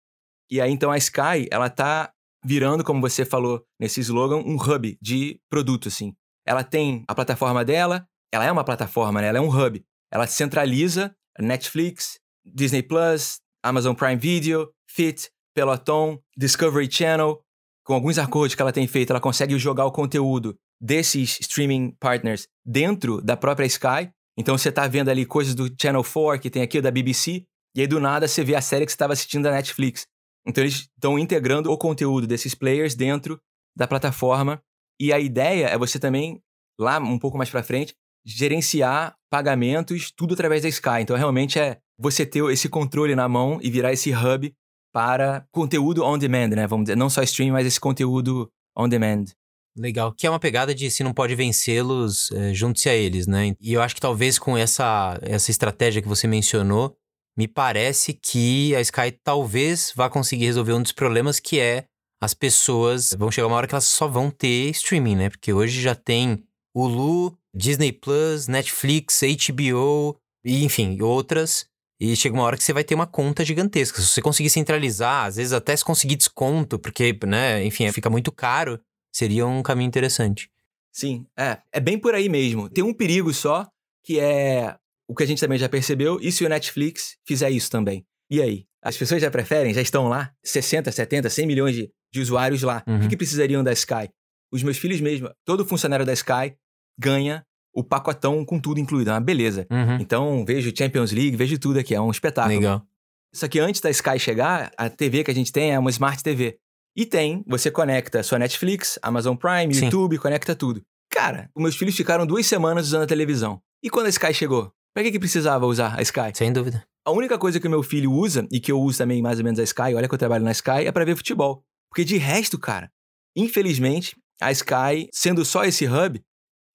B: E aí, então, a Sky, ela tá virando, como você falou nesse slogan, um hub de produto, assim. Ela tem a plataforma dela, ela é uma plataforma, né? Ela é um hub. Ela centraliza Netflix, Disney Plus, Amazon Prime Video, Fit, Peloton, Discovery Channel. Com alguns acordos que ela tem feito, ela consegue jogar o conteúdo desses streaming partners dentro da própria Sky. Então você tá vendo ali coisas do Channel 4, que tem aqui da BBC, e aí do nada você vê a série que você estava assistindo da Netflix. Então eles estão integrando o conteúdo desses players dentro da plataforma. E a ideia é você também, lá um pouco mais pra frente, gerenciar pagamentos, tudo através da Sky. Então realmente é você ter esse controle na mão e virar esse hub para conteúdo on demand, né? Vamos dizer, não só stream, mas esse conteúdo on demand.
A: Legal. Que é uma pegada de se não pode vencê-los, é, junte-se a eles, né? E eu acho que talvez com essa, essa estratégia que você mencionou, me parece que a Sky talvez vá conseguir resolver um dos problemas que é as pessoas vão chegar uma hora que elas só vão ter streaming, né? Porque hoje já tem Hulu, Disney Plus, Netflix, HBO, e, enfim, outras. E chega uma hora que você vai ter uma conta gigantesca. Se você conseguir centralizar, às vezes até se conseguir desconto, porque, né, enfim, fica muito caro, seria um caminho interessante.
B: Sim, é. É bem por aí mesmo. Tem um perigo só, que é o que a gente também já percebeu. E se o Netflix fizer isso também? E aí? As pessoas já preferem, já estão lá? 60, 70, 100 milhões de, de usuários lá. O
A: Uhum.
B: que, que precisariam da Sky? Os meus filhos mesmo, todo funcionário da Sky ganha o pacotão com tudo incluído. É uma beleza.
A: Uhum.
B: Então, vejo Champions League, vejo tudo aqui. É um espetáculo.
A: Legal.
B: Só que antes da Sky chegar, a TV que a gente tem é uma Smart TV. E tem, você conecta sua Netflix, Amazon Prime,
A: Sim.
B: YouTube, conecta tudo. Cara, os meus filhos ficaram duas semanas usando a televisão. E quando a Sky chegou? Pra que, que precisava usar a Sky?
A: Sem dúvida.
B: A única coisa que o meu filho usa, e que eu uso também mais ou menos a Sky, olha que eu trabalho na Sky, é pra ver futebol. Porque de resto, cara, infelizmente, a Sky, sendo só esse hub,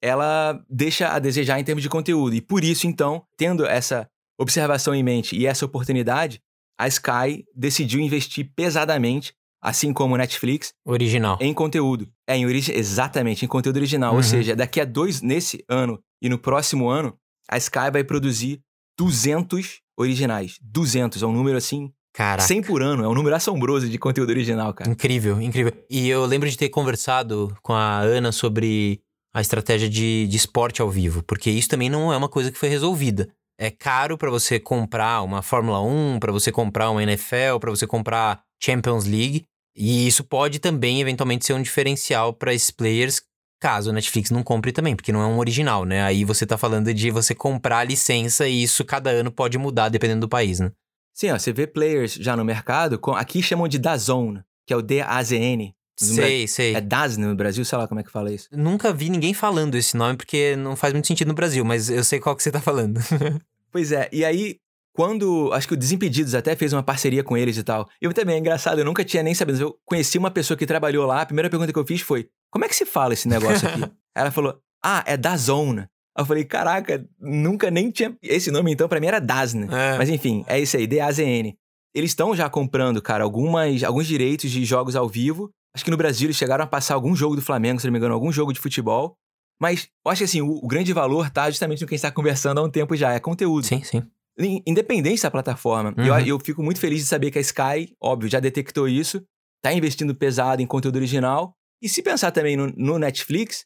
B: ela deixa a desejar em termos de conteúdo. E por isso, então, tendo essa observação em mente e essa oportunidade, a Sky decidiu investir pesadamente, assim como o Netflix,
A: Original.
B: em conteúdo. É, em origi... exatamente, em conteúdo original.
A: Uhum.
B: Ou seja, daqui a dois, nesse ano e no próximo ano, a Sky vai produzir 200 originais. 200, é um número assim,
A: Caraca.
B: 100 por ano. É um número assombroso de conteúdo original, cara.
A: Incrível, incrível. E eu lembro de ter conversado com a Ana sobre a estratégia de, de esporte ao vivo, porque isso também não é uma coisa que foi resolvida. É caro pra você comprar uma Fórmula 1, pra você comprar uma NFL, pra você comprar Champions League, e isso pode também eventualmente ser um diferencial pra esses players caso a Netflix não compre também, porque não é um original, né? Aí você tá falando de você comprar a licença e isso cada ano pode mudar dependendo do país, né?
B: Sim, ó, você vê players já no mercado, com- aqui chamam de DAZN, que é o D-A-Z-N. No Bra-
A: Sei, sei.
B: É DAZN no Brasil, sei lá como é que fala isso.
A: Nunca vi ninguém falando esse nome porque não faz muito sentido no Brasil, mas eu sei qual que você tá falando.
B: Pois é, e aí, quando. Acho que o Desimpedidos até fez uma parceria com eles e tal. Eu também, é engraçado, eu nunca tinha nem sabido. Eu conheci uma pessoa que trabalhou lá, a primeira pergunta que eu fiz foi: como é que se fala esse negócio aqui? Ela falou: ah, é DAZN. Aí eu falei: caraca, nunca nem tinha. Esse nome então pra mim era DAZN.
A: É.
B: Mas enfim, é isso aí, D-A-Z-N. Eles estão já comprando, cara, algumas, alguns direitos de jogos ao vivo. Acho que no Brasil eles chegaram a passar algum jogo do Flamengo, se não me engano, algum jogo de futebol. Mas eu acho que assim, o, o grande valor tá justamente no que a gente tá conversando há um tempo já, é conteúdo.
A: sim, sim.
B: In- Independente da plataforma.
A: Uhum.
B: Eu, eu fico muito feliz de saber que a Sky, óbvio, já detectou isso, tá investindo pesado em conteúdo original. E se pensar também no, no Netflix,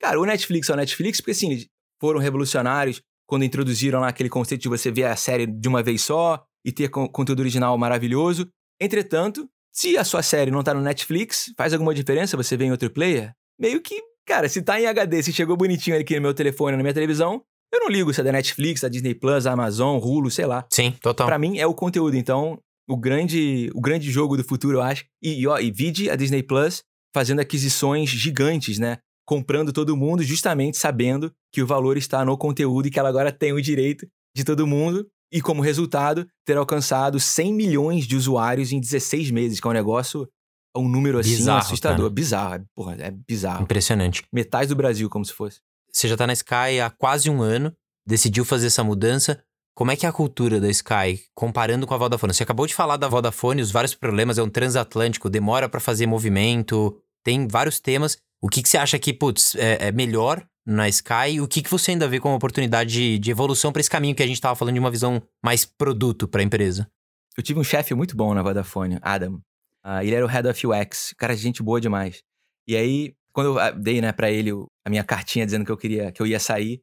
B: cara, o Netflix é o Netflix, porque assim, foram revolucionários quando introduziram lá aquele conceito de você ver a série de uma vez só e ter con- conteúdo original maravilhoso. Entretanto, se a sua série não tá no Netflix, faz alguma diferença você ver em outro player? Meio que, cara, se tá em HD, se chegou bonitinho aqui no meu telefone, na minha televisão, eu não ligo se é da Netflix, da Disney Plus, da Amazon, Hulu, sei lá.
A: Sim, total.
B: Pra mim é o conteúdo, então o grande, o grande jogo do futuro, eu acho. E, e, ó, e vide a Disney Plus fazendo aquisições gigantes, né? Comprando todo mundo, justamente sabendo que o valor está no conteúdo e que ela agora tem o direito de todo mundo. E como resultado, ter alcançado 100 milhões de usuários em 16 meses, que é um negócio, um número assim
A: Bizarro,
B: assustador.
A: cara.
B: Bizarro, é- porra, é bizarro.
A: Impressionante.
B: Metade do Brasil, como se fosse.
A: Você já tá na Sky há quase um ano, decidiu fazer essa mudança. Como é que é a cultura da Sky, comparando com a Vodafone? Você acabou de falar da Vodafone, os vários problemas, é um transatlântico, demora pra fazer movimento, tem vários temas. O que, que você acha que, putz, é, é melhor na Sky? O que, que você ainda vê como oportunidade de, de evolução pra esse caminho que a gente tava falando de uma visão mais produto pra empresa?
B: Eu tive um chefe muito bom na Vodafone, Adam. Ah, ele era o Head of UX, cara, gente boa demais. E aí, quando eu ah, dei, né, pra ele o- a minha cartinha dizendo que eu queria, que eu ia sair,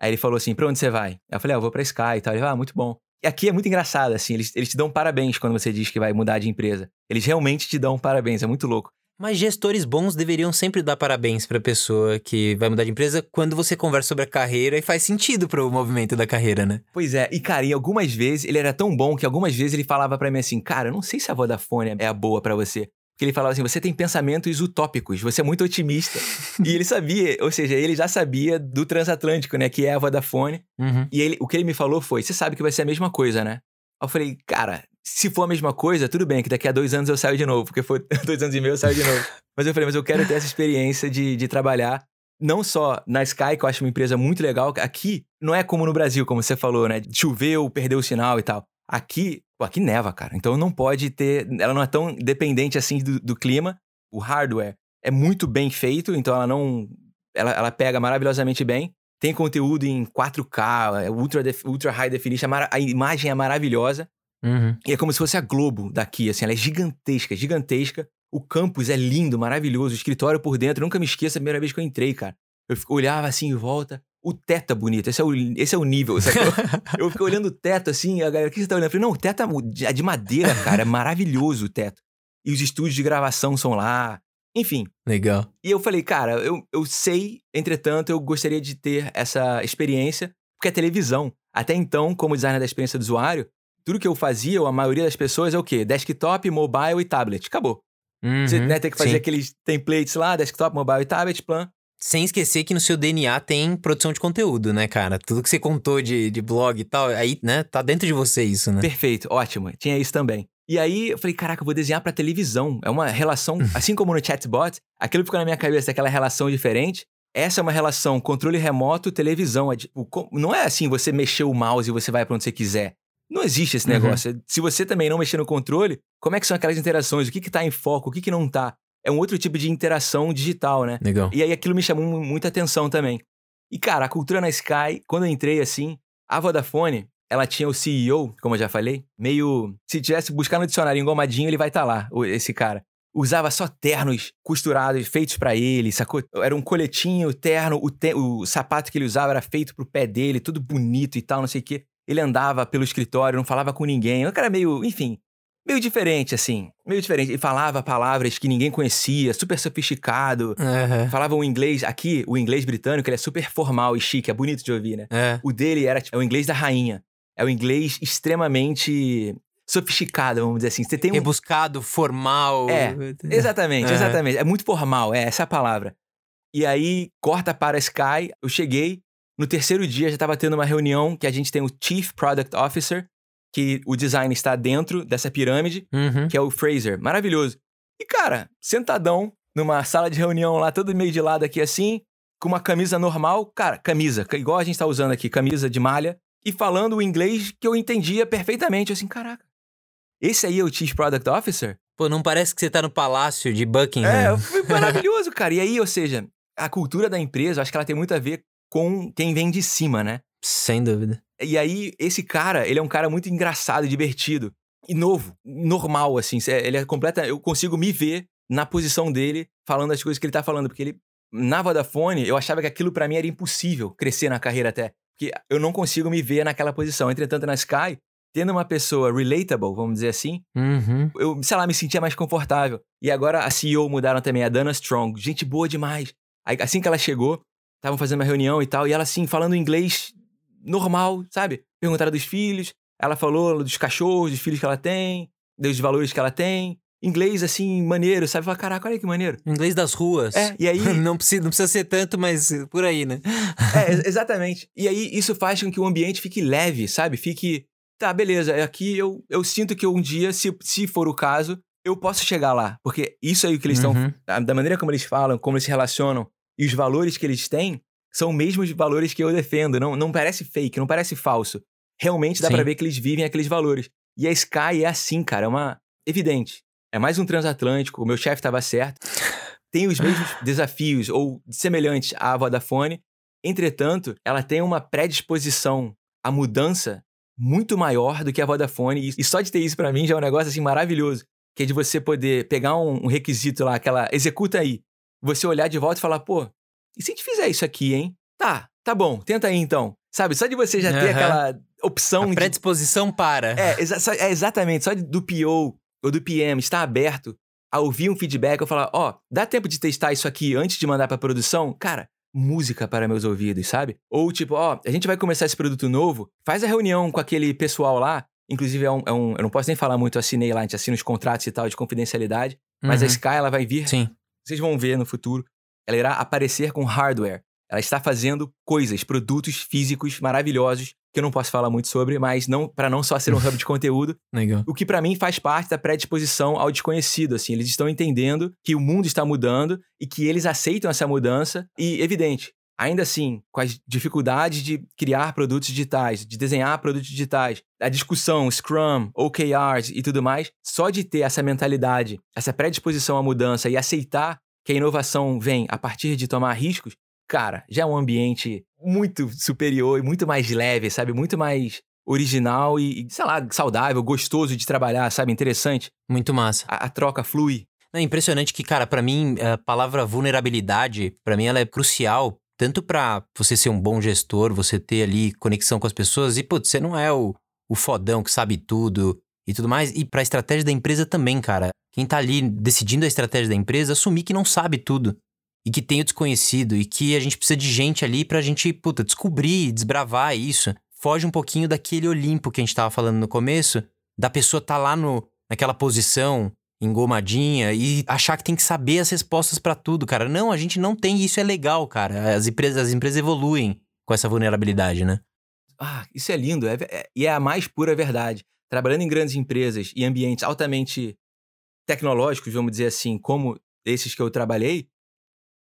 B: aí ele falou assim, pra onde você vai? Aí eu falei, ah, eu vou pra Sky e tal. Ele falou, ah, muito bom. E aqui é muito engraçado, assim, eles, eles te dão parabéns quando você diz que vai mudar de empresa. Eles realmente te dão parabéns, é muito louco.
A: Mas gestores bons deveriam sempre dar parabéns pra pessoa que vai mudar de empresa quando você conversa sobre a carreira e faz sentido pro movimento da carreira, né?
B: Pois é, e cara, e algumas vezes ele era tão bom que algumas vezes ele falava pra mim assim, cara, eu não sei se a Vodafone é a boa pra você. Porque ele falava assim, você tem pensamentos utópicos, você é muito otimista. e ele sabia, ou seja, ele já sabia do transatlântico, né, que é a Vodafone.
A: Uhum.
B: E ele, o que ele me falou foi, você sabe que vai ser a mesma coisa, né? Aí eu falei, cara, se for a mesma coisa, tudo bem, que daqui a dois anos eu saio de novo, porque foi dois anos e meio eu saio de novo. mas eu falei, mas eu quero ter essa experiência de, de trabalhar não só na Sky, que eu acho uma empresa muito legal, aqui não é como no Brasil, como você falou, né? Choveu, perdeu o sinal e tal. Aqui, aqui neva, cara. Então não pode ter. Ela não é tão dependente assim do, do clima. O hardware é muito bem feito, então ela não. Ela, ela pega maravilhosamente bem. Tem conteúdo em 4K, é ultra, def- ultra high definition, a imagem é maravilhosa.
A: Uhum.
B: E é como se fosse a Globo daqui, assim, ela é gigantesca, gigantesca. O campus é lindo, maravilhoso, o escritório por dentro, eu nunca me esqueço a primeira vez que eu entrei, cara. Eu olhava assim em volta, o teto é bonito, esse é o, esse é o nível, sabe? eu fico olhando o teto assim, a galera, o que você tá olhando? Eu falei, não, o teto é é de madeira, cara, é maravilhoso o teto. E os estúdios de gravação são lá. Enfim.
A: Legal.
B: E eu falei, cara, eu, eu sei, entretanto, eu gostaria de ter essa experiência, porque é televisão. Até então, como designer da experiência do usuário, tudo que eu fazia, ou a maioria das pessoas, é o quê? Desktop, mobile e tablet. Acabou.
A: Uhum,
B: Você né, tem que fazer
A: sim.
B: aqueles templates lá, desktop, mobile e tablet, plan.
A: Sem esquecer que no seu DNA tem produção de conteúdo, né, cara? Tudo que você contou de, de blog e tal, aí, né, tá dentro de você isso, né?
B: Perfeito, ótimo. Tinha isso também. E aí eu falei, caraca, eu vou desenhar pra televisão. É uma relação, assim como no chatbot, aquilo ficou na minha cabeça, aquela relação diferente. Essa é uma relação controle remoto, televisão. É Não é assim, você mexer o mouse e você vai pra onde você quiser. Não existe esse
A: Uhum.
B: negócio. Se você também não mexer no controle, como é que são aquelas interações? O que que tá em foco? O que que não tá? É um outro tipo de interação digital, né?
A: Legal.
B: E aí aquilo me chamou mu- muita atenção também. E cara, a cultura na Sky, quando eu entrei assim, a Vodafone, ela tinha o CEO, como eu já falei, meio. Se tivesse buscar no dicionário engomadinho, ele vai estar lá, o- esse cara. Usava só ternos costurados, feitos pra ele, sacou? Era um coletinho, terno, o, te- o sapato que ele usava era feito pro pé dele, tudo bonito e tal, não sei o quê. Ele andava pelo escritório, não falava com ninguém. O cara meio, enfim, meio diferente, assim. Meio diferente. Ele falava palavras que ninguém conhecia, super sofisticado.
A: Aham.
B: Falava um inglês, aqui, o inglês britânico, ele é super formal e chique, é bonito de ouvir, né?
A: É.
B: O dele era tipo, é o inglês da rainha. É o inglês extremamente sofisticado, vamos dizer assim. Você tem um.
A: Rebuscado, formal.
B: É, Exatamente,
A: É.
B: exatamente. É muito formal, é essa a palavra. E aí, corta para Sky, eu cheguei. No terceiro dia já estava tendo uma reunião que a gente tem o Chief Product Officer, que o design está dentro dessa pirâmide,
A: Uhum.
B: que é o Fraser. Maravilhoso. E, cara, sentadão numa sala de reunião lá, todo meio de lado aqui assim, com uma camisa normal. Cara, camisa, igual a gente tá usando aqui, camisa de malha. E falando o inglês que eu entendia perfeitamente. Eu assim, caraca, esse aí é o Chief Product Officer?
A: Pô, não parece que você tá no palácio de Buckingham.
B: É, foi maravilhoso, cara. E aí, ou seja, a cultura da empresa, eu acho que ela tem muito a ver com quem vem de cima, né?
A: Sem dúvida.
B: E aí, esse cara, ele é um cara muito engraçado, divertido e novo, normal, assim. Ele é completa. Eu consigo me ver na posição dele, falando as coisas que ele tá falando, porque ele. Na Vodafone, eu achava que aquilo pra mim era impossível crescer na carreira até. Porque eu não consigo me ver naquela posição. Entretanto, na Sky, tendo uma pessoa relatable, vamos dizer assim,
A: Uhum.
B: eu, sei lá, me sentia mais confortável. E agora a CEO mudaram também, a Dana Strong. Gente boa demais. Aí, assim que ela chegou, estavam fazendo uma reunião e tal, e ela assim, falando inglês normal, sabe? Perguntaram dos filhos, ela falou dos cachorros, dos filhos que ela tem, dos valores que ela tem. Inglês, assim, maneiro, sabe? Fala, caraca, olha que maneiro.
A: Inglês das ruas.
B: É, e aí...
A: Não precisa, não precisa ser tanto, mas por aí, né?
B: É, ex- exatamente. E aí isso faz com que o ambiente fique leve, sabe? Fique. Tá, beleza, é aqui eu, eu sinto que um dia, se, se for o caso, eu posso chegar lá. Porque isso aí que eles estão.
A: Uhum.
B: Da maneira como eles falam, como eles se relacionam e os valores que eles têm são os mesmos valores que eu defendo. Não, não parece fake, não parece falso. Realmente dá pra ver que eles vivem aqueles valores. E a Sky é assim, cara, é uma. Evidente. É mais um transatlântico, o meu chefe estava certo. Tem os mesmos desafios ou semelhantes à Vodafone. Entretanto, ela tem uma predisposição à mudança muito maior do que a Vodafone. E- E só de ter isso pra mim já é um negócio assim maravilhoso. Que é de você poder pegar um, um requisito lá, aquela executa aí, você olhar de volta e falar, pô, e se a gente fizer isso aqui, hein? Tá, tá bom, tenta aí então. Sabe, só de você já ter aquela opção
A: A
B: de
A: predisposição para.
B: é, exa- só- é exatamente. Só de- do PO ou do PM estar aberto a ouvir um feedback, eu falar, ó, dá tempo de testar isso aqui antes de mandar pra produção? Cara, música para meus ouvidos, sabe? Ou tipo, ó, a gente vai começar esse produto novo, faz a reunião com aquele pessoal lá. Inclusive, é um, é um- eu não posso nem falar muito, eu assinei lá, a gente assina os contratos e tal de confidencialidade. Mas a
A: Uhum.
B: Sky, ela vai vir
A: Sim.
B: vocês vão ver no futuro, ela irá aparecer com hardware. Ela está fazendo coisas, produtos físicos maravilhosos, que eu não posso falar muito sobre, mas não para não só ser um hub de conteúdo,
A: Legal.
B: o que pra mim faz parte da predisposição ao desconhecido, assim, eles estão entendendo que o mundo está mudando e que eles aceitam essa mudança e evidente, ainda assim, com as dificuldades de criar produtos digitais, de desenhar produtos digitais, a discussão Scrum, OKRs e tudo mais, só de ter essa mentalidade, essa predisposição à mudança e aceitar que a inovação vem a partir de tomar riscos, cara, já é um ambiente muito superior e muito mais leve, sabe? Muito mais original e, sei lá, saudável, gostoso de trabalhar, sabe? Interessante.
A: Muito massa.
B: A, a troca flui.
A: É impressionante que, cara, pra mim, a palavra vulnerabilidade, pra mim, ela é crucial. Tanto pra você ser um bom gestor, você ter ali conexão com as pessoas. E, putz, você não é o, o fodão que sabe tudo e tudo mais. E pra estratégia da empresa também, cara. Quem tá ali decidindo a estratégia da empresa, assumir que não sabe tudo. E que tem o desconhecido. E que a gente precisa de gente ali pra gente, puta, descobrir, desbravar isso. Foge um pouquinho daquele Olimpo que a gente tava falando no começo. Da pessoa tá lá no, naquela posição, engomadinha, e achar que tem que saber as respostas para tudo, cara. Não, a gente não tem. Isso é legal, cara. As empresas, as empresas evoluem com essa vulnerabilidade, né?
B: Ah, isso é lindo. É, é, e é a mais pura verdade. Trabalhando em grandes empresas e ambientes altamente tecnológicos, vamos dizer assim, como esses que eu trabalhei,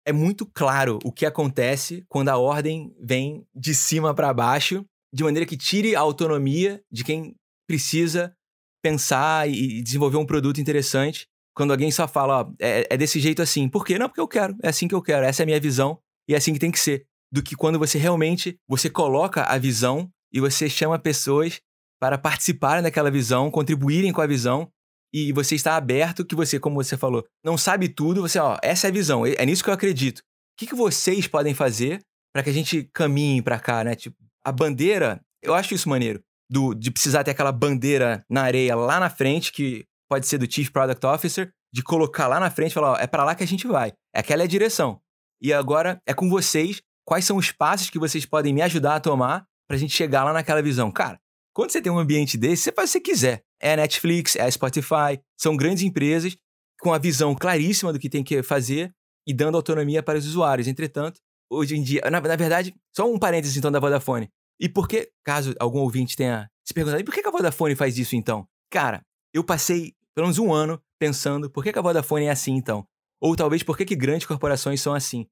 B: é muito claro o que acontece quando a ordem vem de cima para baixo, de maneira que tire a autonomia de quem precisa pensar e desenvolver um produto interessante. Quando alguém só fala, ó, é, é desse jeito assim. Por quê? Não, porque eu quero. É assim que eu quero. Essa é a minha visão e é assim que tem que ser. Do que quando você realmente você coloca a visão e você chama pessoas para participarem daquela visão, contribuírem com a visão e você está aberto que você, como você falou, não sabe tudo, você, ó, essa é a visão, é nisso que eu acredito. O que, que vocês podem fazer para que a gente caminhe para cá, né? Tipo, a bandeira, eu acho isso maneiro, do, de precisar ter aquela bandeira na areia lá na frente, que pode ser do Chief Product Officer, de colocar lá na frente e falar, ó, é para lá que a gente vai. Aquela é a direção. E agora é com vocês, quais são os passos que vocês podem me ajudar a tomar para a gente chegar lá naquela visão. Cara, quando você tem um ambiente desse, você faz o que você quiser. É a Netflix, é a Spotify, são grandes empresas com a visão claríssima do que tem que fazer e dando autonomia para os usuários. Entretanto, hoje em dia, na, na verdade, só um parênteses então da Vodafone. E por que, caso algum ouvinte tenha se perguntado, e por que a Vodafone faz isso então? Cara, eu passei pelo menos um ano pensando por que a Vodafone é assim então? Ou talvez por que, que grandes corporações são assim?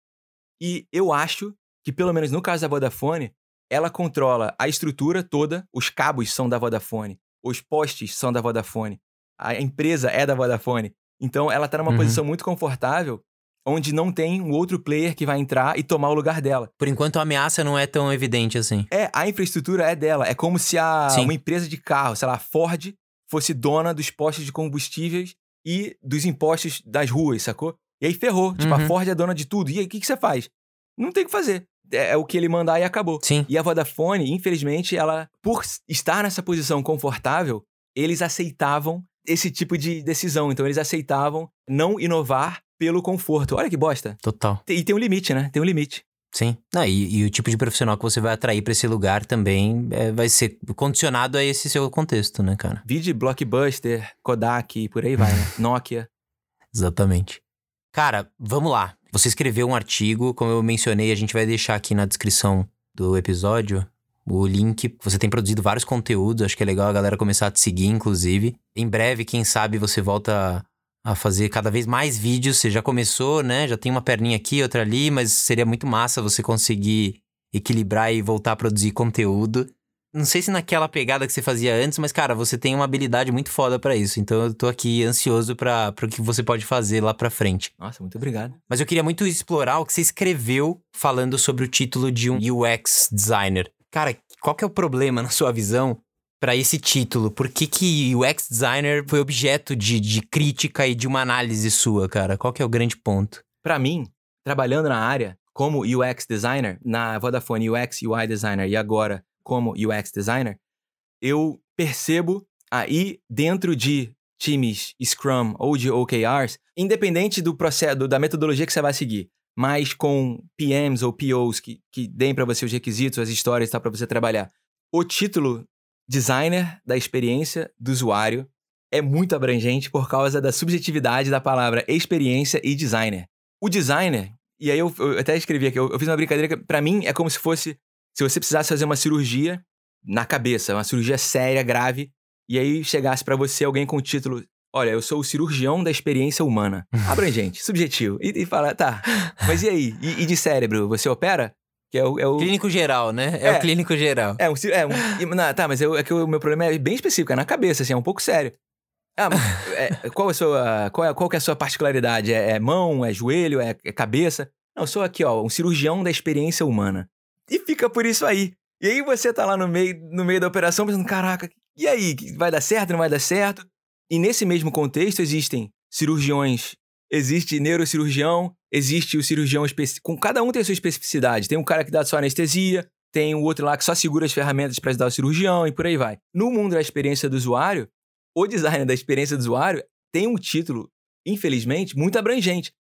B: E eu acho que, pelo menos no caso da Vodafone, ela controla a estrutura toda, os cabos são da Vodafone, os postes são da Vodafone, a empresa é da Vodafone. Então ela está numa uhum. posição muito confortável onde não tem um outro player que vai entrar e tomar o lugar dela.
A: Por enquanto a ameaça não é tão evidente assim.
B: É, a infraestrutura é dela. É como se a, uma empresa de carro, sei lá, a Ford, fosse dona dos postos de combustíveis e dos impostos das ruas, sacou? E aí ferrou. Tipo, a uhum. Ford é dona de tudo. E aí o que, que você faz? Não tem o que fazer. É, é o que ele mandar e acabou.
A: Sim.
B: E a Vodafone, infelizmente, ela, por estar nessa posição confortável, eles aceitavam esse tipo de decisão. Então, eles aceitavam não inovar pelo conforto. Olha que bosta.
A: Total.
B: E tem um limite, né? Tem um limite.
A: Sim. Ah, e, e, o tipo de profissional que você vai atrair para esse lugar também é, vai ser condicionado a esse seu contexto, né, cara?
B: Vide Blockbuster, Kodak e por aí vai, né? Nokia.
A: Exatamente. Cara, vamos lá. Você escreveu um artigo, como eu mencionei, a gente vai deixar aqui na descrição do episódio o link. Você tem produzido vários conteúdos, acho que é legal a galera começar a te seguir, inclusive. Em breve, quem sabe, você volta a fazer cada vez mais vídeos. Você já começou, né? Já tem uma perninha aqui, outra ali, mas seria muito massa você conseguir equilibrar e voltar a produzir conteúdo. Não sei se naquela pegada que você fazia antes, mas, cara, você tem uma habilidade muito foda para isso. Então eu tô aqui ansioso para o que você pode fazer lá pra frente.
B: Nossa, muito obrigado.
A: Mas eu queria muito explorar o que você escreveu falando sobre o título de um UX designer. Cara, qual que é o problema, na sua visão, para esse título? Por que, que UX designer foi objeto de, de crítica e de uma análise sua, cara? Qual que é o grande ponto?
B: Para mim, trabalhando na área como UX designer, na Vodafone UX UI designer e agora como UX designer, eu percebo aí dentro de times Scrum ou de OKRs, independente do processo, da metodologia que você vai seguir, mas com PMs ou POs que, que deem para você os requisitos, as histórias tá, para você trabalhar. O título designer da experiência do usuário é muito abrangente por causa da subjetividade da palavra experiência e designer. O designer, e aí eu, eu até escrevi aqui, eu, eu fiz uma brincadeira que para mim é como se fosse se você precisasse fazer uma cirurgia na cabeça, uma cirurgia séria, grave, e aí chegasse para você alguém com o título Olha, eu sou o cirurgião da experiência humana. Abrangente, subjetivo. E, e fala, tá, mas e aí? E, e, de cérebro, você opera?
A: Que é o, é o... Clínico geral, né? É, é, o clínico geral.
B: É, um, é um, não, tá, mas eu, é que o meu problema é bem específico, é na cabeça, assim, é um pouco sério. Ah, é, qual, é a sua, qual, é, qual é a sua particularidade? É, é mão, é joelho, é, é cabeça? Não, eu sou aqui, ó, um cirurgião da experiência humana e fica por isso aí. E aí você tá lá no meio, no meio da operação pensando, caraca, e aí? Vai dar certo, não vai dar certo? E nesse mesmo contexto existem cirurgiões, existe neurocirurgião, existe o cirurgião específico. Com cada um tem a sua especificidade. Tem um cara que dá só anestesia, tem o outro lá que só segura as ferramentas para ajudar o cirurgião e por aí vai. No mundo da experiência do usuário, o design da experiência do usuário tem um título, infelizmente, muito abrangente.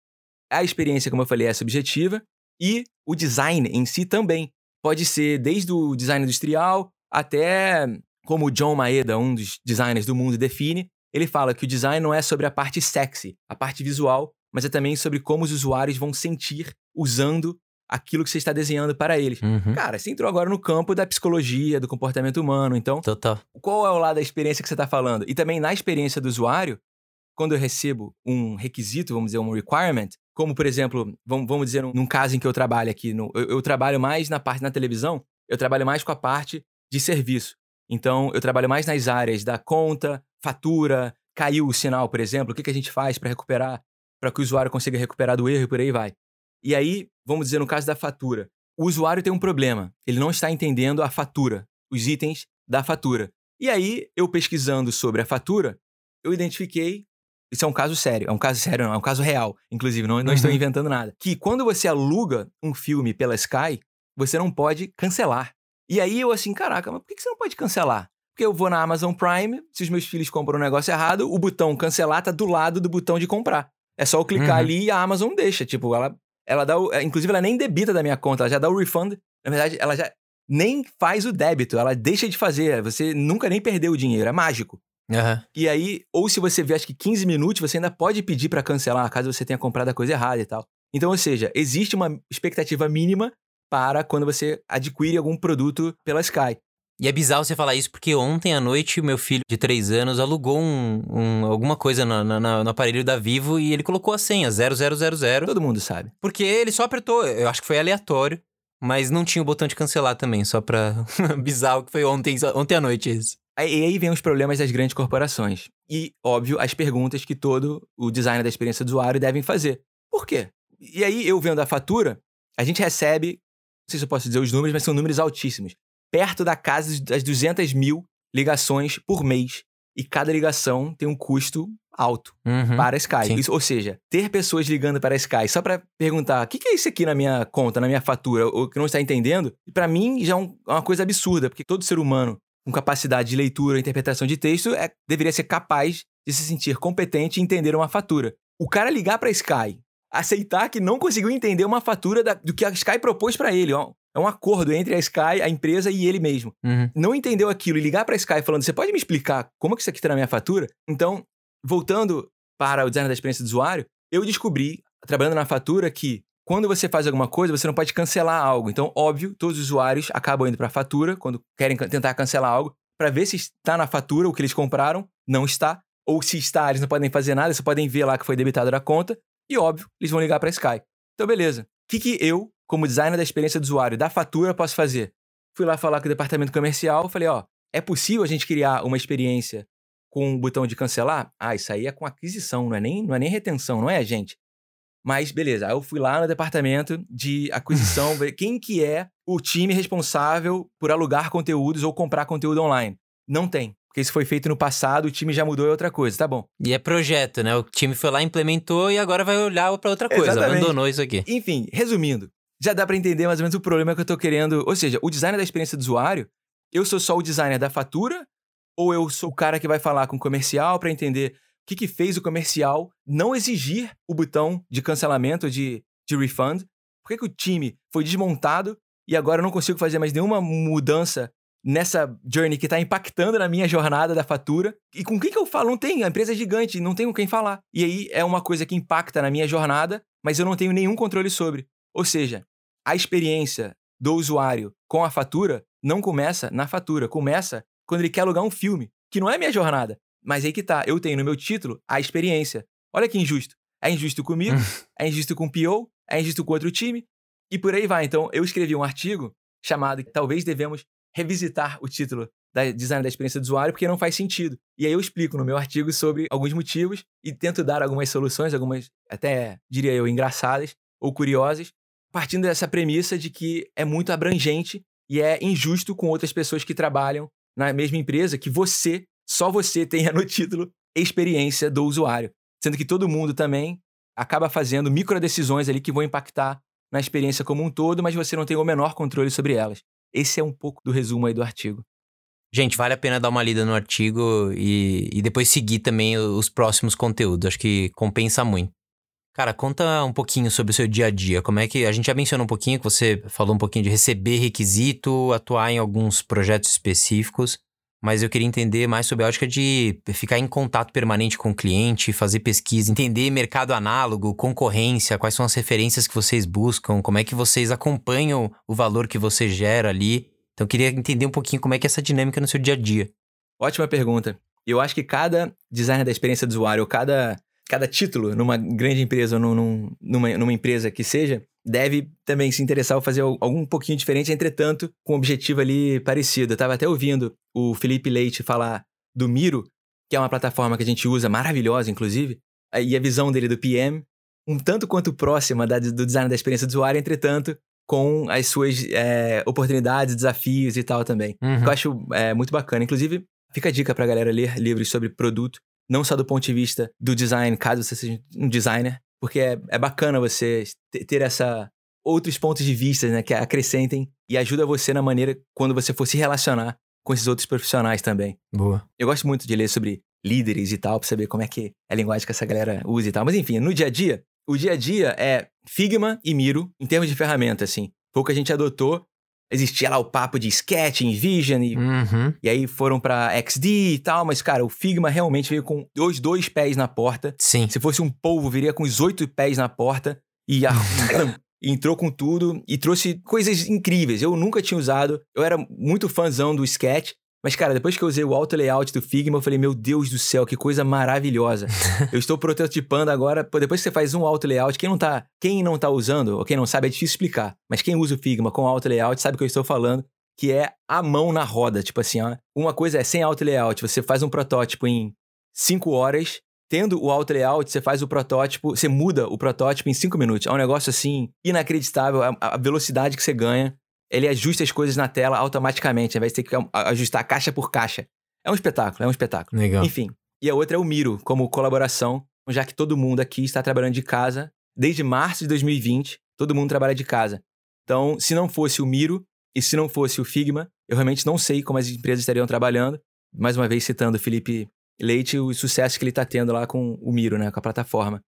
B: A experiência, como eu falei, é subjetiva e o design em si também. Pode ser desde o design industrial até como o John Maeda, um dos designers do mundo, define. Ele fala que o design não é sobre a parte sexy, a parte visual, mas é também sobre como os usuários vão sentir usando aquilo que você está desenhando para eles.
A: Uhum.
B: Cara, você entrou agora no campo da psicologia, do comportamento humano. Então,
A: Total.
B: qual é o lado da experiência que você está falando? E também na experiência do usuário, quando eu recebo um requisito, vamos dizer, um requirement, como por exemplo, vamos, vamos dizer, num caso em que eu trabalho aqui, no, eu, eu trabalho mais na parte na televisão, eu trabalho mais com a parte de serviço. Então, eu trabalho mais nas áreas da conta, fatura, caiu o sinal, por exemplo, o que, que a gente faz para recuperar, para que o usuário consiga recuperar do erro e por aí vai. E aí, vamos dizer, no caso da fatura, o usuário tem um problema. Ele não está entendendo a fatura, os itens da fatura. E aí, eu pesquisando sobre a fatura, eu identifiquei. Isso é um caso sério, é um caso sério, não, é um caso real, inclusive, não, não
A: Uhum.
B: estou inventando nada. Que quando você aluga um filme pela Sky, você não pode cancelar. E aí eu assim, caraca, mas por que você não pode cancelar? Porque eu vou na Amazon Prime, se os meus filhos compram um negócio errado, o botão cancelar tá do lado do botão de comprar. É só eu clicar
A: Uhum.
B: ali e a Amazon deixa. Tipo, ela, ela dá o. é, Inclusive, ela nem debita da minha conta, ela já dá o refund. Na verdade, ela já nem faz o débito, ela deixa de fazer. Você nunca nem perdeu o dinheiro, é mágico.
A: Aham.
B: E aí, ou se você vê acho que 15 minutos, você ainda pode pedir pra cancelar, caso você tenha comprado a coisa errada e tal. Então, ou seja, existe uma expectativa mínima para quando você adquire algum produto pela Sky.
A: E é bizarro você falar isso, porque ontem à noite o meu filho de 3 anos alugou um, um- alguma coisa na- na- no aparelho da Vivo e ele colocou a senha 0000.
B: Todo mundo sabe.
A: Porque ele só apertou, eu acho que foi aleatório, mas não tinha o botão de cancelar também, só pra. bizarro que foi ontem, ontem à noite isso.
B: E aí vem os problemas das grandes corporações. E, óbvio, as perguntas que todo o designer da experiência do usuário devem fazer. Por quê? E aí, eu vendo a fatura, a gente recebe, não sei se eu posso dizer os números, mas são números altíssimos. Perto da casa das 200 mil ligações por mês. E cada ligação tem um custo alto
A: Uhum.
B: para a Sky. Isso- ou seja, ter pessoas ligando para a Sky só para perguntar o que, que é isso aqui na minha conta, na minha fatura, ou que não está entendendo, para mim já é um- é uma coisa absurda, porque todo ser humano com capacidade de leitura e interpretação de texto é, deveria ser capaz de se sentir competente e entender uma fatura. O cara ligar para a Sky, aceitar que não conseguiu entender uma fatura da- do que a Sky propôs para ele, ó, é um acordo entre a Sky, a empresa e ele mesmo
A: Uhum.
B: não entendeu aquilo e ligar para Sky falando, você pode me explicar como que isso aqui tá na minha fatura? Então, voltando para o design da experiência do usuário, eu descobri, trabalhando na fatura, que quando você faz alguma coisa, você não pode cancelar algo. Então, óbvio, todos os usuários acabam indo para a fatura quando querem tentar cancelar algo, para ver se está na fatura o que eles compraram, não está. Ou se está, eles não podem fazer nada, só podem ver lá que foi debitado da conta. E, óbvio, eles vão ligar para Sky. Então, beleza. O que, que eu, como designer da experiência do usuário, da fatura, posso fazer? Fui lá falar com o departamento comercial, falei, ó, é possível a gente criar uma experiência com um botão de cancelar? Ah, isso aí é com aquisição, não é nem, não é nem retenção, não é, gente? Mas beleza, aí eu fui lá no departamento de aquisição, ver quem que é o time responsável por alugar conteúdos ou comprar conteúdo online. Não tem, porque isso foi feito no passado, o time já mudou e é outra coisa, tá bom.
A: E é projeto, né? O time foi lá, implementou e agora vai olhar pra outra coisa.
B: Exatamente.
A: Abandonou isso aqui.
B: Enfim, resumindo, já dá pra entender mais ou menos o problema que eu tô querendo. Ou seja, o designer da experiência do usuário, eu sou só o designer da fatura ou eu sou o cara que vai falar com o comercial pra entender que, que fez o comercial não exigir o botão de cancelamento de, de refund? Por que, que o time foi desmontado e agora eu não consigo fazer mais nenhuma mudança nessa journey que tá impactando na minha jornada da fatura? E com quem que eu falo? Não tem, a empresa é gigante, não tenho com quem falar. E aí é uma coisa que impacta na minha jornada, mas eu não tenho nenhum controle sobre. Ou seja, a experiência do usuário com a fatura não começa na fatura, começa quando ele quer alugar um filme, que não é minha jornada. Mas aí que tá, eu tenho no meu título a experiência. Olha que injusto. É injusto comigo, é injusto com o PO, é injusto com outro time, e por aí vai. Então, eu escrevi um artigo chamado Talvez devemos revisitar o título da design da experiência do usuário, porque não faz sentido. E aí eu explico no meu artigo sobre alguns motivos e tento dar algumas soluções, algumas até, diria eu, engraçadas ou curiosas, partindo dessa premissa de que é muito abrangente e é injusto com outras pessoas que trabalham na mesma empresa que você, só você tenha no título experiência do usuário. Sendo que todo mundo também acaba fazendo microdecisões ali que vão impactar na experiência como um todo, mas você não tem o menor controle sobre elas. Esse é um pouco do resumo aí do artigo.
A: Gente, vale a pena dar uma lida no artigo e, e depois seguir também os próximos conteúdos. Acho que compensa muito. Cara, conta um pouquinho sobre o seu dia a dia. Como é que. A gente já mencionou um pouquinho que você falou um pouquinho de receber requisito, atuar em alguns projetos específicos. Mas eu queria entender mais sobre a ótica de ficar em contato permanente com o cliente, fazer pesquisa, entender mercado análogo, concorrência, quais são as referências que vocês buscam, como é que vocês acompanham o valor que você gera ali. Então eu queria entender um pouquinho como é que é essa dinâmica no seu dia a dia.
B: Ótima pergunta. Eu acho que cada designer da experiência do usuário, ou cada, cada título numa grande empresa ou num, numa, numa empresa que seja, deve também se interessar ou fazer algum pouquinho diferente, entretanto, com um objetivo ali parecido. Eu estava até ouvindo o Felipe Leite falar do Miro, que é uma plataforma que a gente usa, maravilhosa, inclusive, e a visão dele do PM, um tanto quanto próxima da, do design da experiência do usuário, entretanto, com as suas é, oportunidades, desafios e tal também. Uhum. Eu acho é, muito bacana. Inclusive, fica a dica pra galera ler livros sobre produto, não só do ponto de vista do design, caso você seja um designer, porque é, é bacana você ter essa outros pontos de vista, né, que acrescentem e ajuda você na maneira quando você for se relacionar com esses outros profissionais também.
A: Boa.
B: Eu gosto muito de ler sobre líderes e tal, pra saber como é que é a linguagem que essa galera usa e tal. Mas enfim, no dia a dia, o dia a dia é Figma e Miro em termos de ferramenta, assim. Foi o que a gente adotou existia lá o papo de Sketch, InVision, e, uhum. e aí foram pra XD e tal, mas, cara, o Figma realmente veio com os dois pés na porta.
A: Sim.
B: Se fosse um polvo, viria com os oito pés na porta e a... entrou com tudo e trouxe coisas incríveis. Eu nunca tinha usado, eu era muito fãzão do Sketch, mas, cara, depois que eu usei o auto layout do Figma, eu falei, meu Deus do céu, que coisa maravilhosa. eu estou prototipando agora. Pô, depois que você faz um auto layout, quem não tá, quem não tá usando, ou quem não sabe, é difícil explicar. Mas quem usa o Figma com auto layout sabe o que eu estou falando, que é a mão na roda. Tipo assim, ó. Uma coisa é sem auto layout, você faz um protótipo em 5 horas. Tendo o auto layout, você faz o protótipo, você muda o protótipo em 5 minutos. É um negócio assim inacreditável, a, a velocidade que você ganha ele ajusta as coisas na tela automaticamente, ao invés de ter que ajustar caixa por caixa. É um espetáculo, é um espetáculo.
A: Legal.
B: Enfim. E a outra é o Miro, como colaboração, já que todo mundo aqui está trabalhando de casa. Desde março de 2020, todo mundo trabalha de casa. Então, se não fosse o Miro e se não fosse o Figma, eu realmente não sei como as empresas estariam trabalhando. Mais uma vez citando o Felipe Leite, o sucesso que ele está tendo lá com o Miro, né, com a plataforma.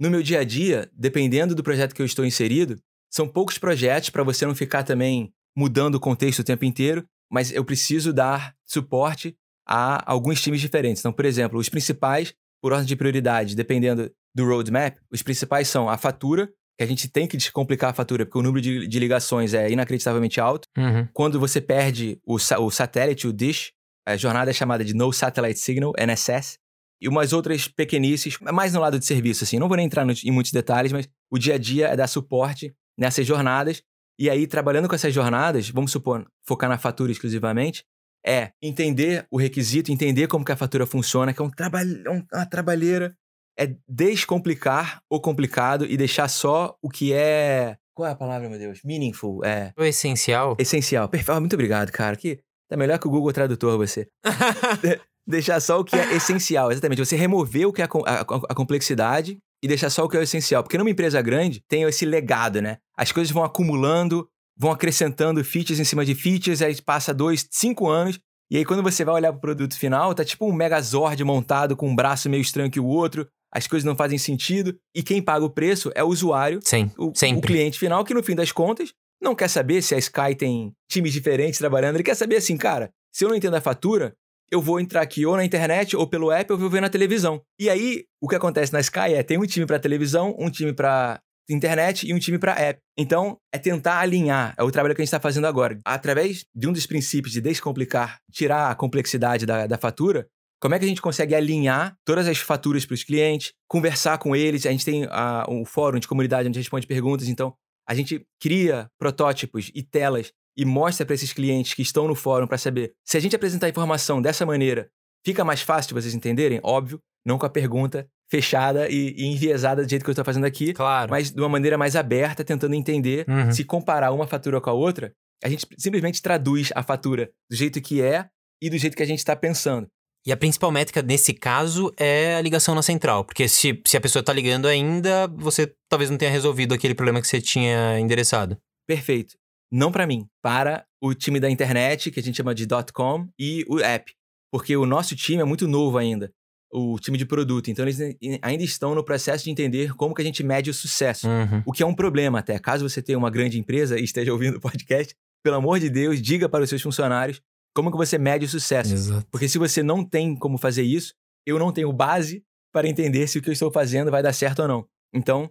B: No meu dia a dia, dependendo do projeto que eu estou inserido, são poucos projetos para você não ficar também mudando o contexto o tempo inteiro, mas eu preciso dar suporte a alguns times diferentes. Então, por exemplo, os principais, por ordem de prioridade, dependendo do roadmap, os principais são a fatura, que a gente tem que descomplicar a fatura, porque o número de, de ligações é inacreditavelmente alto.
A: Uhum.
B: Quando você perde o, o satélite, o dish, a jornada é chamada de No Satellite Signal, NSS, e umas outras pequenices, mais no lado de serviço, assim. Não vou nem entrar no, em muitos detalhes, mas o dia a dia é dar suporte nessas jornadas. E aí, trabalhando com essas jornadas, vamos supor, focar na fatura exclusivamente, é entender o requisito, entender como que a fatura funciona, que é um trabalho, é uma trabalheira, é descomplicar o complicado e deixar só o que é. Qual é a palavra, meu Deus? Meaningful. É.
A: O essencial.
B: Essencial. Perfeito. Muito obrigado, cara. Que tá melhor que o Google Tradutor, você. deixar só o que é essencial, exatamente. Você remover o que é a, a, a complexidade e deixar só o que é o essencial. Porque numa empresa grande tem esse legado, né? As coisas vão acumulando, vão acrescentando features em cima de features, aí passa dois, cinco anos, e aí quando você vai olhar pro produto final, tá tipo um Megazord montado com um braço meio estranho que o outro, as coisas não fazem sentido, e quem paga o preço é o usuário,
A: Sim,
B: o,
A: sempre.
B: o cliente final, que no fim das contas não quer saber se a Sky tem times diferentes trabalhando, ele quer saber assim, cara, se eu não entendo a fatura, eu vou entrar aqui ou na internet ou pelo app ou vou ver na televisão. E aí, o que acontece na Sky é tem um time para televisão, um time para internet e um time para app. Então, é tentar alinhar, é o trabalho que a gente está fazendo agora. Através de um dos princípios de descomplicar, tirar a complexidade da, da fatura, como é que a gente consegue alinhar todas as faturas para os clientes, conversar com eles? A gente tem a, um fórum de comunidade onde a gente responde perguntas, então a gente cria protótipos e telas e mostra para esses clientes que estão no fórum para saber se a gente apresentar a informação dessa maneira, fica mais fácil de vocês entenderem? Óbvio, não com a pergunta fechada e, e enviesada do jeito que eu estou fazendo aqui,
A: claro.
B: mas de uma maneira mais aberta, tentando entender
A: uhum.
B: se comparar uma fatura com a outra, a gente simplesmente traduz a fatura do jeito que é e do jeito que a gente está pensando.
A: E a principal métrica nesse caso é a ligação na central, porque se, se a pessoa está ligando ainda, você talvez não tenha resolvido aquele problema que você tinha endereçado.
B: Perfeito não para mim, para o time da internet, que a gente chama de .com, e o app. Porque o nosso time é muito novo ainda, o time de produto. Então, eles ainda estão no processo de entender como que a gente mede o sucesso.
A: Uhum.
B: O que é um problema até. Caso você tenha uma grande empresa e esteja ouvindo o podcast, pelo amor de Deus, diga para os seus funcionários como que você mede o sucesso.
A: Exato.
B: Porque se você não tem como fazer isso, eu não tenho base para entender se o que eu estou fazendo vai dar certo ou não. Então,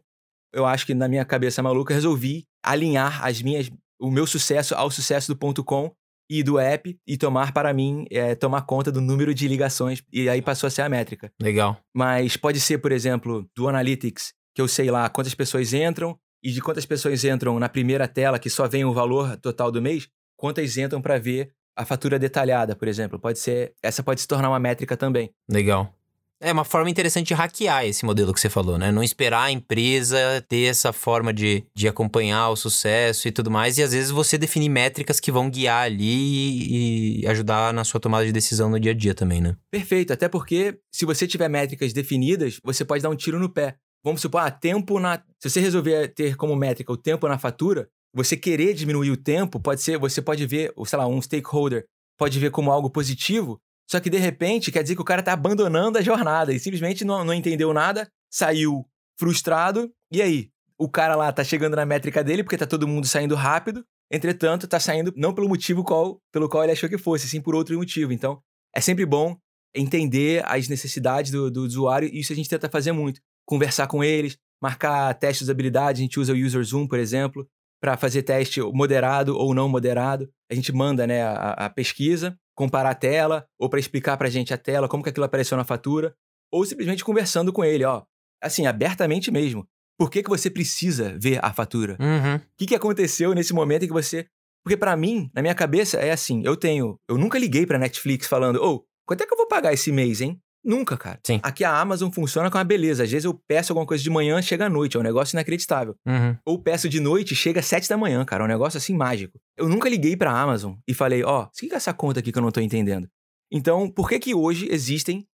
B: eu acho que na minha cabeça maluca, resolvi alinhar as minhas, o meu sucesso ao sucesso do ponto .com e do app e tomar para mim, é, tomar conta do número de ligações. E aí passou a ser a métrica.
A: Legal.
B: Mas pode ser, por exemplo, do Analytics, que eu sei lá quantas pessoas entram e de quantas pessoas entram na primeira tela, que só vem o valor total do mês, quantas entram para ver a fatura detalhada, por exemplo. Pode ser, essa pode se tornar uma métrica também.
A: Legal. É uma forma interessante de hackear esse modelo que você falou, né? Não esperar a empresa ter essa forma de, de acompanhar o sucesso e tudo mais. E às vezes você definir métricas que vão guiar ali e ajudar na sua tomada de decisão no dia a dia também, né?
B: Perfeito. Até porque, se você tiver métricas definidas, você pode dar um tiro no pé. Vamos supor, ah, tempo na. Se você resolver ter como métrica o tempo na fatura, você querer diminuir o tempo, pode ser, você pode ver, sei lá, um stakeholder pode ver como algo positivo, só que de repente quer dizer que o cara tá abandonando a jornada e simplesmente não, não entendeu nada, saiu frustrado, e aí? O cara lá tá chegando na métrica dele porque tá todo mundo saindo rápido, entretanto, tá saindo não pelo motivo qual, pelo qual ele achou que fosse, sim por outro motivo. Então, é sempre bom entender as necessidades do, do usuário e isso a gente tenta fazer muito. Conversar com eles, marcar testes de usabilidade, a gente usa o User Zoom, por exemplo, para fazer teste moderado ou não moderado. A gente manda né, a, a pesquisa, comparar a tela, ou para explicar para a gente a tela, como que aquilo apareceu na fatura, ou simplesmente conversando com ele, ó, assim, abertamente mesmo. Por que, que você precisa ver a fatura?
A: Uhum.
B: O que, que aconteceu nesse momento em que você. Porque para mim, na minha cabeça, é assim: eu tenho. Eu nunca liguei pra Netflix falando, ô, oh, quanto é que eu vou pagar esse mês, hein? Nunca, cara.
A: Sim.
B: Aqui a Amazon funciona com uma beleza. Às vezes eu peço alguma coisa de manhã, chega à noite. É um negócio inacreditável.
A: Uhum.
B: Ou peço de noite, chega às sete da manhã, cara. É um negócio assim mágico. Eu nunca liguei pra Amazon e falei, ó, oh, o que é essa conta aqui que eu não tô entendendo? Então, por que que hoje existem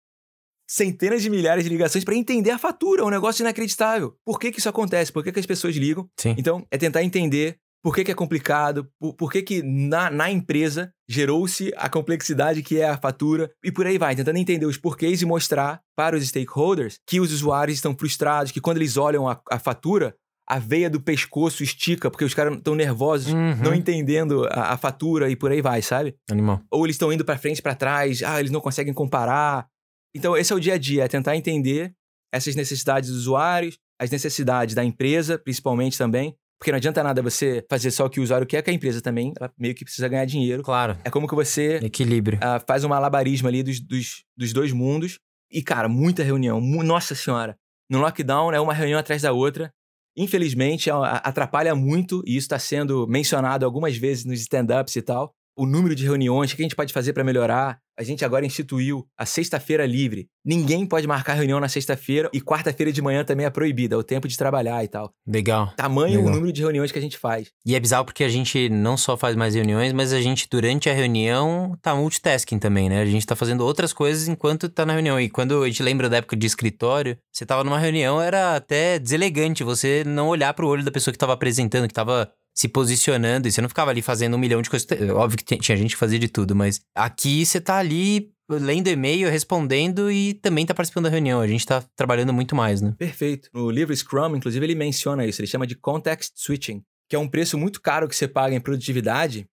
B: centenas de milhares de ligações para entender a fatura? É um negócio inacreditável. Por que que isso acontece? Por que que as pessoas ligam?
A: Sim.
B: Então, é tentar entender por que, que é complicado, por, por que, que na, na empresa gerou-se a complexidade que é a fatura e por aí vai, tentando entender os porquês e mostrar para os stakeholders que os usuários estão frustrados, que quando eles olham a, a fatura, a veia do pescoço estica, porque os caras estão nervosos,
A: Uhum.
B: não entendendo a, a fatura e por aí vai, sabe?
A: Animal.
B: Ou eles estão indo para frente, para trás, ah, eles não conseguem comparar. Então, esse é o dia a dia, é tentar entender essas necessidades dos usuários, as necessidades da empresa, principalmente também, porque não adianta nada você fazer só o que o usuário quer, que a empresa também ela meio que precisa ganhar dinheiro.
A: Claro.
B: É como que você
A: Equilíbrio.
B: ah, faz um malabarismo ali dos, dos, dos dois mundos. E, cara, muita reunião. mu- Nossa Senhora. No lockdown é uma reunião atrás da outra. Infelizmente, a- atrapalha muito, e isso está sendo mencionado algumas vezes nos stand-ups e tal. O número de reuniões, o que a gente pode fazer para melhorar. A gente agora instituiu a sexta-feira livre. Ninguém pode marcar reunião na sexta-feira e quarta-feira de manhã também é proibida, é o tempo de trabalhar e tal.
A: Legal.
B: Tamanho
A: Legal.
B: o número de reuniões que a gente faz.
A: E é bizarro porque a gente não só faz mais reuniões, mas a gente, durante a reunião, tá multitasking também, né? A gente tá fazendo outras coisas enquanto tá na reunião. E quando a gente lembra da época de escritório, você tava numa reunião, era até deselegante você não olhar pro olho da pessoa que tava apresentando, que tava se posicionando, e você não ficava ali fazendo um milhão de coisas. Óbvio que tinha gente que fazia de tudo, mas aqui você tá ali lendo e-mail, respondendo e também tá participando da reunião. A gente tá trabalhando muito mais, né?
B: Perfeito. No livro Scrum, inclusive, ele menciona isso. Ele chama de context switching, que é um preço muito caro que você paga em produtividade,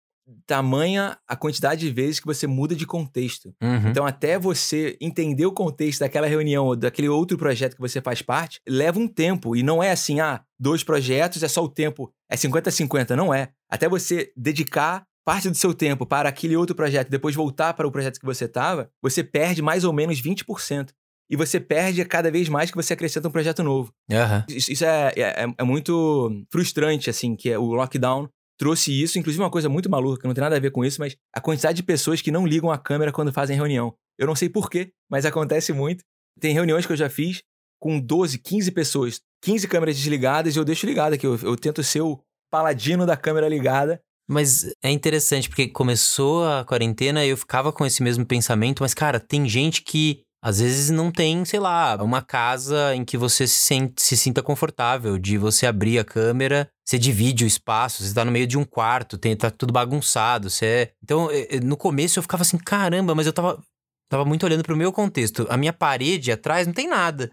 B: tamanha a quantidade de vezes que você muda de contexto.
A: Uhum.
B: Então, até você entender o contexto daquela reunião ou daquele outro projeto que você faz parte, leva um tempo. E não é assim, ah, dois projetos é só o tempo, é 50-50. Não é. Até você dedicar parte do seu tempo para aquele outro projeto e depois voltar para o projeto que você estava, você perde mais ou menos 20%. E você perde cada vez mais que você acrescenta um projeto novo.
A: Aham.
B: Isso, isso é, é, é muito frustrante, assim, que é, o lockdown trouxe isso. Inclusive, uma coisa muito maluca, que não tem nada a ver com isso, mas a quantidade de pessoas que não ligam a câmera quando fazem reunião. Eu não sei porquê, mas acontece muito. Tem reuniões que eu já fiz com 12, 15 pessoas, 15 câmeras desligadas e eu deixo ligada, que eu, eu tento ser o paladino da câmera ligada.
A: Mas é interessante, porque começou a quarentena e eu ficava com esse mesmo pensamento, mas, cara, tem gente que às vezes não tem, sei lá, uma casa em que você se, sente, se sinta confortável de você abrir a câmera você divide o espaço, você tá no meio de um quarto, tem, tá tudo bagunçado. Você é... Então, no começo eu ficava assim, caramba, mas eu tava, tava muito olhando pro meu contexto. A minha parede atrás não tem nada.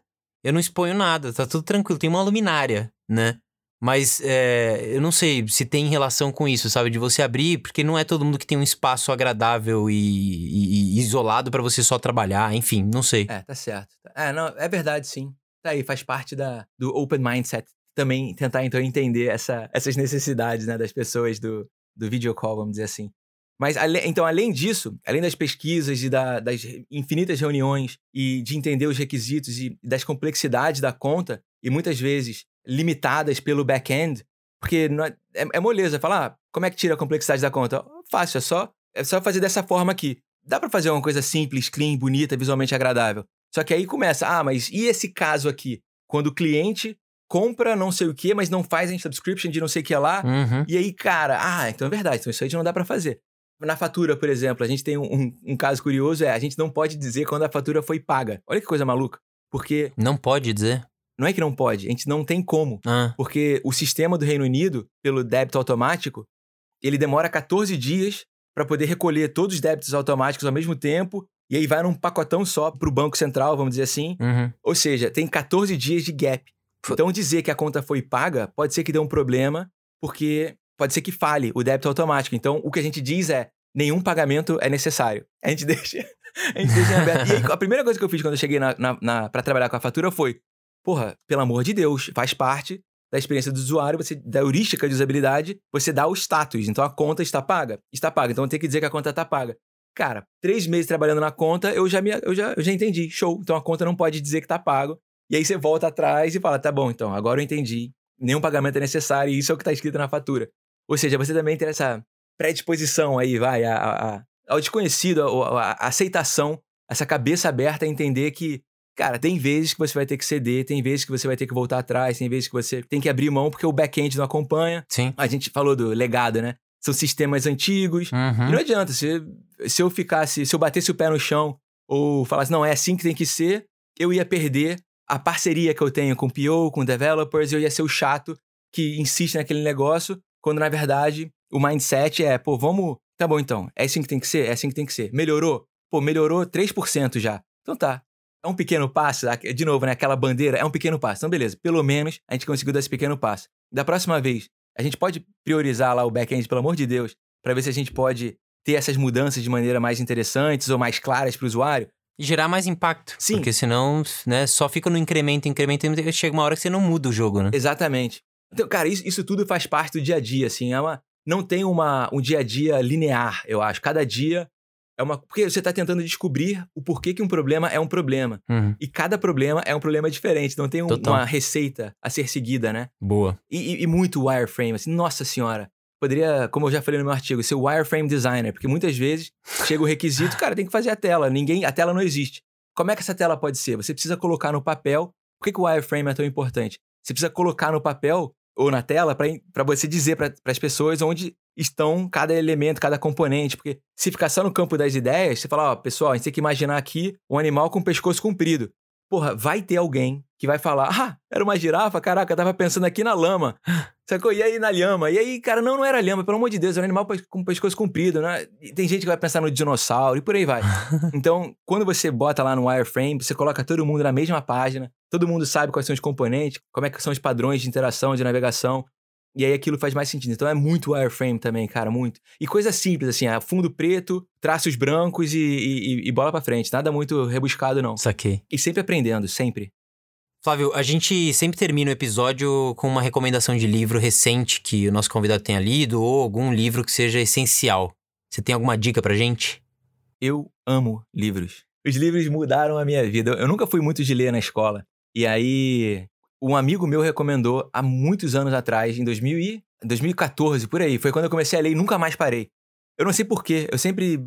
A: Eu não exponho nada, tá tudo tranquilo. Tem uma luminária, né? Mas é, eu não sei se tem relação com isso, sabe? De você abrir, porque não é todo mundo que tem um espaço agradável e, e, e isolado para você só trabalhar, enfim, não sei.
B: É, tá certo. É, não, é verdade, sim. Tá aí, faz parte da, do open mindset. Também tentar, então, entender essa, essas necessidades, né, das pessoas do, do video call, vamos dizer assim. Mas, então, além disso, além das pesquisas e da, das infinitas reuniões e de entender os requisitos e das complexidades da conta, e muitas vezes limitadas pelo back-end, porque é, é, é, moleza falar, ah, como é que tira a complexidade da conta? Fácil, é só, é só fazer dessa forma aqui. Dá para fazer uma coisa simples, clean, bonita, visualmente agradável. Só que aí começa, ah, mas e esse caso aqui? Quando o cliente compra não sei o que, mas não faz em subscription de não sei o que lá,
A: uhum.
B: e aí, cara, ah, então é verdade, então isso aí não dá para fazer. Na fatura, por exemplo, a gente tem um, um, um, caso curioso, é a gente não pode dizer quando a fatura foi paga. Olha que coisa maluca. Porque.
A: Não pode dizer?
B: Não é que não pode, a gente não tem como.
A: Ah.
B: Porque o sistema do Reino Unido, pelo débito automático, ele demora 14 dias para poder recolher todos os débitos automáticos ao mesmo tempo. E aí vai num pacotão só pro Banco Central, vamos dizer assim.
A: Uhum.
B: Ou seja, tem 14 dias de gap. Então dizer que a conta foi paga pode ser que dê um problema, porque pode ser que fale o débito automático. Então o que a gente diz é: nenhum pagamento é necessário. A gente deixa. A gente deixa aberto. E aí, a primeira coisa que eu fiz quando eu cheguei na, na, na para trabalhar com a fatura foi: porra, pelo amor de Deus, faz parte da experiência do usuário, você, da heurística de usabilidade, você dá o status. Então a conta está paga. Está paga. Então tem que dizer que a conta está paga. Cara, três meses trabalhando na conta, eu já, me, eu já, eu já entendi. Show. Então a conta não pode dizer que está pago. E aí você volta atrás e fala: tá bom, então, agora eu entendi. Nenhum pagamento é necessário e isso é o que está escrito na fatura. Ou seja, você também tem essa predisposição aí, vai, a, a, ao desconhecido, a, a aceitação, essa cabeça aberta a entender que Cara, tem vezes que você vai ter que ceder, tem vezes que você vai ter que voltar atrás, tem vezes que você tem que abrir mão porque o back-end não acompanha.
A: Sim.
B: A gente falou do legado, né? São sistemas antigos.
A: Uhum.
B: E não adianta, se, se eu ficasse, se eu batesse o pé no chão ou falasse, não, é assim que tem que ser, eu ia perder a parceria que eu tenho com o PO, com developers, eu ia ser o chato que insiste naquele negócio, quando na verdade o mindset é, pô, vamos. Tá bom então, é assim que tem que ser? É assim que tem que ser. Melhorou? Pô, melhorou 3% já. Então tá, é um pequeno passo, de novo, né? Aquela bandeira é um pequeno passo. Então, beleza, pelo menos a gente conseguiu dar esse pequeno passo. Da próxima vez, a gente pode priorizar lá o back-end, pelo amor de Deus, para ver se a gente pode ter essas mudanças de maneira mais interessantes ou mais claras para o usuário.
A: E gerar mais impacto.
B: Sim.
A: Porque senão, né, só fica no incremento, incremento, e chega uma hora que você não muda o jogo, né?
B: Exatamente. Então, cara, isso, isso tudo faz parte do dia a dia, assim. É uma, não tem uma, um dia a dia linear, eu acho. Cada dia é uma. Porque você está tentando descobrir o porquê que um problema é um problema.
A: Uhum.
B: E cada problema é um problema diferente. Não tem um, uma receita a ser seguida, né?
A: Boa.
B: E, e, e, muito wireframe, assim, nossa senhora. Poderia, como eu já falei no meu artigo, ser wireframe designer, porque muitas vezes chega o requisito, cara, tem que fazer a tela. Ninguém, a tela não existe. Como é que essa tela pode ser? Você precisa colocar no papel. Por que, que o wireframe é tão importante? Você precisa colocar no papel ou na tela para você dizer para as pessoas onde estão cada elemento, cada componente. Porque se ficar só no campo das ideias, você fala, ó, pessoal, a gente tem que imaginar aqui um animal com pescoço comprido. Porra, vai ter alguém que vai falar: Ah, era uma girafa? Caraca, eu tava pensando aqui na lama. Sacou? E aí na lhama? E aí, cara, não, não era lhama, pelo amor de Deus, era um animal com pescoço comprido, né? E tem gente que vai pensar no dinossauro e por aí vai. então, quando você bota lá no wireframe, você coloca todo mundo na mesma página, todo mundo sabe quais são os componentes, como é que são os padrões de interação, de navegação. E aí aquilo faz mais sentido. Então é muito wireframe também, cara, muito. E coisa simples, assim, é fundo preto, traços brancos e, e, e bola para frente. Nada muito rebuscado, não.
A: Saquei.
B: E sempre aprendendo, sempre.
A: Flávio, a gente sempre termina o episódio com uma recomendação de livro recente que o nosso convidado tenha lido ou algum livro que seja essencial. Você tem alguma dica pra gente?
B: Eu amo livros. Os livros mudaram a minha vida. Eu nunca fui muito de ler na escola. E aí, um amigo meu recomendou há muitos anos atrás, em 2000 e 2014, por aí. Foi quando eu comecei a ler e nunca mais parei. Eu não sei porquê, eu sempre,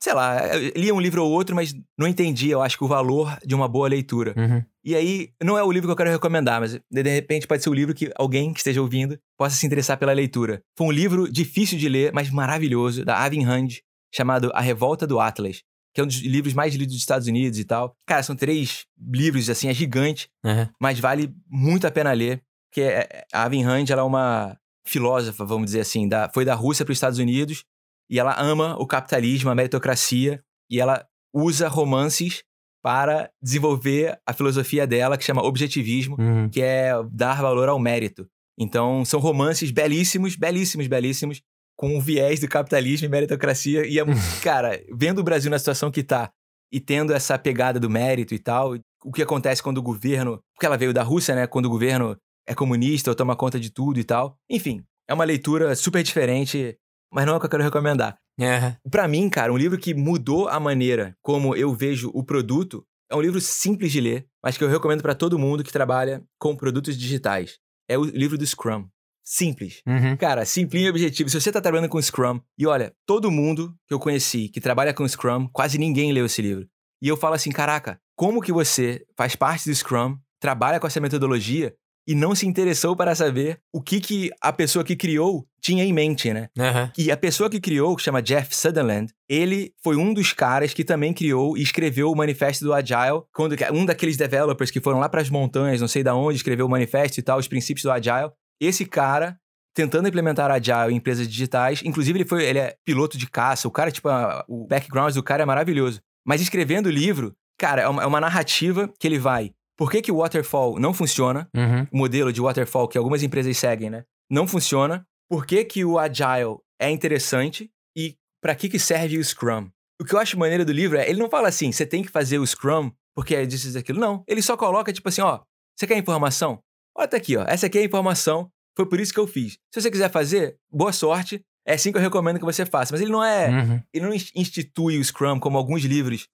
B: sei lá, lia um livro ou outro, mas não entendia, eu acho que o valor de uma boa leitura.
A: Uhum.
B: E aí, não é o livro que eu quero recomendar, mas de repente pode ser o livro que alguém que esteja ouvindo possa se interessar pela leitura. Foi um livro difícil de ler, mas maravilhoso, da Avin Hand, chamado A Revolta do Atlas que é um dos livros mais lidos dos Estados Unidos e tal. Cara, são três livros, assim, é gigante,
A: uhum.
B: mas vale muito a pena ler, porque é, a Avin Hand, ela é uma filósofa, vamos dizer assim, da, foi da Rússia para os Estados Unidos e ela ama o capitalismo, a meritocracia e ela usa romances para desenvolver a filosofia dela que chama objetivismo,
A: Uhum.
B: que é dar valor ao mérito. Então, são romances belíssimos, belíssimos, belíssimos, com o viés do capitalismo e meritocracia. E, é, cara, vendo o Brasil na situação que tá e tendo essa pegada do mérito e tal, o que acontece quando o governo. Porque ela veio da Rússia, né? Quando o governo é comunista ou toma conta de tudo e tal. Enfim, é uma leitura super diferente, mas não é o que eu quero recomendar.
A: É.
B: Pra mim, cara, um livro que mudou a maneira como eu vejo o produto é um livro simples de ler, mas que eu recomendo pra todo mundo que trabalha com produtos digitais. É o livro do Scrum. Simples.
A: Uhum.
B: Cara, simplinho e objetivo. Se você tá trabalhando com Scrum, e olha, todo mundo que eu conheci que trabalha com Scrum, quase ninguém leu esse livro. E eu falo assim, caraca, como que você faz parte do Scrum, trabalha com essa metodologia e não se interessou para saber o que que a pessoa que criou tinha em mente, né?
A: Aham.
B: E a pessoa que criou, que chama Jeff Sutherland, ele foi um dos caras que também criou e escreveu o manifesto do Agile. Quando um daqueles developers que foram lá para as montanhas, não sei da onde, escreveu o manifesto e tal, os princípios do Agile. Esse cara tentando implementar Agile em empresas digitais, inclusive ele foi, ele é piloto de caça, o cara tipo, a- o background do cara é maravilhoso. Mas escrevendo o livro, cara, é uma, é uma narrativa que ele vai. Por que, que o waterfall não funciona?
A: Uhum.
B: o modelo de waterfall que algumas empresas seguem, né? Não funciona. Por que, que o agile é interessante e para que que serve o Scrum? O que eu acho maneiro do livro é, ele não fala assim, você tem que fazer o Scrum porque é disso e aquilo. Não, ele só coloca tipo assim, ó, você quer informação? Olha tá aqui, ó, essa aqui é a informação, foi por isso que eu fiz. Se você quiser fazer, boa sorte, é assim que eu recomendo que você faça. Mas ele não é,
A: Uhum.
B: ele não ins- institui o Scrum como alguns livros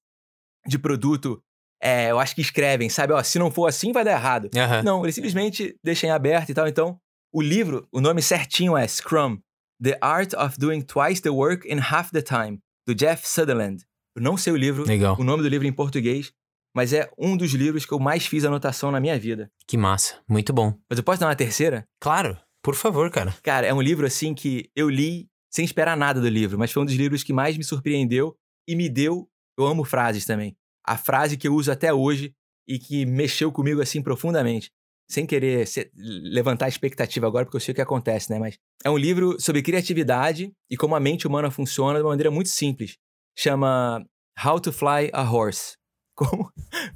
B: de produto, é, eu acho que escrevem, sabe? Ó, se não for assim, vai dar errado.
A: Aham.
B: Não, ele simplesmente deixa em aberto e tal. Então, o livro, o nome certinho é Scrum: The Art of Doing Twice the Work in Half the Time, do Jeff Sutherland. Eu não sei o livro,
A: Legal.
B: o nome do livro em português, mas é um dos livros que eu mais fiz anotação na minha vida.
A: Que massa. Muito bom.
B: Mas eu posso dar uma terceira?
A: Claro. Por favor, cara.
B: Cara, é um livro assim que eu li sem esperar nada do livro, mas foi um dos livros que mais me surpreendeu e me deu. Eu amo frases também. A frase que eu uso até hoje e que mexeu comigo assim profundamente. Sem querer ser- levantar a expectativa agora, porque eu sei o que acontece, né? Mas é um livro sobre criatividade e como a mente humana funciona de uma maneira muito simples. Chama How to Fly a Horse. Como,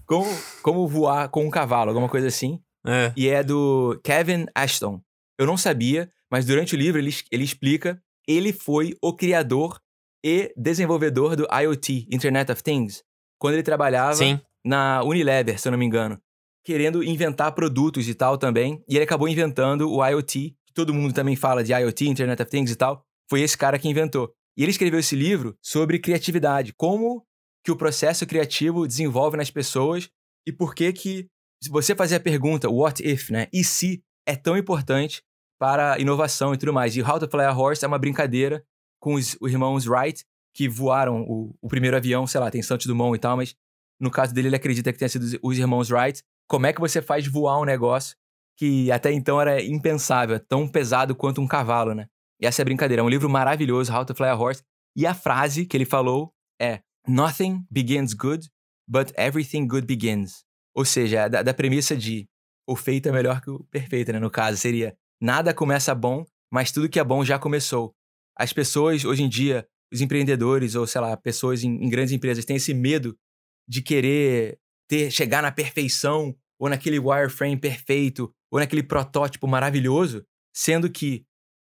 B: como, como voar com um cavalo, alguma coisa assim
A: É.
B: e é do Kevin Ashton. Eu não sabia, mas durante o livro ele, ele explica, ele foi o criador e desenvolvedor do IoT, Internet of Things, quando ele trabalhava
A: Sim.
B: na Unilever, se eu não me engano, querendo inventar produtos e tal também, e ele acabou inventando o IoT, que todo mundo também fala de IoT, Internet of Things e tal, foi esse cara que inventou. E ele escreveu esse livro sobre criatividade, como que o processo criativo desenvolve nas pessoas e por que que se você fazer a pergunta what if, né? E se é tão importante para a inovação e tudo mais. E How to Fly a Horse é uma brincadeira com os, os irmãos Wright, que voaram o, o primeiro avião, sei lá, tem Santos Dumont e tal, mas no caso dele ele acredita que tenha sido os- os irmãos Wright. Como é que você faz voar um negócio que até então era impensável, tão pesado quanto um cavalo, né? E essa é a brincadeira. É um livro maravilhoso, How to Fly a Horse. E a frase que ele falou é Nothing begins good, but everything good begins. Ou seja, da, da premissa de o feito é melhor que o perfeito, né? No caso, seria nada começa bom, mas tudo que é bom já começou. As pessoas, hoje em dia, os empreendedores, ou sei lá, pessoas em, em grandes empresas, têm esse medo de querer ter, chegar na perfeição, ou naquele wireframe perfeito, ou naquele protótipo maravilhoso, sendo que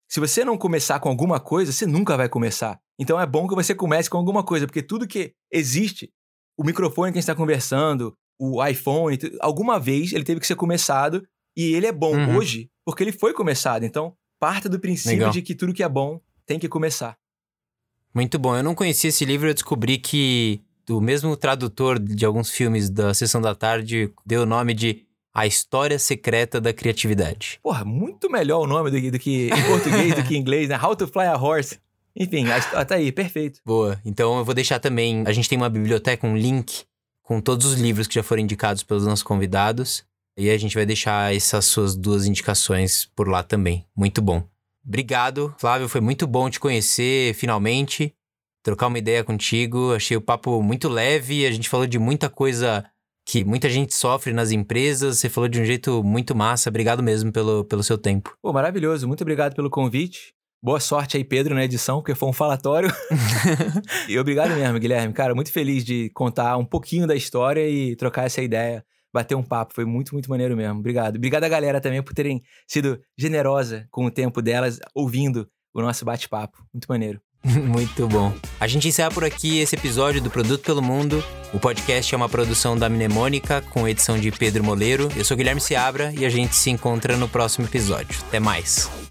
B: se você não começar com alguma coisa, você nunca vai começar. Então é bom que você comece com alguma coisa, porque tudo que existe, o microfone que a gente está conversando, o iPhone, alguma vez ele teve que ser começado e ele é bom
A: Uhum.
B: hoje porque ele foi começado. Então, parta do princípio
A: Legal.
B: de que tudo que é bom tem que começar.
A: Muito bom. Eu não conhecia esse livro, eu descobri que o mesmo tradutor de alguns filmes da Sessão da Tarde deu o nome de A História Secreta da Criatividade.
B: Porra, muito melhor o nome do, do que em português do que em inglês, né? How to Fly a Horse. Enfim, a histó- tá aí, perfeito.
A: Boa. Então eu vou deixar também. A gente tem uma biblioteca, um link com todos os livros que já foram indicados pelos nossos convidados. E a gente vai deixar essas suas duas indicações por lá também. Muito bom. Obrigado, Flávio. Foi muito bom te conhecer finalmente. Trocar uma ideia contigo. Achei o papo muito leve. A gente falou de muita coisa que muita gente sofre nas empresas. Você falou de um jeito muito massa. Obrigado mesmo pelo, pelo seu tempo.
B: Pô, maravilhoso. Muito obrigado pelo convite. Boa sorte aí, Pedro, na edição, porque foi um falatório. e obrigado mesmo, Guilherme. Cara, muito feliz de contar um pouquinho da história e trocar essa ideia, bater um papo. Foi muito, muito maneiro mesmo. Obrigado. Obrigado a galera também por terem sido generosa com o tempo delas, ouvindo o nosso bate-papo. Muito maneiro.
A: Muito bom. A gente encerra por aqui esse episódio do Produto pelo Mundo. O podcast é uma produção da Mnemônica, com edição de Pedro Moleiro. Eu sou Guilherme Seabra e a gente se encontra no próximo episódio. Até mais.